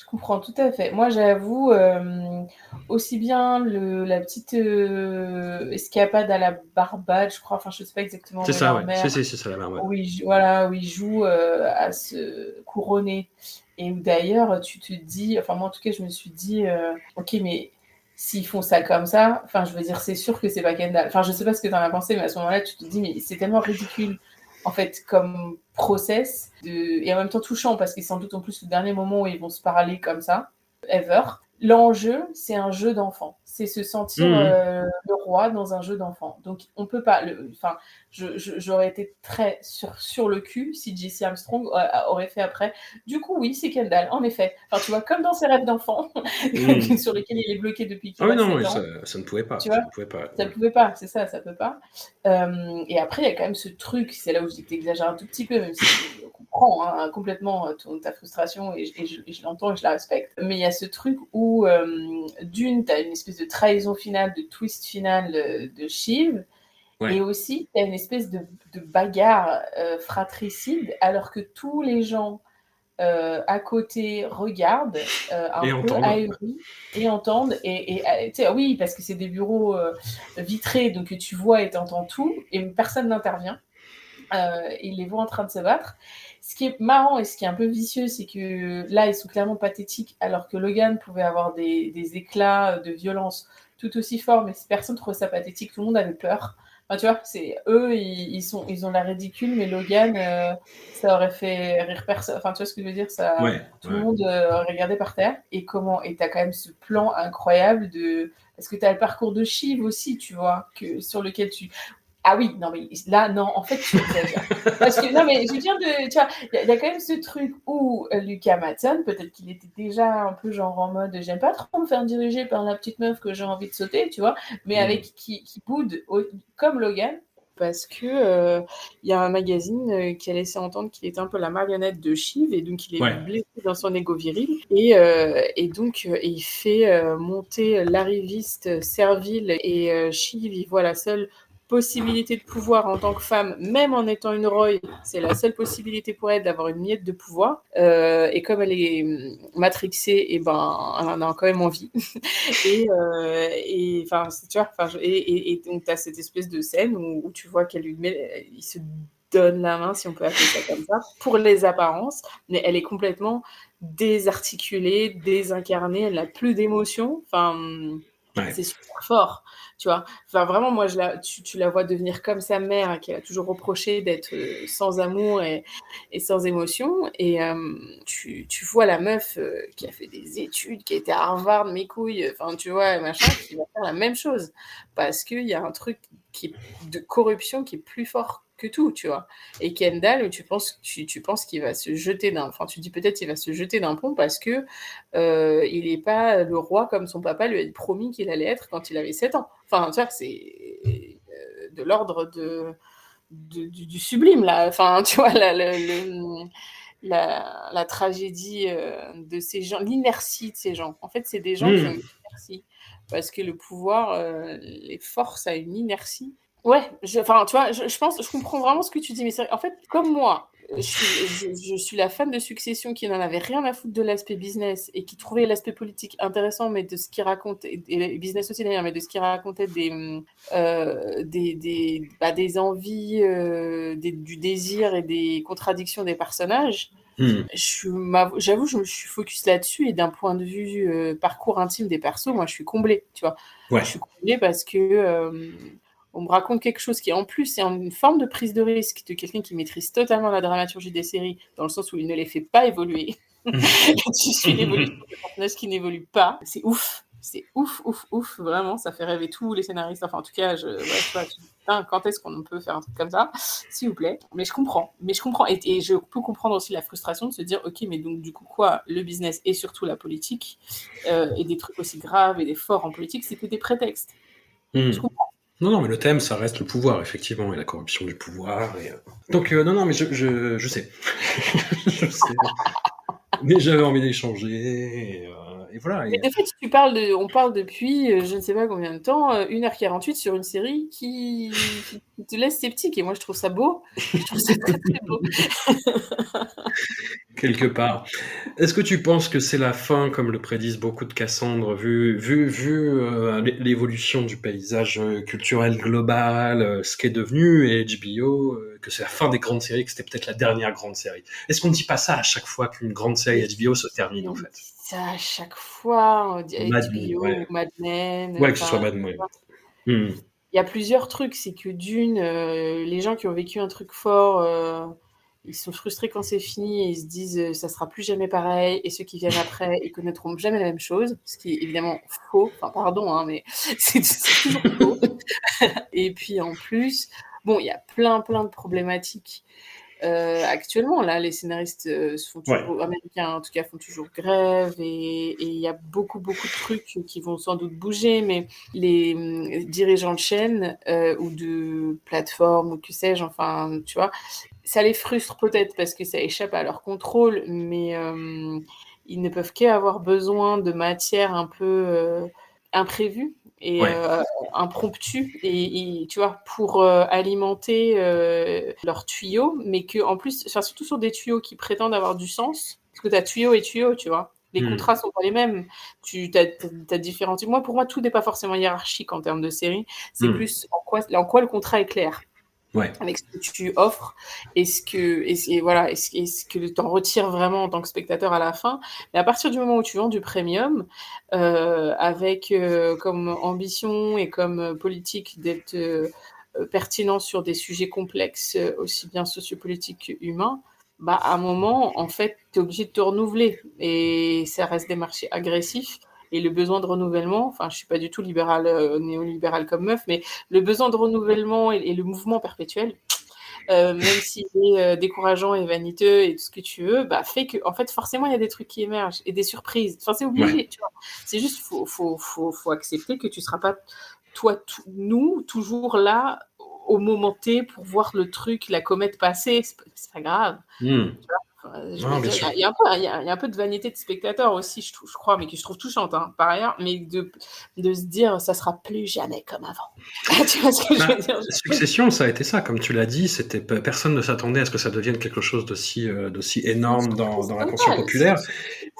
Je comprends tout à fait. Moi, j'avoue, euh, aussi bien le, la petite euh, escapade à la Barbade, je crois, enfin, je sais pas exactement. C'est ça, ouais. C'est, ça la ouais. où il, voilà, où il joue euh, à se couronner. Et où d'ailleurs, tu te dis, enfin, moi en tout cas, je me suis dit, euh, ok, mais s'ils font ça comme ça, enfin, je veux dire, c'est sûr que c'est pas Kendall. Enfin, je sais pas ce que tu en as pensé, mais à ce moment-là, tu te dis, mais c'est tellement ridicule, en fait, comme process, de... et en même temps touchant, parce que c'est sans doute en plus le dernier moment où ils vont se parler comme ça, ever. L'enjeu, c'est un jeu d'enfant. C'est se sentir Mhm. euh, le roi dans un jeu d'enfant. Donc, on peut pas. Enfin, j'aurais été très sur, sur le cul si Jesse Armstrong euh, aurait fait après. Du coup, oui, c'est Kendall, en effet. Enfin, tu vois, comme dans ses rêves d'enfant, Mhm. sur lesquels il est bloqué depuis Ah oui, a non, 7 mais ans. ça, ça ne pouvait pas. Tu ça vois ne pouvait pas. Ça pouvait pas, c'est ça, ça peut pas. Euh, et après, il y a quand même ce truc, c'est là où je dis que tu exagères un tout petit peu, même si je comprends hein, complètement ton- ta frustration et, je- et je, et je l'entends et je la respecte. Mais il y a ce truc où, euh, d'une, tu as une espèce de trahison finale, de twist final euh, de Shiv. Ouais. Et aussi, tu as une espèce de, de bagarre euh, fratricide, alors que tous les gens euh, à côté regardent euh, un Et peu entendent. et entendent. Et, sais, oui, parce que c'est des bureaux euh, vitrés, donc tu vois et t'entends tout, et personne n'intervient. Ils les voient en train de se battre. Ce qui est marrant et ce qui est un peu vicieux, c'est que là, ils sont clairement pathétiques, alors que Logan pouvait avoir des, des éclats de violence tout aussi forts, mais personne ne trouvait ça pathétique, tout le monde avait peur. Enfin, tu vois, c'est eux, ils, ils sont, ils ont la ridicule, mais Logan, euh, ça aurait fait rire personne. Enfin, tu vois ce que je veux dire ça, Ouais, Tout ouais. le monde euh, regardait par terre. Et comment Et t'as quand même ce plan incroyable de. Parce que t'as le parcours de Shiv aussi, tu vois, que, sur lequel tu. Ah oui, non, mais là, non, en fait, tu exagères. Parce que, non, mais je viens de. Tu vois, il y, a- il y a quand même ce truc où euh, Lucas Matson, peut-être qu'il était déjà un peu genre en mode j'aime pas trop me faire diriger par la petite meuf que j'ai envie de sauter, tu vois, mais Mhm. avec qui, qui boude, au- comme Logan, parce que euh, il y a un magazine euh, qui a laissé entendre qu'il était un peu la marionnette de Shiv et donc il est Ouais. blessé dans son ego viril et, euh, et donc euh, il fait euh, monter l'arriviste Servile et euh, Shiv il voit la seule possibilité de pouvoir en tant que femme, même en étant une Roy, c'est la seule possibilité pour elle d'avoir une miette de pouvoir. Euh, et comme elle est hum, matrixée, et ben, elle en a quand même envie. et, euh, et enfin, tu vois, et, donc tu as cette espèce de scène où, tu vois qu'elle lui met, il se donne la main, si on peut appeler ça comme ça, pour les apparences, mais elle est complètement désarticulée, désincarnée, elle n'a plus d'émotion. Enfin, hum, C'est super fort, tu vois. Enfin, vraiment, moi, je la, tu, la vois devenir comme sa mère, qui a toujours reproché d'être euh, sans amour et, sans émotion. Et euh, tu, vois la meuf euh, qui a fait des études, qui été à Harvard, mes couilles, enfin, tu vois, machin, qui va faire la même chose. Parce qu'il y a un truc qui de corruption qui est plus fort que tout, tu vois. Et Kendall, tu penses, tu, tu penses qu'il va se jeter d'un... Enfin, tu dis peut-être qu'il va se jeter d'un pont parce que euh, il n'est pas le roi comme son papa lui a promis qu'il allait être quand il avait 7 ans. Enfin, tu vois, c'est euh, de l'ordre de, de- du, du sublime, là. Enfin, tu vois, la, la- le- la, la tragédie euh, de ces gens, l'inertie de ces gens. En fait, c'est des gens qui Mm. ont une inertie. Parce que le pouvoir euh, les force à une inertie. Ouais, je- enfin, tu vois, je, je pense, je comprends vraiment ce que tu dis, mais en fait, comme moi, je suis, je- je suis la fan de Succession qui n'en avait rien à foutre de l'aspect business et qui trouvait l'aspect politique intéressant, mais de ce qu'il racontait, et business aussi d'ailleurs, mais de ce qu'il racontait des, euh, des, des, bah, des envies, euh, des- du désir et des contradictions des personnages. Hmm. J'avoue, je me suis focus là-dessus et d'un point de vue euh, parcours intime des persos, moi je suis comblée, tu vois. Ouais. Je suis comblée parce que on me raconte quelque chose qui en plus c'est une forme de prise de risque de quelqu'un qui maîtrise totalement la dramaturgie des séries, dans le sens où il ne les fait pas évoluer. tu suis l'évolution de personnages qui n'évoluent pas. C'est ouf. C'est ouf, ouf, ouf, vraiment, ça fait rêver tous les scénaristes. Enfin, en tout cas, je, ouais, tu vois, tu Putain, quand est-ce qu'on peut faire un truc comme ça? S'il vous plaît. Mais je comprends. Mais je comprends. Et, et je peux comprendre aussi la frustration de se dire, ok, mais donc du coup, quoi? Le business et surtout la politique, euh, et des trucs aussi graves et des forts en politique, c'est que des prétextes. Hmm. Je comprends. Non, non, mais le thème, ça reste le pouvoir, effectivement, et la corruption du pouvoir. Et... euh, Donc, euh, non, non, mais je, je, je sais. je sais. Mais j'avais envie d'échanger. Et, euh, et voilà. Mais Et- de fait, tu parles de, on parle depuis je ne sais pas combien de temps, euh, 1h48 sur une série qui, qui te laisse sceptique. Et moi, je trouve ça beau. Je trouve ça très, très beau. quelque part. Est-ce que tu penses que c'est la fin, comme le prédisent beaucoup de Cassandre, vu, vu, vu euh, l'é- l'évolution du paysage euh, culturel global, euh, ce qu'est devenu et HBO, euh, que c'est la fin des grandes séries, que c'était peut-être la dernière grande série? Est-ce qu'on ne dit pas ça à chaque fois qu'une grande série HBO se termine, en fait? Ça, à chaque fois, on dit avec Mad HBO, ouais. Mad Men. Ouais, que ce soit Mad Men. Hmm. Il y a plusieurs trucs. C'est que d'une, les gens qui ont vécu un truc fort, ils sont frustrés quand c'est fini et ils se disent euh, ça sera plus jamais pareil. Et ceux qui viennent après, ils connaîtront jamais la même chose. Ce qui est évidemment faux. Enfin, pardon, hein, mais c'est toujours faux. et puis en plus, bon, il y a plein, plein de problématiques. Euh, actuellement, là, les scénaristes euh, toujours, américains en tout cas, font toujours grève et il y a beaucoup, beaucoup de trucs qui vont sans doute bouger, mais les hum, dirigeants de chaînes euh, ou de plateformes ou que sais-je, enfin, tu vois, ça les frustre peut-être parce que ça échappe à leur contrôle, mais euh, ils ne peuvent qu'avoir besoin de matière un peu imprévue et Ouais. euh, impromptue et, et, tu vois pour euh, alimenter euh, leurs tuyaux mais que en plus enfin, surtout sur des tuyaux qui prétendent avoir du sens parce que tu as tuyau et tuyau tu vois les Hmm. contrats sont pas les mêmes tu as, différents moi pour moi tout n'est pas forcément hiérarchique en termes de série c'est Hmm. plus en quoi en quoi le contrat est clair Ouais. avec ce que tu offres est-ce que est-ce, et voilà est-ce, est-ce que tu en retires vraiment en tant que spectateur à la fin. Mais à partir du moment où tu vends du premium euh, avec euh, comme ambition et comme euh, politique d'être euh, euh, pertinent sur des sujets complexes euh, aussi bien sociopolitiques qu'humains bah à un moment en fait tu es obligé de te renouveler. Et ça reste des marchés agressifs et le besoin de renouvellement, enfin je suis pas du tout libéral, euh, néolibéral comme meuf, mais le besoin de renouvellement et, et le mouvement perpétuel, euh, même s'il est euh, décourageant et vaniteux et tout ce que tu veux, bah, fait que en fait forcément il y a des trucs qui émergent et des surprises. Enfin c'est obligé, Ouais. tu vois. C'est juste faut, faut, faut, faut accepter que tu seras pas toi, tout- nous, toujours là au moment T pour voir le truc, la comète passer. C'est pas, grave. Hmm. Il y, a un peu de vanité de spectateur aussi, je, je crois, mais que je trouve touchante hein, par ailleurs, mais de, de se dire ça sera plus jamais comme avant. tu vois ce que je veux Bah, dire Succession, ça a été ça, comme tu l'as dit, c'était personne ne s'attendait à ce que ça devienne quelque chose d'aussi euh, d'aussi énorme dans, dans l'inconscient normal, populaire.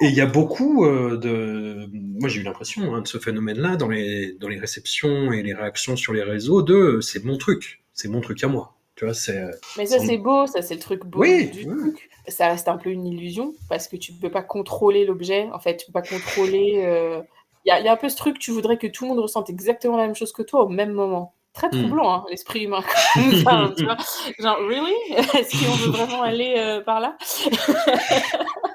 Et il y a beaucoup euh, de, moi j'ai eu l'impression hein, de ce phénomène-là dans les dans les réceptions et les réactions sur les réseaux de euh, c'est mon truc, c'est mon truc à moi. Tu vois, c'est euh, Mais ça, Sans- c'est beau, ça, c'est le truc beau Oui, du oui. truc. Ça reste un peu une illusion parce que tu peux pas contrôler l'objet. En fait, tu peux pas contrôler. euh, Il y, a, il y a un peu ce truc, tu voudrais que tout le monde ressente exactement la même chose que toi au même moment. Très Hmm. troublant, hein, l'esprit humain. tu vois. Genre, really? Est-ce qu'on veut vraiment aller euh, par là?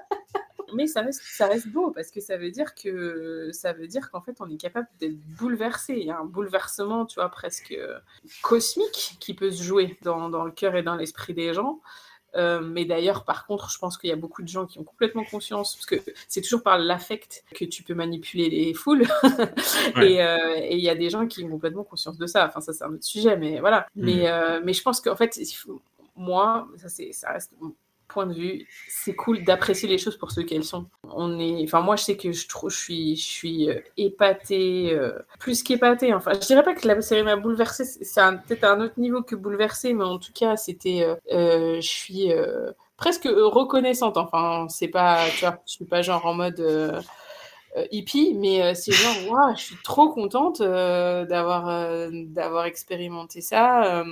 Mais ça reste, ça reste beau parce que ça veut dire que ça veut dire qu'en fait on est capable d'être bouleversé. Il y a un bouleversement, tu vois, presque euh, cosmique qui peut se jouer dans, dans le cœur et dans l'esprit des gens. Euh, mais d'ailleurs, par contre, je pense qu'il y a beaucoup de gens qui ont complètement conscience, parce que c'est toujours par l'affect que tu peux manipuler les foules. Ouais. Et euh, et il y a des gens qui ont complètement conscience de ça. Enfin, ça, c'est un autre sujet, mais voilà. Mhm. Mais, euh, mais je pense qu'en fait, moi, ça, ça reste point de vue, c'est cool d'apprécier les choses pour ce qu'elles sont. On est, enfin, moi, je sais que je trouve, je suis, je suis euh, épatée, euh, plus qu'épatée. Enfin, je dirais pas que la série m'a bouleversée, c'est peut-être un autre niveau que bouleversée, mais en tout cas, c'était, euh, je suis euh, presque reconnaissante. Enfin, c'est pas, tu vois, je suis pas genre en mode hippie, mais c'est genre, waouh, je suis trop contente d'avoir d'avoir expérimenté ça,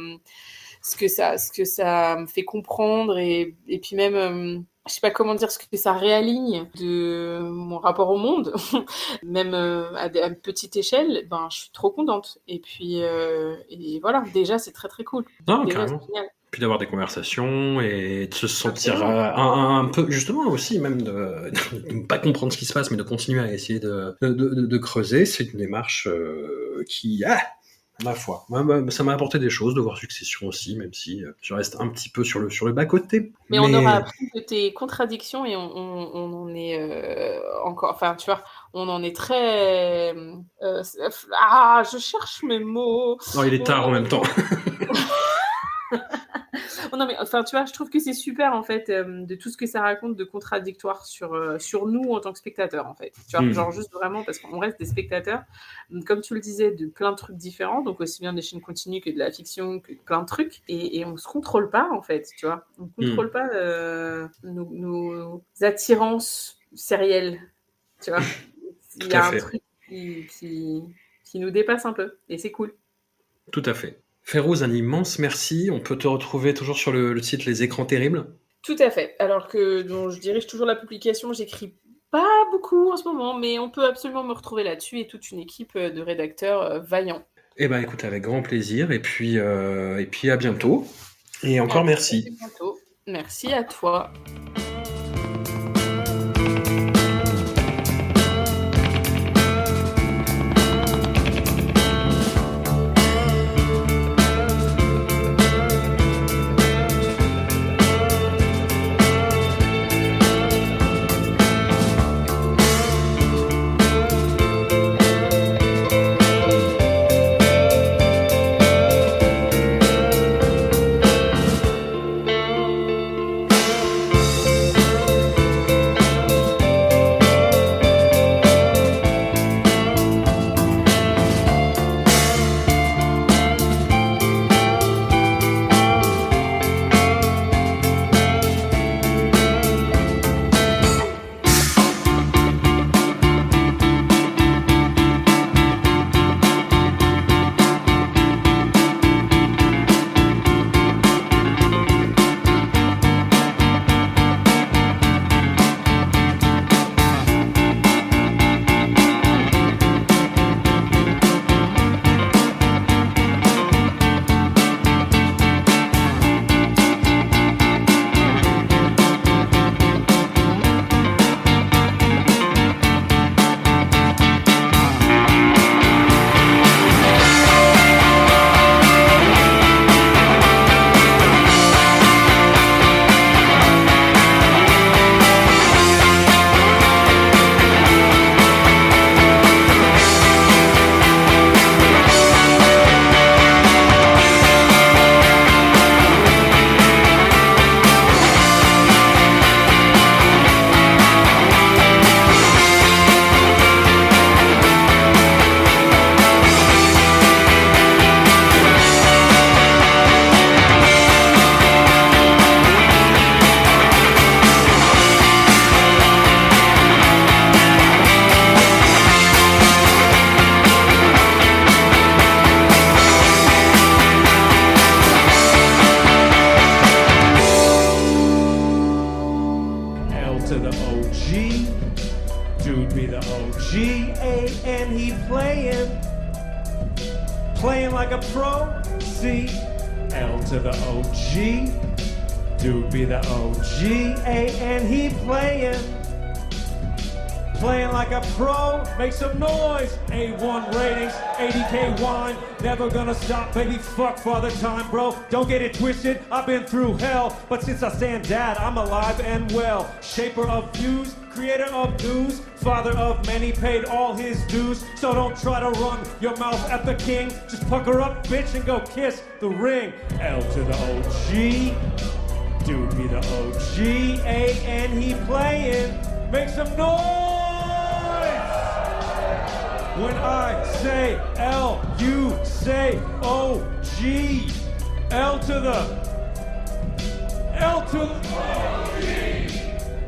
ce que ça, ce que ça me fait comprendre et, et puis même, euh, je sais pas comment dire, ce que ça réaligne de mon rapport au monde, même euh, à, à une petite échelle, ben je suis trop contente. Et puis euh, et voilà, déjà c'est très très cool. non Déjà, carrément. c'est génial. Puis d'avoir des conversations et de se sentir euh, un, un peu justement aussi même de, de ne pas comprendre ce qui se passe, mais de continuer à essayer de, de, de- de creuser. C'est une démarche euh, qui ah, Ma foi, ça m'a apporté des choses de voir Succession aussi, même si euh, je reste un petit peu sur le, sur le bas-côté. Mais, on aura appris de tes contradictions et on, on, on en est euh, encore. Enfin, tu vois, on en est très. euh, ah, je cherche mes mots. Non, il est tard en même temps. Non, mais enfin, tu vois, je trouve que c'est super en fait euh, de tout ce que ça raconte de contradictoire sur, euh, sur nous en tant que spectateurs en fait. Tu vois, Mm. genre juste vraiment parce qu'on reste des spectateurs, comme tu le disais, de plein de trucs différents, donc aussi bien des chaînes continues que de la fiction, que de plein de trucs, et, et on se contrôle pas en fait, tu vois. On contrôle pas euh, nos, nos attirances sérielles, tu vois. Il y a un fait. truc qui, qui, qui nous dépasse un peu, et c'est cool. Tout à fait. Férouz, un immense merci. On peut te retrouver toujours sur le, le site Les Écrans Terribles. Tout à fait. Alors que je dirige toujours la publication, j'écris pas beaucoup en ce moment, mais on peut absolument me retrouver là-dessus et toute une équipe euh, de rédacteurs euh, vaillants. Eh ben, écoute, avec grand plaisir. Et puis, euh, et puis à bientôt. Et encore À merci. très bientôt. Merci à toi. Father time, bro. Don't get it twisted, I've been through hell. But since I stand dad, I'm alive and well. Shaper of views, creator of news, father of many, paid all his dues. So don't try to run your mouth at the king. Just pucker up, bitch, and go kiss the ring. L to the OG. Dude be the OG, A and he playing. Make some noise! When I say L, you say O G. L to the L to the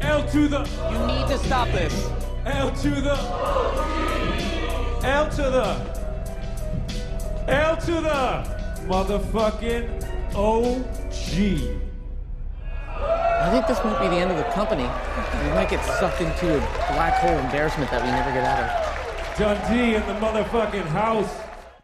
L to the You need to stop this. L to the L to the L to the motherfucking OG. I think this might be the end of the company. We might get sucked into a black hole embarrassment that we never get out of. Dundee in the motherfucking house.